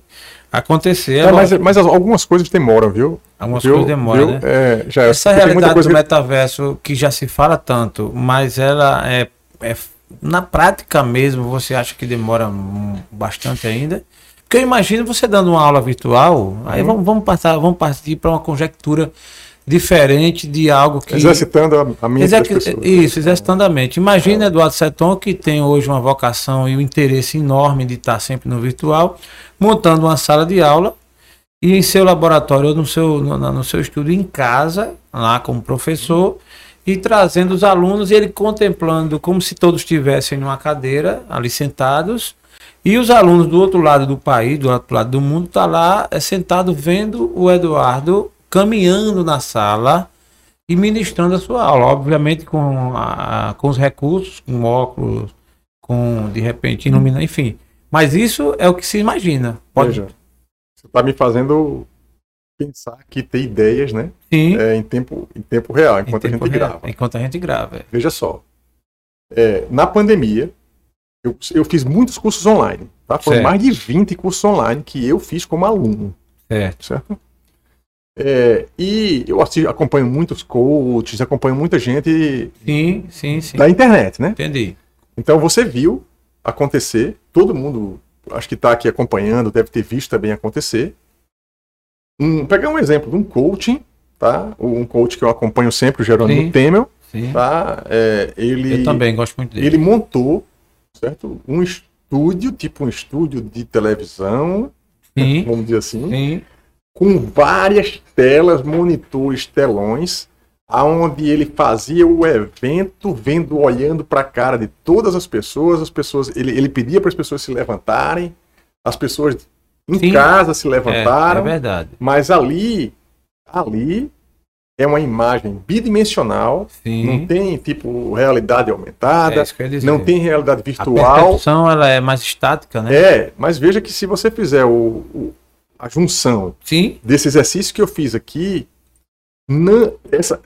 acontecer. É, mas, mas as- algumas coisas demoram, viu? Algumas Viu? coisas demoram, Viu? né? É, já, Essa tem muita realidade do que- metaverso que já se fala tanto, mas ela é, é- na prática mesmo, você acha que demora hum, bastante ainda? Porque eu imagino você dando uma aula virtual, aí vamos, vamos, passar, vamos partir para uma conjectura diferente de algo que. Exercitando a, a mente Exec- pessoas. Isso, exercitando a mente. Imagina Eduardo Seton, que tem hoje uma vocação e um interesse enorme de estar sempre no virtual, montando uma sala de aula e em seu laboratório ou no seu, no, no seu estúdio em casa, lá como professor, e trazendo os alunos e ele contemplando como se todos estivessem numa cadeira, ali sentados, e os alunos do outro lado do país, do outro lado do mundo, tá lá é, sentado vendo o Eduardo caminhando na sala e ministrando a sua aula, obviamente com, a- com os recursos, com óculos, com de repente iluminar, enfim. Mas isso é o que se imagina. Pode Veja, você está me fazendo pensar que ter ideias, né? sim. É, em, tempo, em tempo real, em enquanto a tempo gente real, grava. Enquanto a gente grava. é. Veja só. É, na pandemia, eu, eu fiz muitos cursos online. Tá? Foram mais de 20 cursos online que eu fiz como aluno. Certo. certo? É, e eu assi- acompanho muitos coaches, acompanho muita gente Sim, sim, sim. da internet, né? Entendi. Então você viu acontecer, todo mundo acho que está aqui acompanhando, deve ter visto também acontecer. Um, pegar um exemplo de um coaching, tá? Um coach que eu acompanho sempre, o Jerônimo Sim. Temel, Sim. tá? É, ele, Eu também gosto muito dele. ele montou, certo? Um estúdio, tipo um estúdio de televisão, Sim, vamos dizer assim, sim. Com várias telas, monitores, telões, aonde ele fazia o evento, vendo, olhando para a cara de todas as pessoas, as pessoas, ele, ele pedia para as pessoas se levantarem, as pessoas em Sim. casa se É, levantaram, é verdade. mas ali, ali é uma imagem bidimensional, não Sim. tem tipo realidade aumentada, É não tem realidade A virtual, percepção ela é mais estática, né? é, mas veja que se você fizer o- o- a junção Sim, desse exercício que eu fiz aqui, não- essa,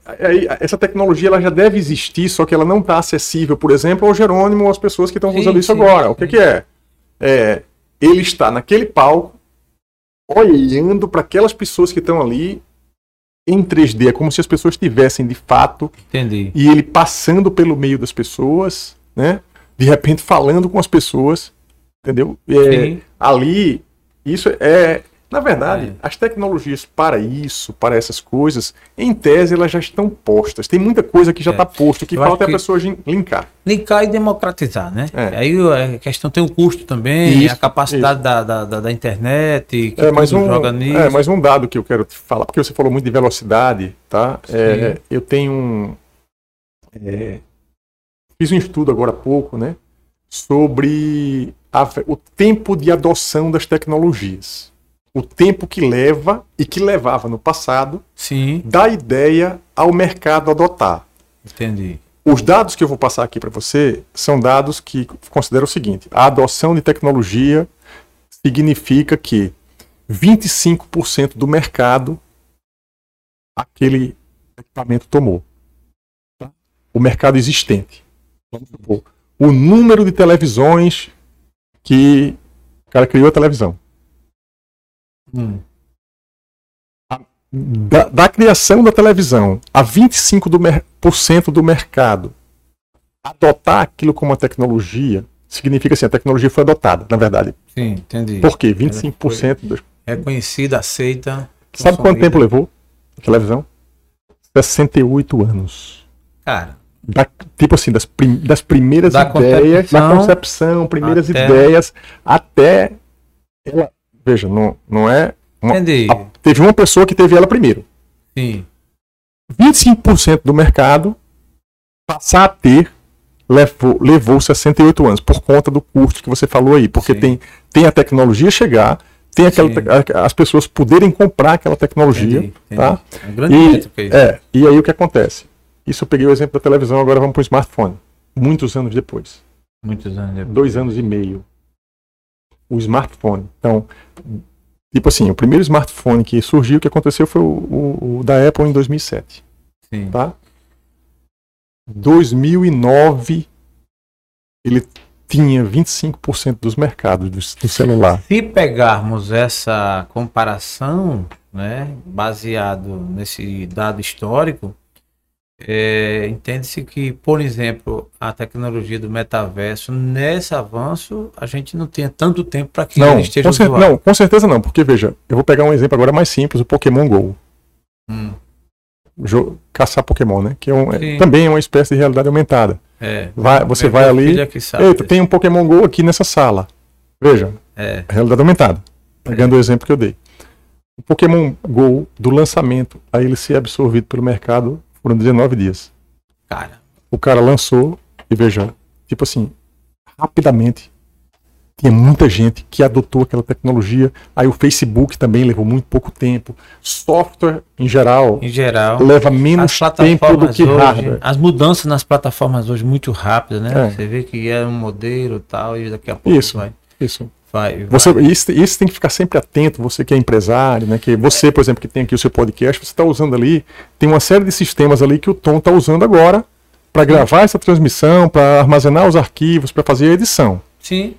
essa tecnologia ela já deve existir, só que ela não está acessível, por exemplo, ao Jerônimo ou às pessoas que estão Sim, usando isso sim, agora. O que, sim. que é? é? Ele está naquele palco, olhando para aquelas pessoas que estão ali em 3D, é como se as pessoas estivessem de fato, entendi. e ele passando pelo meio das pessoas, né? De repente falando com as pessoas, entendeu? É, ali, isso é. Na verdade, É. as tecnologias para isso, para essas coisas, em tese elas já estão postas. Tem muita coisa que já É. está posto, que Eu falta é a pessoa linkar. Linkar e democratizar, né? É. Aí a questão tem o custo também, Isso, a capacidade da, da, da, internet, que É, tudo um, joga nisso. é, mas um dado que eu quero te falar, porque você falou muito de velocidade, tá? É, eu tenho um. é, fiz um estudo agora há pouco, né? Sobre a o tempo de adoção das tecnologias. O tempo que leva e que levava no passado Sim, da ideia ao mercado adotar. entendi. Os dados que eu vou passar aqui para você são dados que consideram o seguinte: a adoção de tecnologia significa que 25% do mercado aquele equipamento tomou. Tá? O mercado existente. O número de televisões que o cara criou a televisão. Hum, Da, da criação da televisão a 25% do, mer- do mercado adotar aquilo como uma tecnologia significa assim, a tecnologia foi adotada, na verdade. sim, entendi. Por quê? 25% dos... Reconhecida, aceita. Sabe quanto tempo levou a televisão? 68 anos. Cara, da- tipo assim, das, prim- das primeiras Da ideias, da concepção concepção, primeiras até- ideias, até ela. Veja, não, não é. uma- Entendi. a- teve uma pessoa que teve ela primeiro. Sim. 25% do mercado passar a ter levou, levou 68 anos por conta do custo que você falou aí, porque Sim. tem, tem a tecnologia chegar, tem aquela, te- as pessoas poderem comprar aquela tecnologia, Entendi, entendi. tá? É um grande E, métrica isso. é, e aí o que acontece? Isso eu peguei o exemplo da televisão, agora vamos para o smartphone. Muitos anos depois, Muitos anos depois. dois anos e meio, o smartphone. Então, tipo assim, o primeiro smartphone que surgiu, que aconteceu foi o, o- o da Apple em 2007 Sim. tá? 2009 ele tinha 25% dos mercados do, do celular. Se pegarmos essa comparação, né, baseado nesse dado histórico, é, entende-se que, por exemplo, a tecnologia do metaverso, nesse avanço, a gente não tinha tanto tempo para que Não, ele esteja com cer- não, com certeza não, porque veja, eu vou pegar um exemplo agora mais simples, o Pokémon Go. Hum, Jo- caçar Pokémon, né? Que é um- é- também é uma espécie de realidade aumentada. é. Vai, você vai ali, é eita, tem um Pokémon Go aqui nessa sala. Veja, É, realidade aumentada. Pegando o exemplo que eu dei. O Pokémon Go, do lançamento a ele ser absorvido pelo mercado, foram 19 dias. cara. o cara lançou e veja, tipo assim, rapidamente tinha muita gente que adotou aquela tecnologia. Aí o Facebook também levou muito pouco tempo. Software em geral Em geral, leva menos tempo do que hoje, hardware. as mudanças nas plataformas hoje muito rápidas, né? É. Você vê que é um modelo e tal, e daqui a pouco Isso. vai. Isso. Vai, Você, vai. isso, isso tem que ficar sempre atento, você que é empresário, né? Que você, por exemplo, que tem aqui o seu podcast, você está usando ali, tem uma série de sistemas ali que o Tom está usando agora para gravar essa transmissão, para armazenar os arquivos, para fazer a edição. Sim,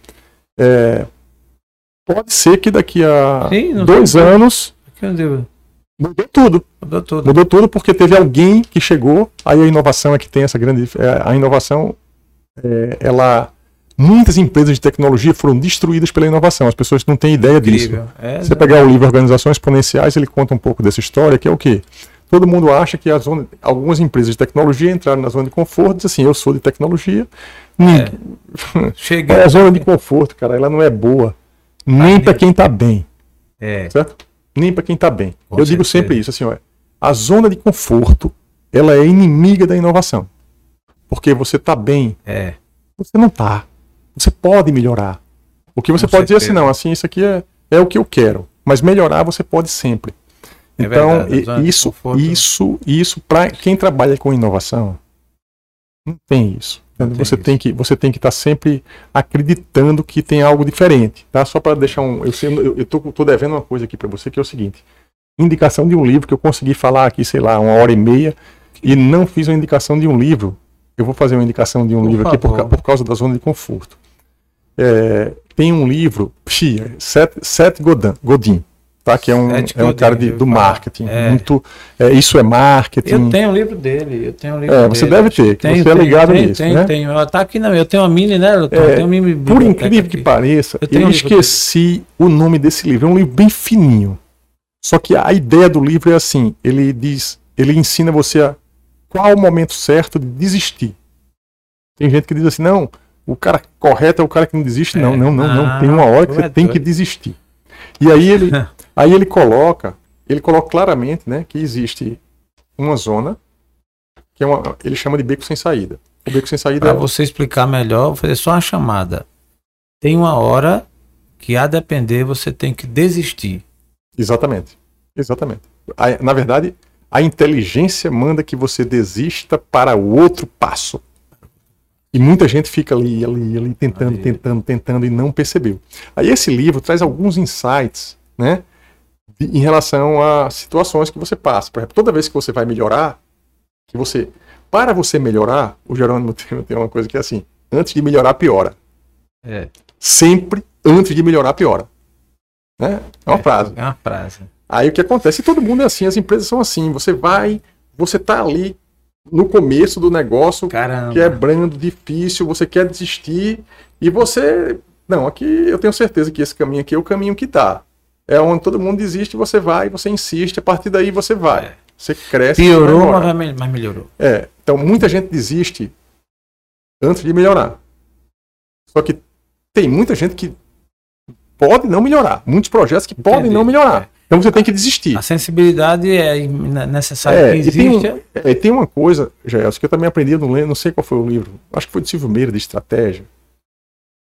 Pode ser que daqui a Sim, dois tem- anos mudou tudo. mudou tudo. Mudou tudo porque teve alguém que chegou, aí a inovação é que tem essa grande. é, A inovação, é, ela. Muitas empresas de tecnologia foram destruídas pela inovação, as pessoas não têm ideia disso. Incrível. É, Se você pegar o livro Organizações Exponenciais, ele conta um pouco dessa história, que é o quê? Todo mundo acha que a zona, algumas empresas de tecnologia entraram na zona de conforto, diz assim, eu sou de tecnologia. Ninguém- Cheguei. É, a zona de conforto, cara, ela não é boa. Nem para quem tá bem, É, certo? Nem para quem tá bem. Com eu digo certeza. sempre isso, assim, ó, a zona de conforto, ela é inimiga da inovação. Porque você tá bem, é. você não tá. Você pode melhorar. O que você Com pode dizer assim, certeza. não, assim, isso aqui é, é o que eu quero. Mas melhorar você pode sempre. É então, verdade, de isso, conforto- isso, isso para quem trabalha com inovação, não tem isso. Não tem você isso. tem que você tem que estar sempre acreditando que tem algo diferente, tá? Só para deixar um, eu sei, eu, eu tô, tô devendo uma coisa aqui para você que é o seguinte: indicação de um livro que eu consegui falar aqui, sei lá, uma hora e meia e não fiz uma indicação de um livro. Eu vou fazer uma indicação de um Por livro aqui por, favor. por causa da zona de conforto. É, tem um livro, Pia, Seth, Seth Godin, Godin, tá? Que é um, Seth é um Godin, cara de- do marketing. É. Muito, é, isso é marketing. Eu tenho um livro dele, eu tenho um livro É, dele. você deve ter, que você é ligado tenho, nisso, Tenho, né? tenho. Ela Tá aqui não, eu tenho uma mini, né? É, tenho mini Por incrível que aqui. pareça, Eu tenho eu um esqueci o nome desse livro. É um livro bem fininho. Só que a ideia do livro é assim: ele diz, ele ensina você a qual o momento certo de desistir. Tem gente que diz assim: não, o cara correto é o cara que não desiste. Não, É. não, não, não. Ah, Tem uma hora que você é tem que desistir. E aí ele, aí ele coloca, ele coloca claramente, né, que existe uma zona que é uma, ele chama de beco sem saída. O beco sem saída Para é você explicar melhor, vou fazer só uma chamada. Tem uma hora que, a depender, você tem que desistir. Exatamente. Exatamente. A- na verdade, a inteligência manda que você desista para o outro passo. E muita gente fica ali, ali, ali, tentando, tentando, tentando e não percebeu. Aí esse livro traz alguns insights, né? de- em relação a situações que você passa. Por exemplo, toda vez que você vai melhorar, que você. Para você melhorar, o Jerônimo tem, tem uma coisa que é assim: antes de melhorar, piora. É, Sempre antes de melhorar, piora. Né? É uma frase. é uma frase. Aí o que acontece? Todo mundo é assim, as empresas são assim. Você vai, você tá ali no começo do negócio, Caramba. quebrando, difícil, você quer desistir e você. Não, aqui eu tenho certeza que esse caminho aqui é o caminho que tá. É onde todo mundo desiste, você vai, você insiste, a partir daí você vai. É. Você cresce. Piorou, mas, melhorou. É, Então, muita gente desiste antes de melhorar. Só que tem muita gente que pode não melhorar. Muitos projetos que podem Entendi. não melhorar. Então você tem que desistir. A sensibilidade é necessária É, que tem, existe. um- é, e tem uma coisa, Jaelson, que eu também aprendi, não, lembro, não sei qual foi o livro, acho que foi de Silvio Meira, de estratégia,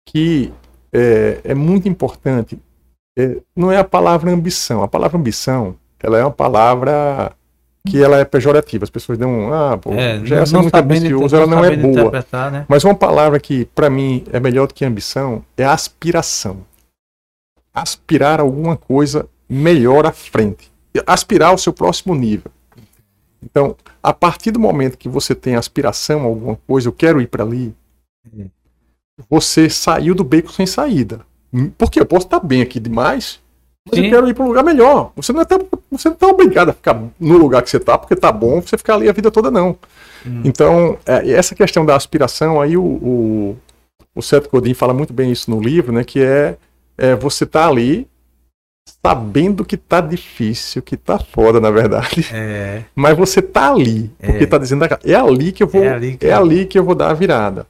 que é, é muito importante. É, não é a palavra ambição. A palavra ambição, ela é uma palavra que ela é pejorativa. As pessoas dão, ah, pô, É, é muito ambicioso, ela não é boa. né? Mas uma palavra que, para mim, é melhor do que ambição é aspiração. Aspirar alguma coisa melhor à frente. Aspirar ao seu próximo nível. Então, a partir do momento que você tem aspiração a alguma coisa, eu quero ir para ali, você saiu do beco sem saída. Porque eu posso estar bem aqui demais, mas Sim. eu quero ir para um lugar melhor. Você não, é tão- você não está obrigado a ficar no lugar que você está, porque tá bom você ficar ali a vida toda, não. Então, é, essa questão da aspiração, aí o, o, o Seth Godin fala muito bem isso no livro, né? Que é, é você tá ali sabendo que tá difícil, que tá foda, na verdade. É, Mas você tá ali, porque É. tá dizendo, é ali que eu vou, É é ali ali que que, eu- eu vou dar a virada.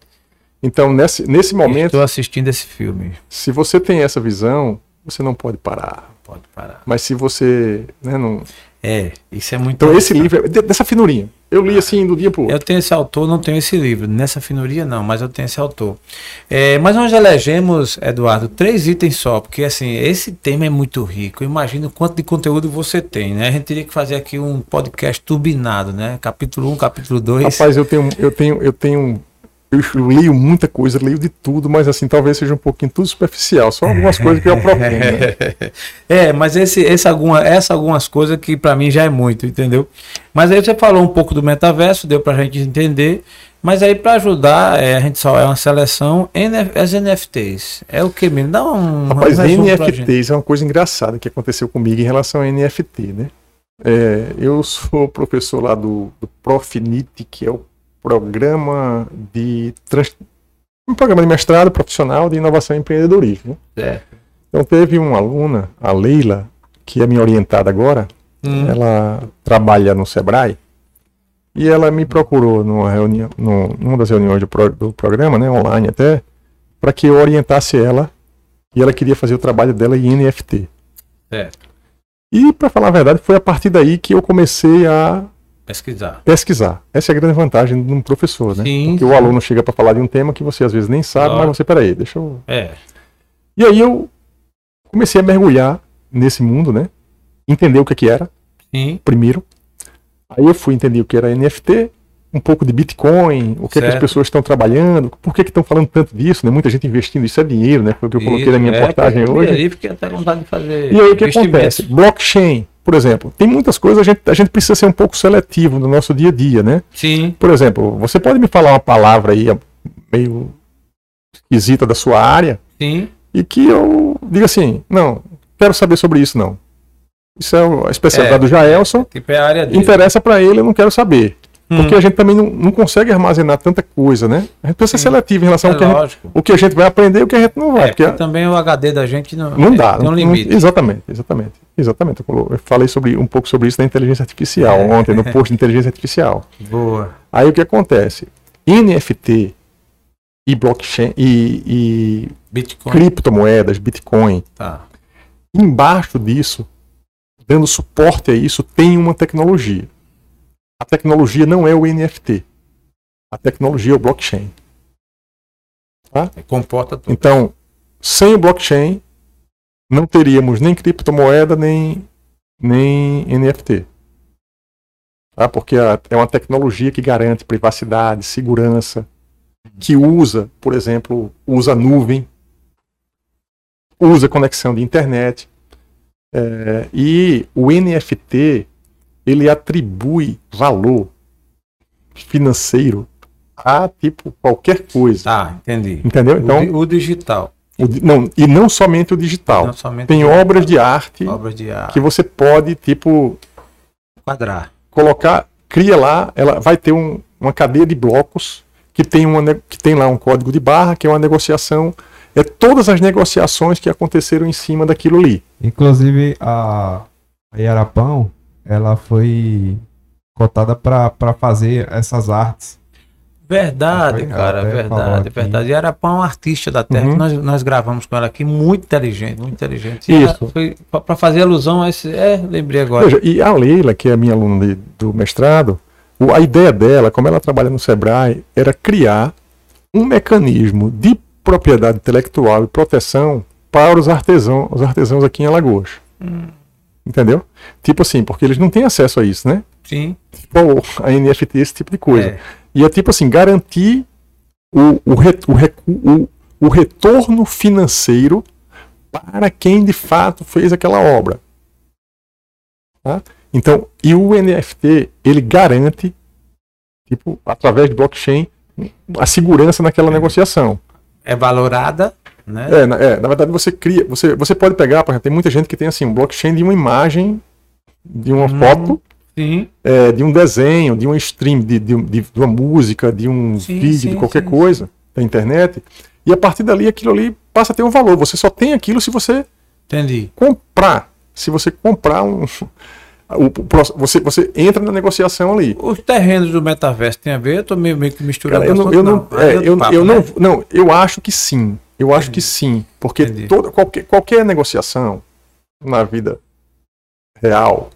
Então, nesse, nesse momento, estou assistindo esse filme. se você tem essa visão, você não pode parar. Pode parar. Mas se você, né, não... É, isso é muito. Então esse livro é de- dessa finurinha. Eu li assim do dia pro outro. Eu tenho esse autor, não tenho esse livro, nessa finuria não, mas eu tenho esse autor. É, mas nós elegemos, Eduardo, três itens só, porque assim, esse tema é muito rico. Imagina o quanto de conteúdo você tem, né? A gente teria que fazer aqui um podcast turbinado, né? Capítulo 1, capítulo 2. Rapaz, eu tenho, eu tenho, eu tenho, eu leio muita coisa, leio de tudo, mas assim, talvez seja um pouquinho tudo superficial, só algumas coisas que eu aprofundo, né? É, mas esse, esse alguma, essa algumas coisas que pra mim já é muito, entendeu? Mas aí você falou um pouco do metaverso, deu pra gente entender. Mas aí pra ajudar, é, a gente só é uma seleção, NF, as NFTs. É o que mesmo? Dá um Rapaz. NFTs é uma coisa engraçada que aconteceu comigo em relação a NFT, né? É, eu sou professor lá do, do Profinit, que é o programa de trans- um programa de mestrado profissional de inovação e empreendedorismo. É. Então teve uma aluna, a Leila, que é minha orientada agora, Hum. ela trabalha no Sebrae e ela me procurou numa reunião, num- numa das reuniões do, pro- do programa, né, online até, para que eu orientasse ela e ela queria fazer o trabalho dela em NFT. Certo. E para falar a verdade, foi a partir daí que eu comecei a Pesquisar. pesquisar. Essa é a grande vantagem de um professor, né? Sim, Porque sim. o aluno chega para falar de um tema que você às vezes nem sabe, Claro. mas você, peraí, deixa eu É. E aí eu comecei a mergulhar nesse mundo, né? Entender o que, que era, Sim. primeiro. Aí eu fui entender o que era NFT, um pouco de Bitcoin, o que, é que as pessoas estão trabalhando, por que que estão falando tanto disso, né? Muita gente investindo, isso é dinheiro, né? Foi o que eu coloquei na minha Isso, é, eu hoje. ali Fiquei até vontade de fazer. E aí o que acontece? Blockchain, por exemplo. Tem muitas coisas, a gente, a gente precisa ser um pouco seletivo no nosso dia a dia, né? Sim. Por exemplo, você pode me falar uma palavra aí meio esquisita da sua área, Sim. e que eu diga assim, não, quero saber sobre isso não. Isso é a especialidade É. do Jaelson, Tipo, é a área dele. interessa pra ele, eu não quero saber. Hum. Porque a gente também não, não consegue armazenar tanta coisa, né? A gente precisa ser seletivo em relação É ao que a gente, o que a gente vai aprender e o que a gente não vai. É, porque porque também o HD da gente não, não é, dá. Tem não- um não- limite. exatamente, exatamente. Exatamente. Eu colo- Eu falei sobre, um pouco sobre isso na inteligência artificial É. ontem, no post de inteligência artificial. Boa. Aí o que acontece? NFT e blockchain e, e Bitcoin. criptomoedas, Bitcoin, Tá. embaixo disso, dando suporte a isso, tem uma tecnologia. A tecnologia não é o NFT. A tecnologia é o blockchain. Comporta tudo. Então, sem o blockchain, não teríamos nem criptomoeda, nem, nem NFT. Tá? Porque é uma tecnologia que garante privacidade, segurança, que usa, por exemplo, usa nuvem, usa conexão de internet. É, e o NFT, ele atribui valor financeiro a tipo qualquer coisa. Tá, entendi. Entendeu? O Então, di- o, digital. o não, e não somente o digital. Não somente Tem obras de arte obras de arte. que você pode, tipo, quadrar. colocar, cria lá, ela vai ter um- uma cadeia de blocos que tem, uma, que tem lá um código de barra, que é uma negociação. É todas as negociações que aconteceram em cima daquilo ali. Inclusive, a, a Yarapão, ela foi cotada pra, pra fazer essas artes. Verdade, Foi, cara, verdade, verdade. E era para um artista da Terra Uhum. que nós, nós gravamos com ela aqui, muito inteligente, muito inteligente. E Isso. para fazer alusão a esse. É, lembrei agora. Veja, e a Leila, que é a minha aluna de- do mestrado, o- a ideia dela, como ela trabalha no Sebrae, era criar um mecanismo de propriedade intelectual e proteção para os artesãos, os artesãos aqui em Alagoas. Entendeu? Tipo assim, porque eles não têm acesso a isso, né? Sim. Tipo a NFT, esse tipo de coisa. É. E é tipo assim, garantir o, o, re- o o- o retorno financeiro para quem de fato fez aquela obra. Tá? Então, e o NFT, ele garante, tipo, através de blockchain, a segurança naquela negociação. É valorada, né? É, na, é, na verdade, você cria, você, você pode pegar, por exemplo, tem muita gente que tem assim, um blockchain de uma imagem, de uma Hum. foto, é, de um desenho, de um stream, de, de, de- uma música, de um Sim, vídeo, sim, de qualquer sim, coisa da internet. E a partir dali, aquilo ali passa a ter um valor. Você só tem aquilo se você Entendi. comprar. Se você comprar um. o- o você, você entra na negociação ali. Os terrenos do metaverso tem a ver? Eu tô meio, meio que misturando. Cara, eu não, eu não, é, outro eu, papo, eu né? não, não, eu acho que sim. Eu acho que sim, porque Entendi. toda, qualquer, qualquer negociação na vida real,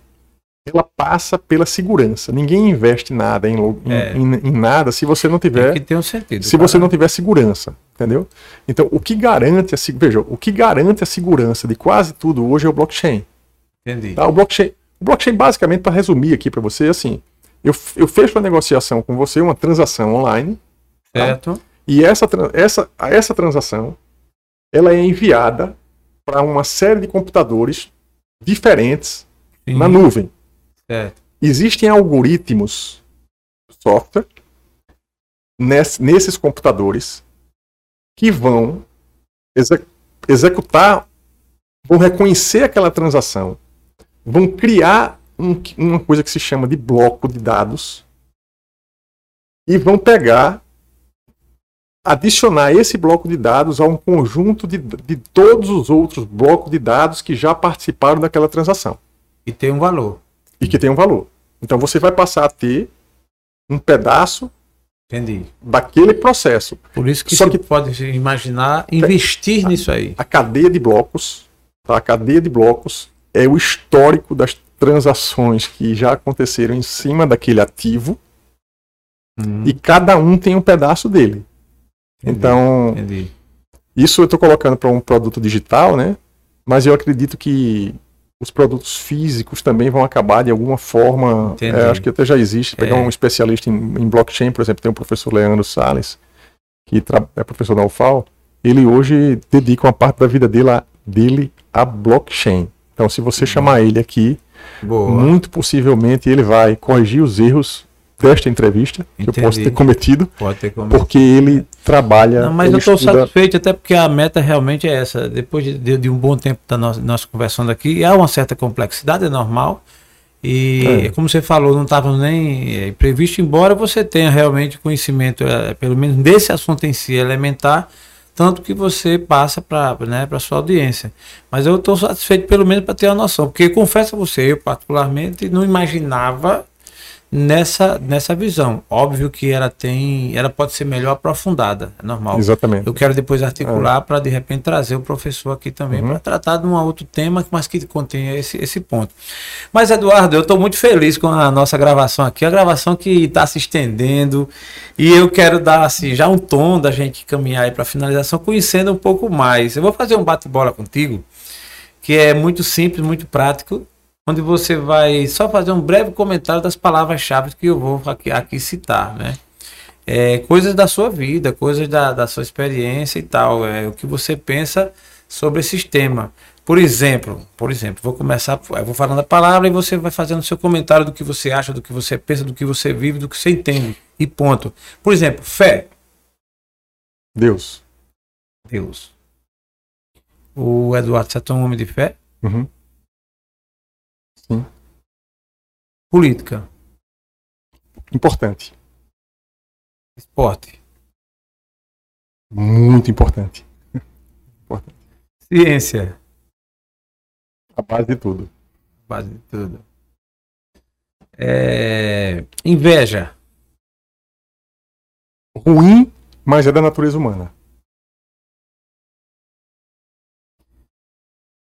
ela passa pela segurança. Ninguém investe nada em, em, É. em- em nada se você não tiver Tem que ter um sentido. se você cara. não tiver segurança, entendeu? Então, o que garante a veja, o que garante a segurança de quase tudo hoje é o blockchain. Entendi. Tá? O blockchain, o blockchain basicamente para resumir aqui para você, é assim, eu, eu fecho uma negociação com você, uma transação online, Certo? E essa, essa, essa transação ela é enviada para uma série de computadores diferentes Sim. na nuvem. Certo. Existem algoritmos software ness- nesses computadores que vão exe- executar, vão reconhecer aquela transação, vão criar um- uma coisa que se chama de bloco de dados e vão pegar, adicionar esse bloco de dados a um conjunto de, de todos os outros blocos de dados que já participaram daquela transação E tem um valor. e que tem um valor. Então você vai passar a ter um pedaço Entendi. daquele processo. Por isso que Só você que- pode imaginar investir nisso aí. A cadeia de blocos, tá? a cadeia de blocos é o histórico das transações que já aconteceram em cima daquele ativo Hum, e cada um tem um pedaço dele. Entendi, Então, Entendi. isso eu estou colocando para um produto digital, né? Mas eu acredito que os produtos físicos também vão acabar de alguma forma. É, acho que até já existe. Pegar É. um especialista em, em blockchain, por exemplo, tem o professor Leandro Sales, que é professor da UFAL. Ele hoje dedica uma parte da vida dele a, dele a blockchain. Então, se você chamar ele aqui, Boa. muito possivelmente ele vai corrigir os erros desta entrevista que eu posso Entendi. ter cometido, Pode ter como. porque ele trabalha. Não, mas ele eu estou estuda- satisfeito, até porque a meta realmente é essa. Depois de, de- de um bom tempo da nossa, nós conversando aqui, há uma certa complexidade, é normal. E É. como você falou, não estava nem eh, previsto, embora você tenha realmente conhecimento, eh, pelo menos desse assunto em si, elementar, tanto que você passa para né, a sua audiência. Mas eu estou satisfeito pelo menos para ter uma noção, porque confesso a você, eu particularmente não imaginava nessa, nessa visão. Óbvio que ela tem, ela pode ser melhor aprofundada, é normal. Exatamente. Eu quero depois articular para de repente trazer o professor aqui também Uhum. para tratar de um outro tema, mas que contenha esse, esse ponto. Mas Eduardo, eu estou muito feliz com a nossa gravação aqui, a gravação que está se estendendo e eu quero dar assim já um tom da gente caminhar aí para a finalização, conhecendo um pouco mais. Eu vou fazer um bate-bola contigo que é muito simples, muito prático, onde você vai só fazer um breve comentário das palavras-chave que eu vou aqui, aqui citar, né? É, coisas da sua vida, coisas da, da sua experiência e tal, é, o que você pensa sobre esse tema. Por exemplo, por exemplo, vou começar, eu vou falando a palavra e você vai fazendo seu comentário do que você acha, do que você pensa, do que você vive, do que você entende e ponto. Por exemplo, fé, Deus. Deus. O Eduardo, você é um homem de fé? Uhum. Política, Importante. esporte, Muito importante. ciência, A base de tudo. base de tudo. É, inveja. Ruim, mas é da natureza humana.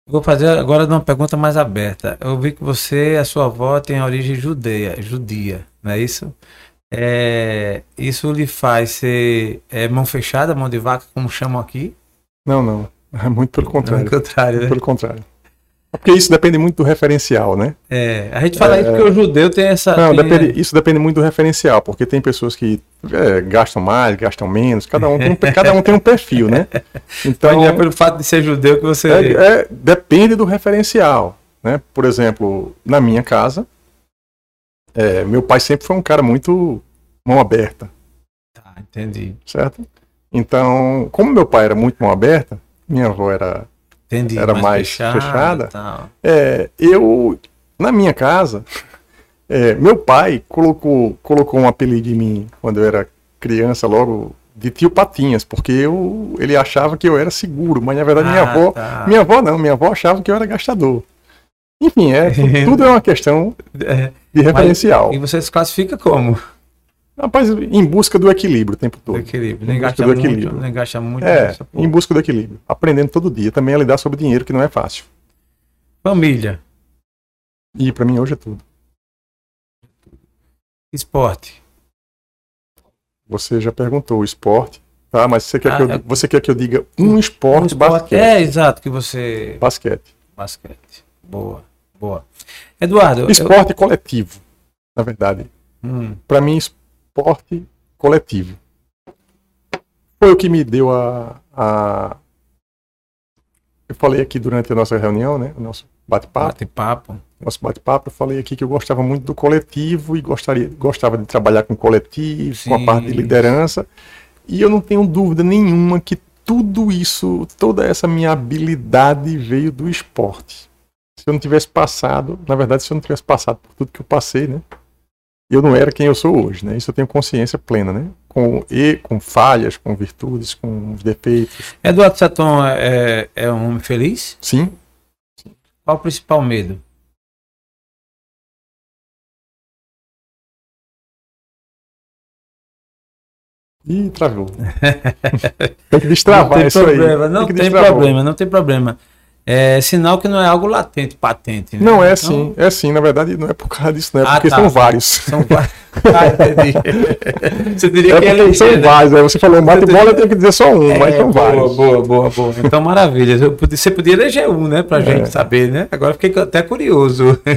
Vou fazer agora uma pergunta mais aberta. Eu vi que você, a sua avó, tem origem judeia, judia, não é isso? É, isso lhe faz ser é, mão fechada, mão de vaca, como chamam aqui? Não, não. É muito pelo contrário. Pelo contrário, né? Pelo contrário. Porque isso depende muito do referencial, né? É, a gente fala isso porque o judeu tem essa. Não, tem- depende- isso depende muito do referencial, porque tem pessoas que é, gastam mais, gastam menos, cada um tem um, cada um tem um perfil, né? Então, Então, é pelo fato de ser judeu que você. É, é, depende do referencial. Né? Por exemplo, na minha casa, é, meu pai sempre foi um cara muito mão aberta, Tá, entendi. certo? Então, como meu pai era muito mão aberta, minha avó era. Entendi. Era mais fechada? tal. é, eu, na minha casa, é, meu pai colocou, colocou um apelido em mim quando eu era criança, logo de tio Patinhas, porque eu, ele achava que eu era seguro, mas na verdade minha Ah, avó tá. Minha avó não, minha avó achava que eu era gastador. Enfim, é, tu- tudo é uma questão É, de referencial. e você se classifica como? Rapaz, em busca do equilíbrio o tempo Do todo. equilíbrio. Em Nem busca gasta do muito, equilíbrio. nem gasta muito. É, nessa em busca do equilíbrio. Aprendendo todo dia também a lidar sobre dinheiro, que não é fácil. Família, E pra mim hoje é tudo. esporte. Você já perguntou o esporte, tá? Mas você quer, Ah, que, eu, é- você quer que eu diga um esporte, Um esporte- basquete. É, exato, que você. Basquete. Basquete. Boa, boa. Eduardo, eu- Esporte coletivo, na verdade. Hum, Pra mim, esporte coletivo. Foi o que me deu a, a. Eu falei aqui durante a nossa reunião, né? O nosso bate-papo. bate-papo. Nosso bate-papo, eu falei aqui que eu gostava muito do coletivo e gostaria, gostava de trabalhar com coletivo, com a Sim. parte de liderança. E eu não tenho dúvida nenhuma que tudo isso, toda essa minha habilidade veio do esporte. Se eu não tivesse passado, na verdade, se eu não tivesse passado por tudo que eu passei, né? Eu não era quem eu sou hoje, né? Isso eu tenho consciência plena, né? Com, e, com falhas, com virtudes, com os defeitos. Eduardo Saton é, é um homem feliz? Sim, Qual o principal medo? e travou. tem que destravar não tem isso aí. problema, não que tem destravar. problema, não tem problema. É sinal que não é algo latente, patente. né? Não, é Então, sim, é sim, na verdade não é por causa disso, não é Ah, porque tá. são vários. São vários. Ah. Você diria É que é são ligeiro, né? vários, aí você falou mate bola, eu tenho que dizer só um, mas É, são boa, vários. boa, boa, boa. Então, maravilha. Você podia eleger um, né? Pra gente É. saber, né? Agora fiquei até curioso.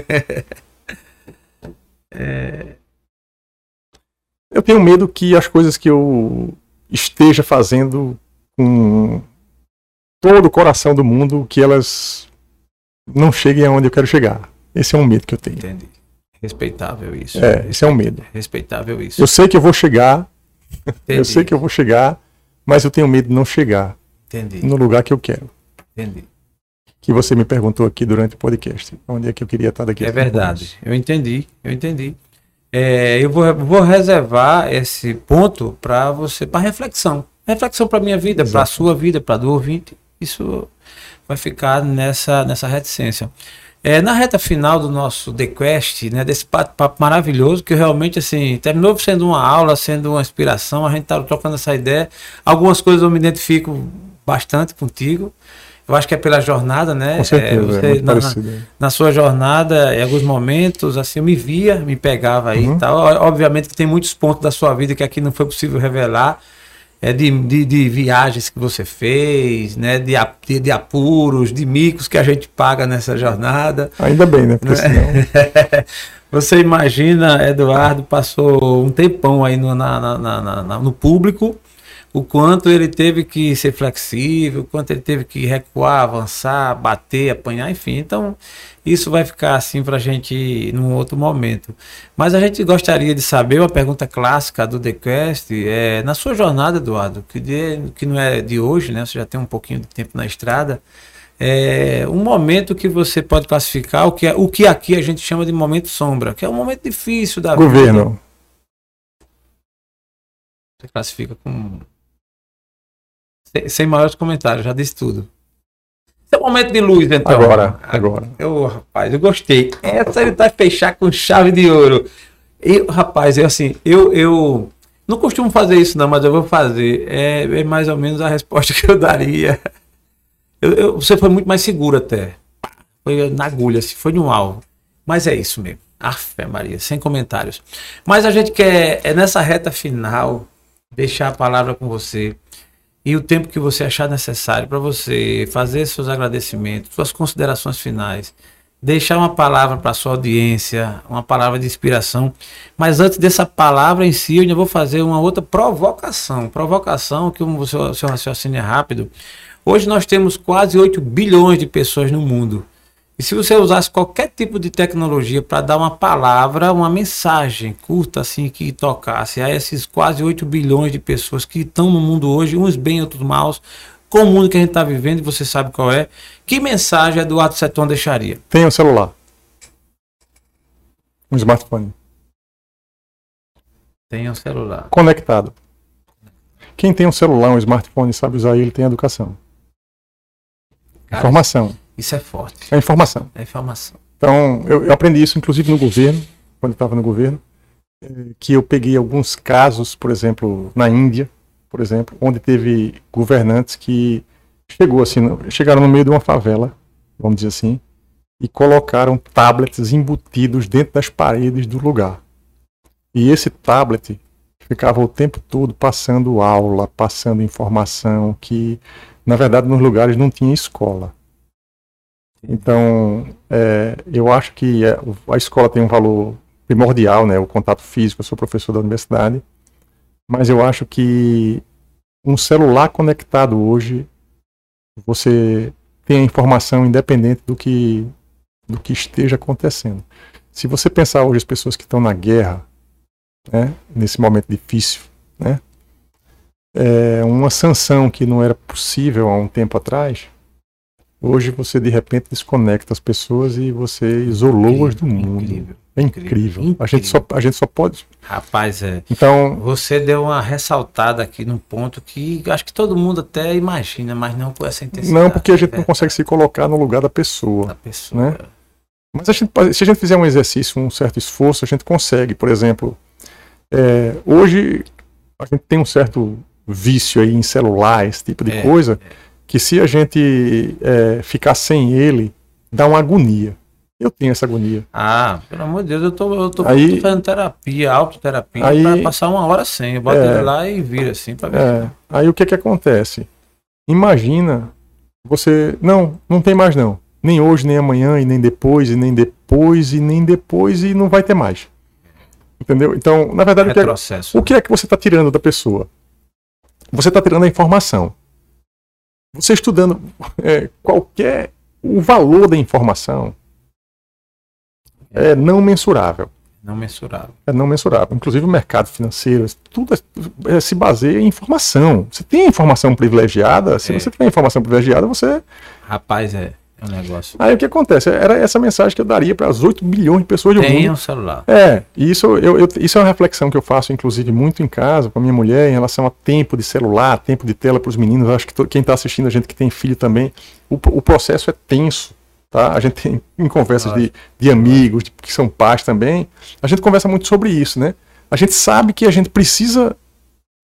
Eu tenho medo que as coisas que eu esteja fazendo com todo o coração do mundo, que elas não cheguem aonde eu quero chegar. Esse é um medo que eu tenho. Entendi. Respeitável isso. É, esse é um medo. Respeitável isso. Eu sei que eu vou chegar, eu Entendi. sei que eu vou chegar, mas eu tenho medo de não chegar Entendi. no lugar que eu quero. Entendi. Que você me perguntou aqui durante o podcast. Onde é que eu queria estar daqui a É verdade. Eu entendi. Eu entendi. É, eu vou, vou reservar esse ponto para você, para reflexão. Reflexão para minha vida, para a sua vida, para do ouvinte. Isso vai ficar nessa, nessa reticência. É, na reta final do nosso The Quest, né, desse bate-papo maravilhoso, que realmente assim, terminou sendo uma aula, sendo uma inspiração, a gente está trocando essa ideia. Algumas coisas eu me identifico bastante contigo. Eu acho que é pela jornada, né? Com certeza, É, é, você- muito na- na- parecido. na sua jornada, em alguns momentos, assim, eu me via, me pegava aí Uhum. e tal. Obviamente que tem muitos pontos da sua vida que aqui não foi possível revelar. É de, de, de viagens que você fez, né? De, de, de apuros, de micos que a gente paga nessa jornada. Ainda bem, né? Porque senão. Você imagina, Eduardo passou um tempão aí no, na- na- na- no público, o quanto ele teve que ser flexível, o quanto ele teve que recuar, avançar, bater, apanhar, enfim. Então, isso vai ficar assim para a gente num outro momento. Mas a gente gostaria de saber, uma pergunta clássica do TheQuest, é, na sua jornada, Eduardo, que, de- que não é de hoje, né? Você já tem um pouquinho de tempo na estrada. É um momento que você pode classificar o que, é- o que aqui a gente chama de momento sombra, que é um momento difícil da vida. Governo. Você classifica com. Sem, sem maiores comentários, já disse tudo. Seu momento de luz, então. Agora, agora. Eu, rapaz, eu gostei. Essa ele vai fechar com chave de ouro. Eu, rapaz, eu assim, eu, eu não costumo fazer isso não, mas eu vou fazer. É, é mais ou menos a resposta que eu daria. Eu, eu- você foi muito mais seguro até. Foi na agulha, assim, foi no alvo. Mas é isso mesmo. Aff, Maria, sem comentários. Mas a gente quer, é nessa reta final, deixar a palavra com você e o tempo que você achar necessário para você fazer seus agradecimentos, suas considerações finais, deixar uma palavra para sua audiência, uma palavra de inspiração. Mas antes dessa palavra em si, eu ainda vou fazer uma outra provocação. Provocação que o seu, seu raciocínio é rápido. Hoje nós temos quase 8 bilhões de pessoas no mundo. E se você usasse qualquer tipo de tecnologia para dar uma palavra, uma mensagem curta assim que tocasse a esses quase 8 bilhões de pessoas que estão no mundo hoje, uns bem, outros maus, com o mundo que a gente está vivendo, e você sabe qual é, que mensagem Eduardo Seton deixaria? Tem um celular. Um smartphone. Tenha um celular. Conectado. Quem tem um celular, um smartphone, sabe usar ele, tem educação. Cara, Informação. Isso é forte. É informação. É informação. Então, eu, eu aprendi isso, inclusive, no governo, quando eu estava no governo, eh, que eu peguei alguns casos, por exemplo, na Índia, por exemplo, onde teve governantes que chegou assim, chegaram no meio de uma favela, vamos dizer assim, e colocaram tablets embutidos dentro das paredes do lugar. E esse tablet ficava o tempo todo passando aula, passando informação que, na verdade, nos lugares não tinha escola. Então, é, eu acho que é, a escola tem um valor primordial, né? O contato físico. Eu sou professor da universidade, mas eu acho que um celular conectado hoje, você tem a informação independente do que do que esteja acontecendo. Se você pensar hoje as pessoas que estão na guerra, né? Nesse momento difícil, né? É uma sanção que não era possível há um tempo atrás. Hoje você de repente desconecta as pessoas e você isolou-as do mundo. incrível, é incrível. incrível. A, gente só, a gente só pode. Rapaz, é. Então, Você deu uma ressaltada aqui num ponto que acho que todo mundo até imagina, mas não com essa intensidade. não porque a gente não é, consegue se colocar no lugar da pessoa. da pessoa. né? Mas a gente se a gente fizer um exercício, um certo esforço, a gente consegue. Por exemplo, é, hoje a gente tem um certo vício aí em celular, esse tipo de É, coisa, que se a gente é, ficar sem ele, dá uma agonia. Eu tenho essa agonia. Ah, pelo amor de Deus, eu tô, eu tô, Aí- tô fazendo terapia, autoterapia, Aí- pra passar uma hora sem. Eu boto É. ele lá e vira assim pra ver. É, aí o que que acontece? Imagina você. Não, não tem mais não. Nem hoje, nem amanhã, e nem depois, e nem depois, e nem depois, e não vai ter mais. Entendeu? Então, na verdade, o que é, o que, é que você está tirando da pessoa? Você está tirando a informação. Você estudando é, qualquer. O valor da informação é não mensurável. Não mensurável. É não mensurável. Inclusive o mercado financeiro, tudo é- é- se baseia em informação. Você tem informação privilegiada, se É. você tem informação privilegiada, você. Rapaz, é, é um negócio. Aí o que acontece? Era essa mensagem que eu daria para as 8 bilhões de pessoas do Tem mundo. um celular. É, e isso, eu, eu- isso é uma reflexão que eu faço, inclusive, muito em casa com a minha mulher, em relação a tempo de celular, tempo de tela para os meninos. Eu acho que to- quem está assistindo, a gente que tem filho também, o, o processo é tenso. Tá? A gente tem em conversas de, de amigos, de- que são pais também, a gente conversa muito sobre isso, né? A gente sabe que a gente precisa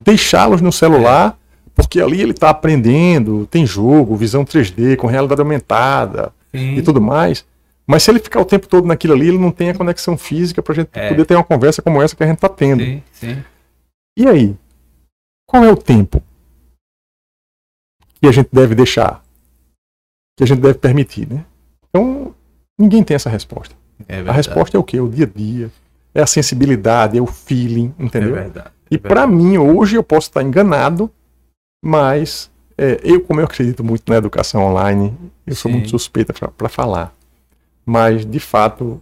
deixá-los no celular, porque ali ele está aprendendo, tem jogo, visão 3D, com realidade aumentada Sim. e tudo mais. Mas se ele ficar o tempo todo naquilo ali, ele não tem a conexão física para a gente É. poder ter uma conversa como essa que a gente está tendo. Sim, sim. E aí? Qual é o tempo que a gente deve deixar? Que a gente deve permitir, né? Então, ninguém tem essa resposta. É A resposta é o quê? O dia a dia. É a sensibilidade, é o feeling, é entendeu? verdade. E é para mim, hoje eu posso estar enganado, mas é, eu, como eu acredito muito na educação online, eu sou Sim. muito suspeita para falar. Mas, de fato,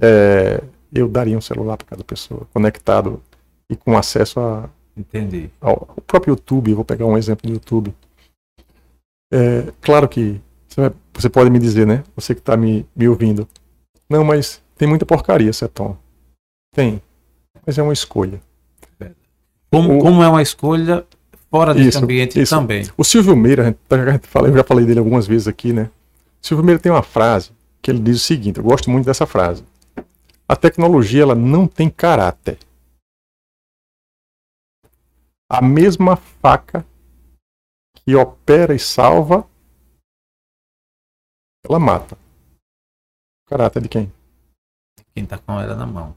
é, eu daria um celular para cada pessoa, conectado e com acesso a, Entendi. ao, ao próprio YouTube. Eu vou pegar um exemplo do YouTube. É, claro que você, vai- você pode me dizer, né? Você que está me, me ouvindo. Não, mas tem muita porcaria, Seton. Tem. Mas é uma escolha. Como, O- como é uma escolha fora desse Isso, ambiente isso. também. O Silvio Meira, eu já falei dele algumas vezes aqui, né? O Silvio Meira tem uma frase que ele diz o seguinte, eu gosto muito dessa frase. A tecnologia ela não tem caráter. A mesma faca que opera e salva, ela mata. O caráter de quem? Quem tá com ela na mão.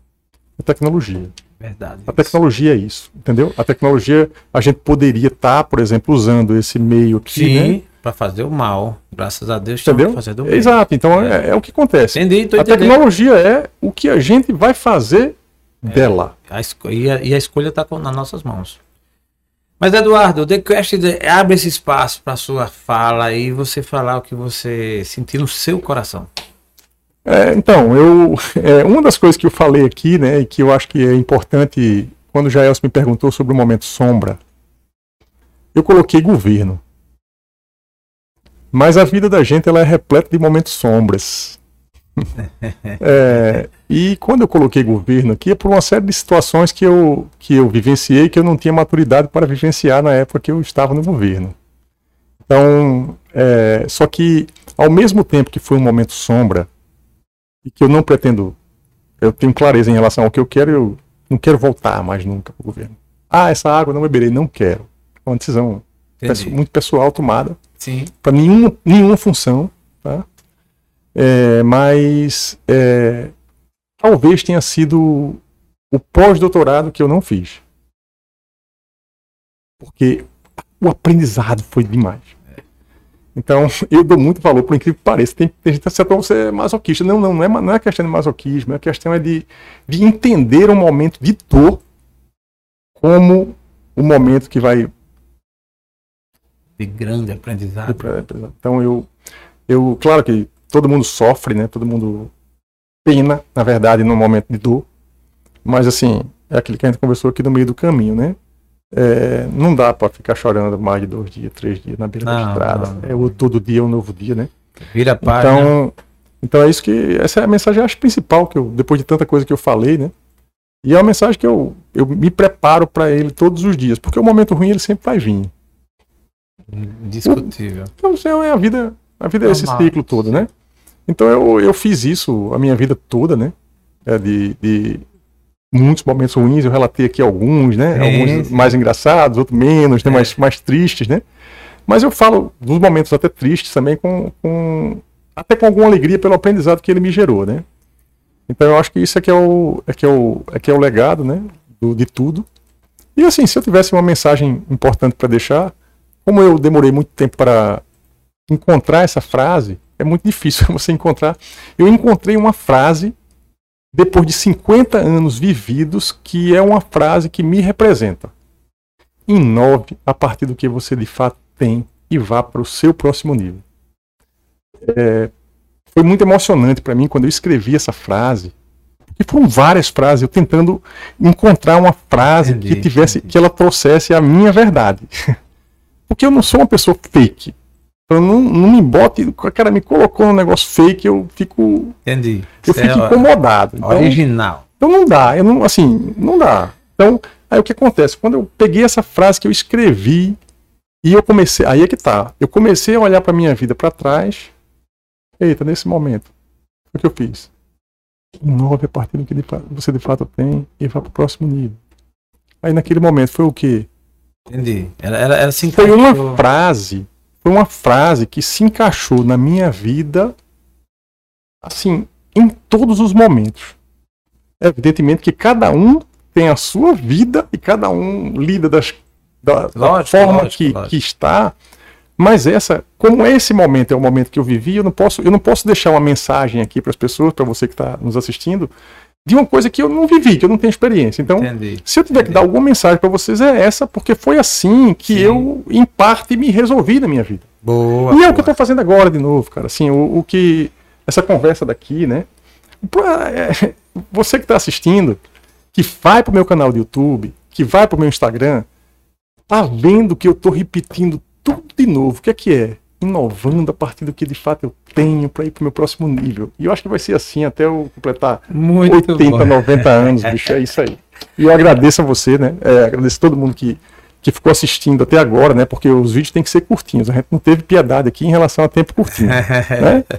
A tecnologia. Verdade. A tecnologia é isso, entendeu? A tecnologia, a gente poderia estar, por exemplo, usando esse meio aqui, né? Sim, pra fazer o mal. Graças a Deus, estamos fazendo o bem. Exato, então é, é o que acontece. Entendi, A tecnologia é o que a gente vai fazer dela. A e, a, e a escolha está nas nossas mãos. Mas, Eduardo, o TheQuest de- abre esse espaço para sua fala e você falar o que você sentir no seu coração. É, então, eu, é, uma das coisas que eu falei aqui, né, e que eu acho que é importante, quando o Jaelson me perguntou sobre o momento sombra, eu coloquei governo. Mas a vida da gente ela é repleta de momentos sombras. É, e quando eu coloquei governo aqui é por uma série de situações que eu, que eu vivenciei que eu não tinha maturidade para vivenciar na época que eu estava no governo. Então, é, só que ao mesmo tempo que foi um momento sombra, e que eu não pretendo, eu tenho clareza em relação ao que eu quero, eu não quero voltar mais nunca para o governo. Ah, essa água eu não beberei, não quero. É uma decisão Entendi. muito pessoal tomada Sim. para nenhuma, nenhuma função, tá? É, mas é, talvez tenha sido o pós-doutorado que eu não fiz. Porque o aprendizado foi demais. Então, eu dou muito valor, por incrível que pareça. Tem, tem gente que acha que você é masoquista. Não, não, não é, não é questão de masoquismo, a questão é de, de entender um momento de dor como o momento que vai De grande aprendizado. então eu, eu, claro que todo mundo sofre, né? Todo mundo pena, na verdade, no momento de dor. Mas assim, é aquilo que a gente conversou aqui no meio do caminho, né? É, não dá para ficar chorando mais de dois dias, três dias na beira da Não, estrada. não, não. É o todo dia um novo dia, né? Vira a página. Então, então é isso que essa é a mensagem acho principal que eu depois de tanta coisa que eu falei, né? E é uma mensagem que eu, eu me preparo para ele todos os dias, porque o momento ruim ele sempre vai vir. Indiscutível. Então, isso é a vida, a vida é esse ciclo todo, né? Então eu, eu fiz isso a minha vida toda, né? É, de, de muitos momentos ruins, eu relatei aqui alguns, né? Sim, alguns mais engraçados, outros menos, né? É. mais, mais tristes, né? Mas eu falo dos momentos até tristes também, com, com até com alguma alegria pelo aprendizado que ele me gerou, né? Então eu acho que isso é que é o, é que é o, é que é o legado, né? Do, de tudo. E assim, se eu tivesse uma mensagem importante para deixar, como eu demorei muito tempo para encontrar essa frase, é muito difícil você encontrar. Eu encontrei uma frase depois de 50 anos vividos que é uma frase que me representa. Inove a partir do que você de fato tem e vá para o seu próximo nível. É, foi muito emocionante para mim quando eu escrevi essa frase. E foram várias frases, eu tentando encontrar uma frase Entendi, que tivesse, entendi. que ela trouxesse a minha verdade. Porque eu não sou uma pessoa fake. Então não, não me bote, o cara me colocou num negócio fake, eu fico, Entendi. eu Isso fico é incomodado. Então, original. então não dá, eu não, assim, não dá. Então, aí o que acontece? Quando eu peguei essa frase que eu escrevi e eu comecei, aí é que tá. Eu comecei a olhar para minha vida para trás. Eita, nesse momento, o que eu fiz? Inove a partir do que você de fato tem e vá para o próximo nível. Aí naquele momento foi o quê? Entendi. Ela, ela, ela se Foi uma encaixou. frase, foi uma frase que se encaixou na minha vida, assim, em todos os momentos. Evidentemente que cada um tem a sua vida e cada um lida das, da, da Lógico, forma lógico, que, lógico. que está. Mas essa, como esse momento é o momento que eu vivi, eu não posso, eu não posso deixar uma mensagem aqui para as pessoas, para você que está nos assistindo, de uma coisa que eu não vivi, que eu não tenho experiência. Então, Entendi. se eu tiver que dar alguma mensagem para vocês é essa, porque foi assim que Sim. eu, em parte, me resolvi na minha vida. Boa. e é o que eu boa. estou fazendo agora de novo, cara. Assim, o, o que. Essa conversa daqui, né? Pra- é, você que está assistindo, que vai pro meu canal do YouTube, que vai pro meu Instagram, tá vendo que eu estou repetindo tudo de novo. O que é que é? Inovando a partir do que de fato eu tenho para ir pro meu próximo nível. E eu acho que vai ser assim até eu completar Muito 80, bom. 90 anos, bicho, é isso aí. E eu agradeço a você, né? É, agradeço a todo mundo que, que ficou assistindo até agora, né? Porque os vídeos têm que ser curtinhos. A gente não teve piedade aqui em relação a tempo curtinho. né?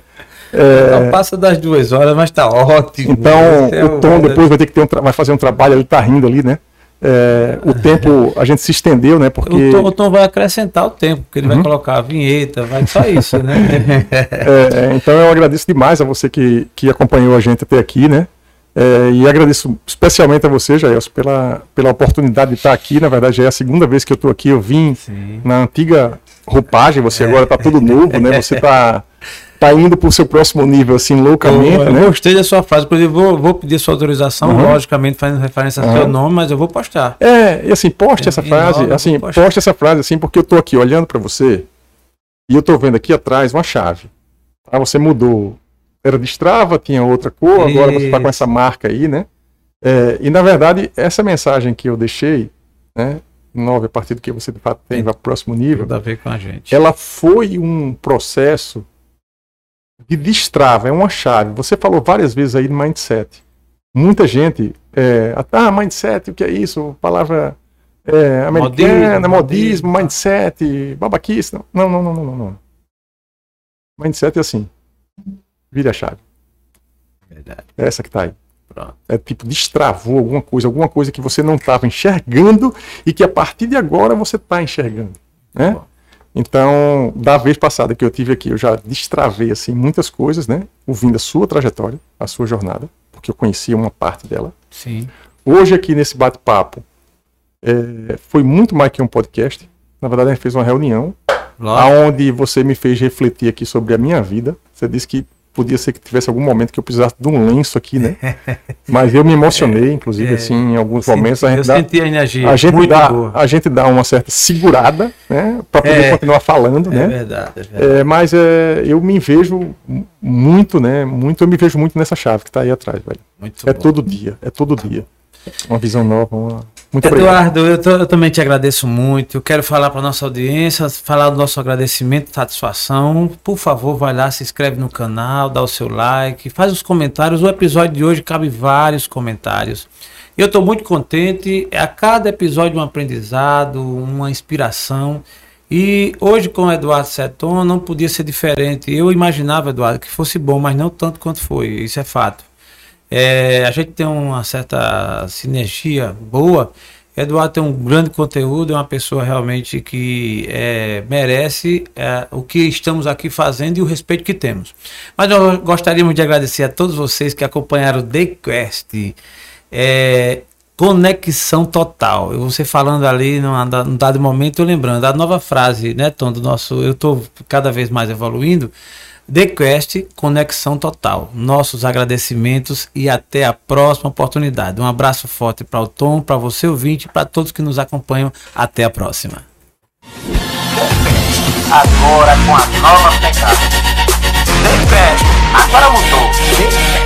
É... Não passa das duas horas, mas tá ótimo. Então, é o Tom depois vai ter que ter um vai fazer um trabalho, ele tá rindo ali, né? É, o tempo a gente se estendeu, né? Porque o Tom, o Tom vai acrescentar o tempo, porque ele uhum. vai colocar a vinheta, vai só isso, né? é, então eu agradeço demais a você que, que acompanhou a gente até aqui, né? É, e agradeço especialmente a você, Jair, pela, pela oportunidade de estar aqui. Na verdade, já é a segunda vez que eu estou aqui. Eu vim Sim. na antiga roupagem, você agora está tudo novo, né? Você está tá indo para o seu próximo nível, assim, loucamente. Eu, eu né? gostei da sua frase, por exemplo, vou, vou pedir sua autorização, uhum. logicamente fazendo referência ao uhum. seu nome, mas eu vou postar. É, e assim, poste essa frase, nome, assim, poste essa frase, assim, porque eu estou aqui olhando para você e eu estou vendo aqui atrás uma chave. Ah, você mudou. Era de Strava, tinha outra cor, agora você está com essa marca aí, né? É, e na verdade, essa mensagem que eu deixei, né? Nove, a partir do que você de fato tem, vai para o próximo nível. Tudo a ver com a gente. Ela foi um processo de destrava, é uma chave. Você falou várias vezes aí de mindset. Muita gente, é, ah, mindset, o que é isso? Palavra é, americana, modismo, modismo, mindset, babaquice. Não, não, não, não, não, não. Mindset é assim. Vira a chave. Verdade. É essa que tá aí. Pronto. É tipo, destravou alguma coisa, alguma coisa que você não estava enxergando e que a partir de agora você está enxergando. Né? Bom. Então, da vez passada que eu tive aqui, eu já destravei assim muitas coisas, né? Ouvindo a sua trajetória, a sua jornada, porque eu conhecia uma parte dela. Sim. Hoje aqui nesse bate-papo é, foi muito mais que um podcast. Na verdade, a gente fez uma reunião, aonde você me fez refletir aqui sobre a minha vida. Você disse que podia ser que tivesse algum momento que eu precisasse de um lenço aqui, né? Mas eu me emocionei, inclusive, é, assim, em alguns momentos. A gente eu dá, senti a energia. A gente, dá, a gente dá uma certa segurada, né? Para poder é, continuar falando, é né? Verdade, é verdade. É, mas é, eu me vejo muito, né? Muito, eu me vejo muito nessa chave que está aí atrás, velho. Muito é bom. todo dia, é todo dia. Uma visão nova, uma muito Eduardo, eu, eu, também te agradeço muito. Eu quero falar para nossa audiência, falar do nosso agradecimento, satisfação. Por favor, vai lá, se inscreve no canal, dá o seu like, faz os comentários. O episódio de hoje cabe vários comentários. Eu estou muito contente. A cada episódio um aprendizado, uma inspiração. E hoje com o Eduardo Seton não podia ser diferente. Eu imaginava, Eduardo, que fosse bom, mas não tanto quanto foi. Isso é fato. É, a gente tem uma certa sinergia boa. Eduardo tem um grande conteúdo, é uma pessoa realmente que é, merece é, o que estamos aqui fazendo e o respeito que temos. Mas nós gostaríamos de agradecer a todos vocês que acompanharam o The Quest. É, conexão total. Eu você falando ali num, num dado momento, eu lembrando a nova frase, né, Tom, do nosso. Eu estou cada vez mais evoluindo. The Quest Conexão Total. Nossos agradecimentos e até a próxima oportunidade. Um abraço forte para o Tom, para você ouvinte para todos que nos acompanham. Até a próxima. Agora com a nova pegada. The Quest, agora mudou.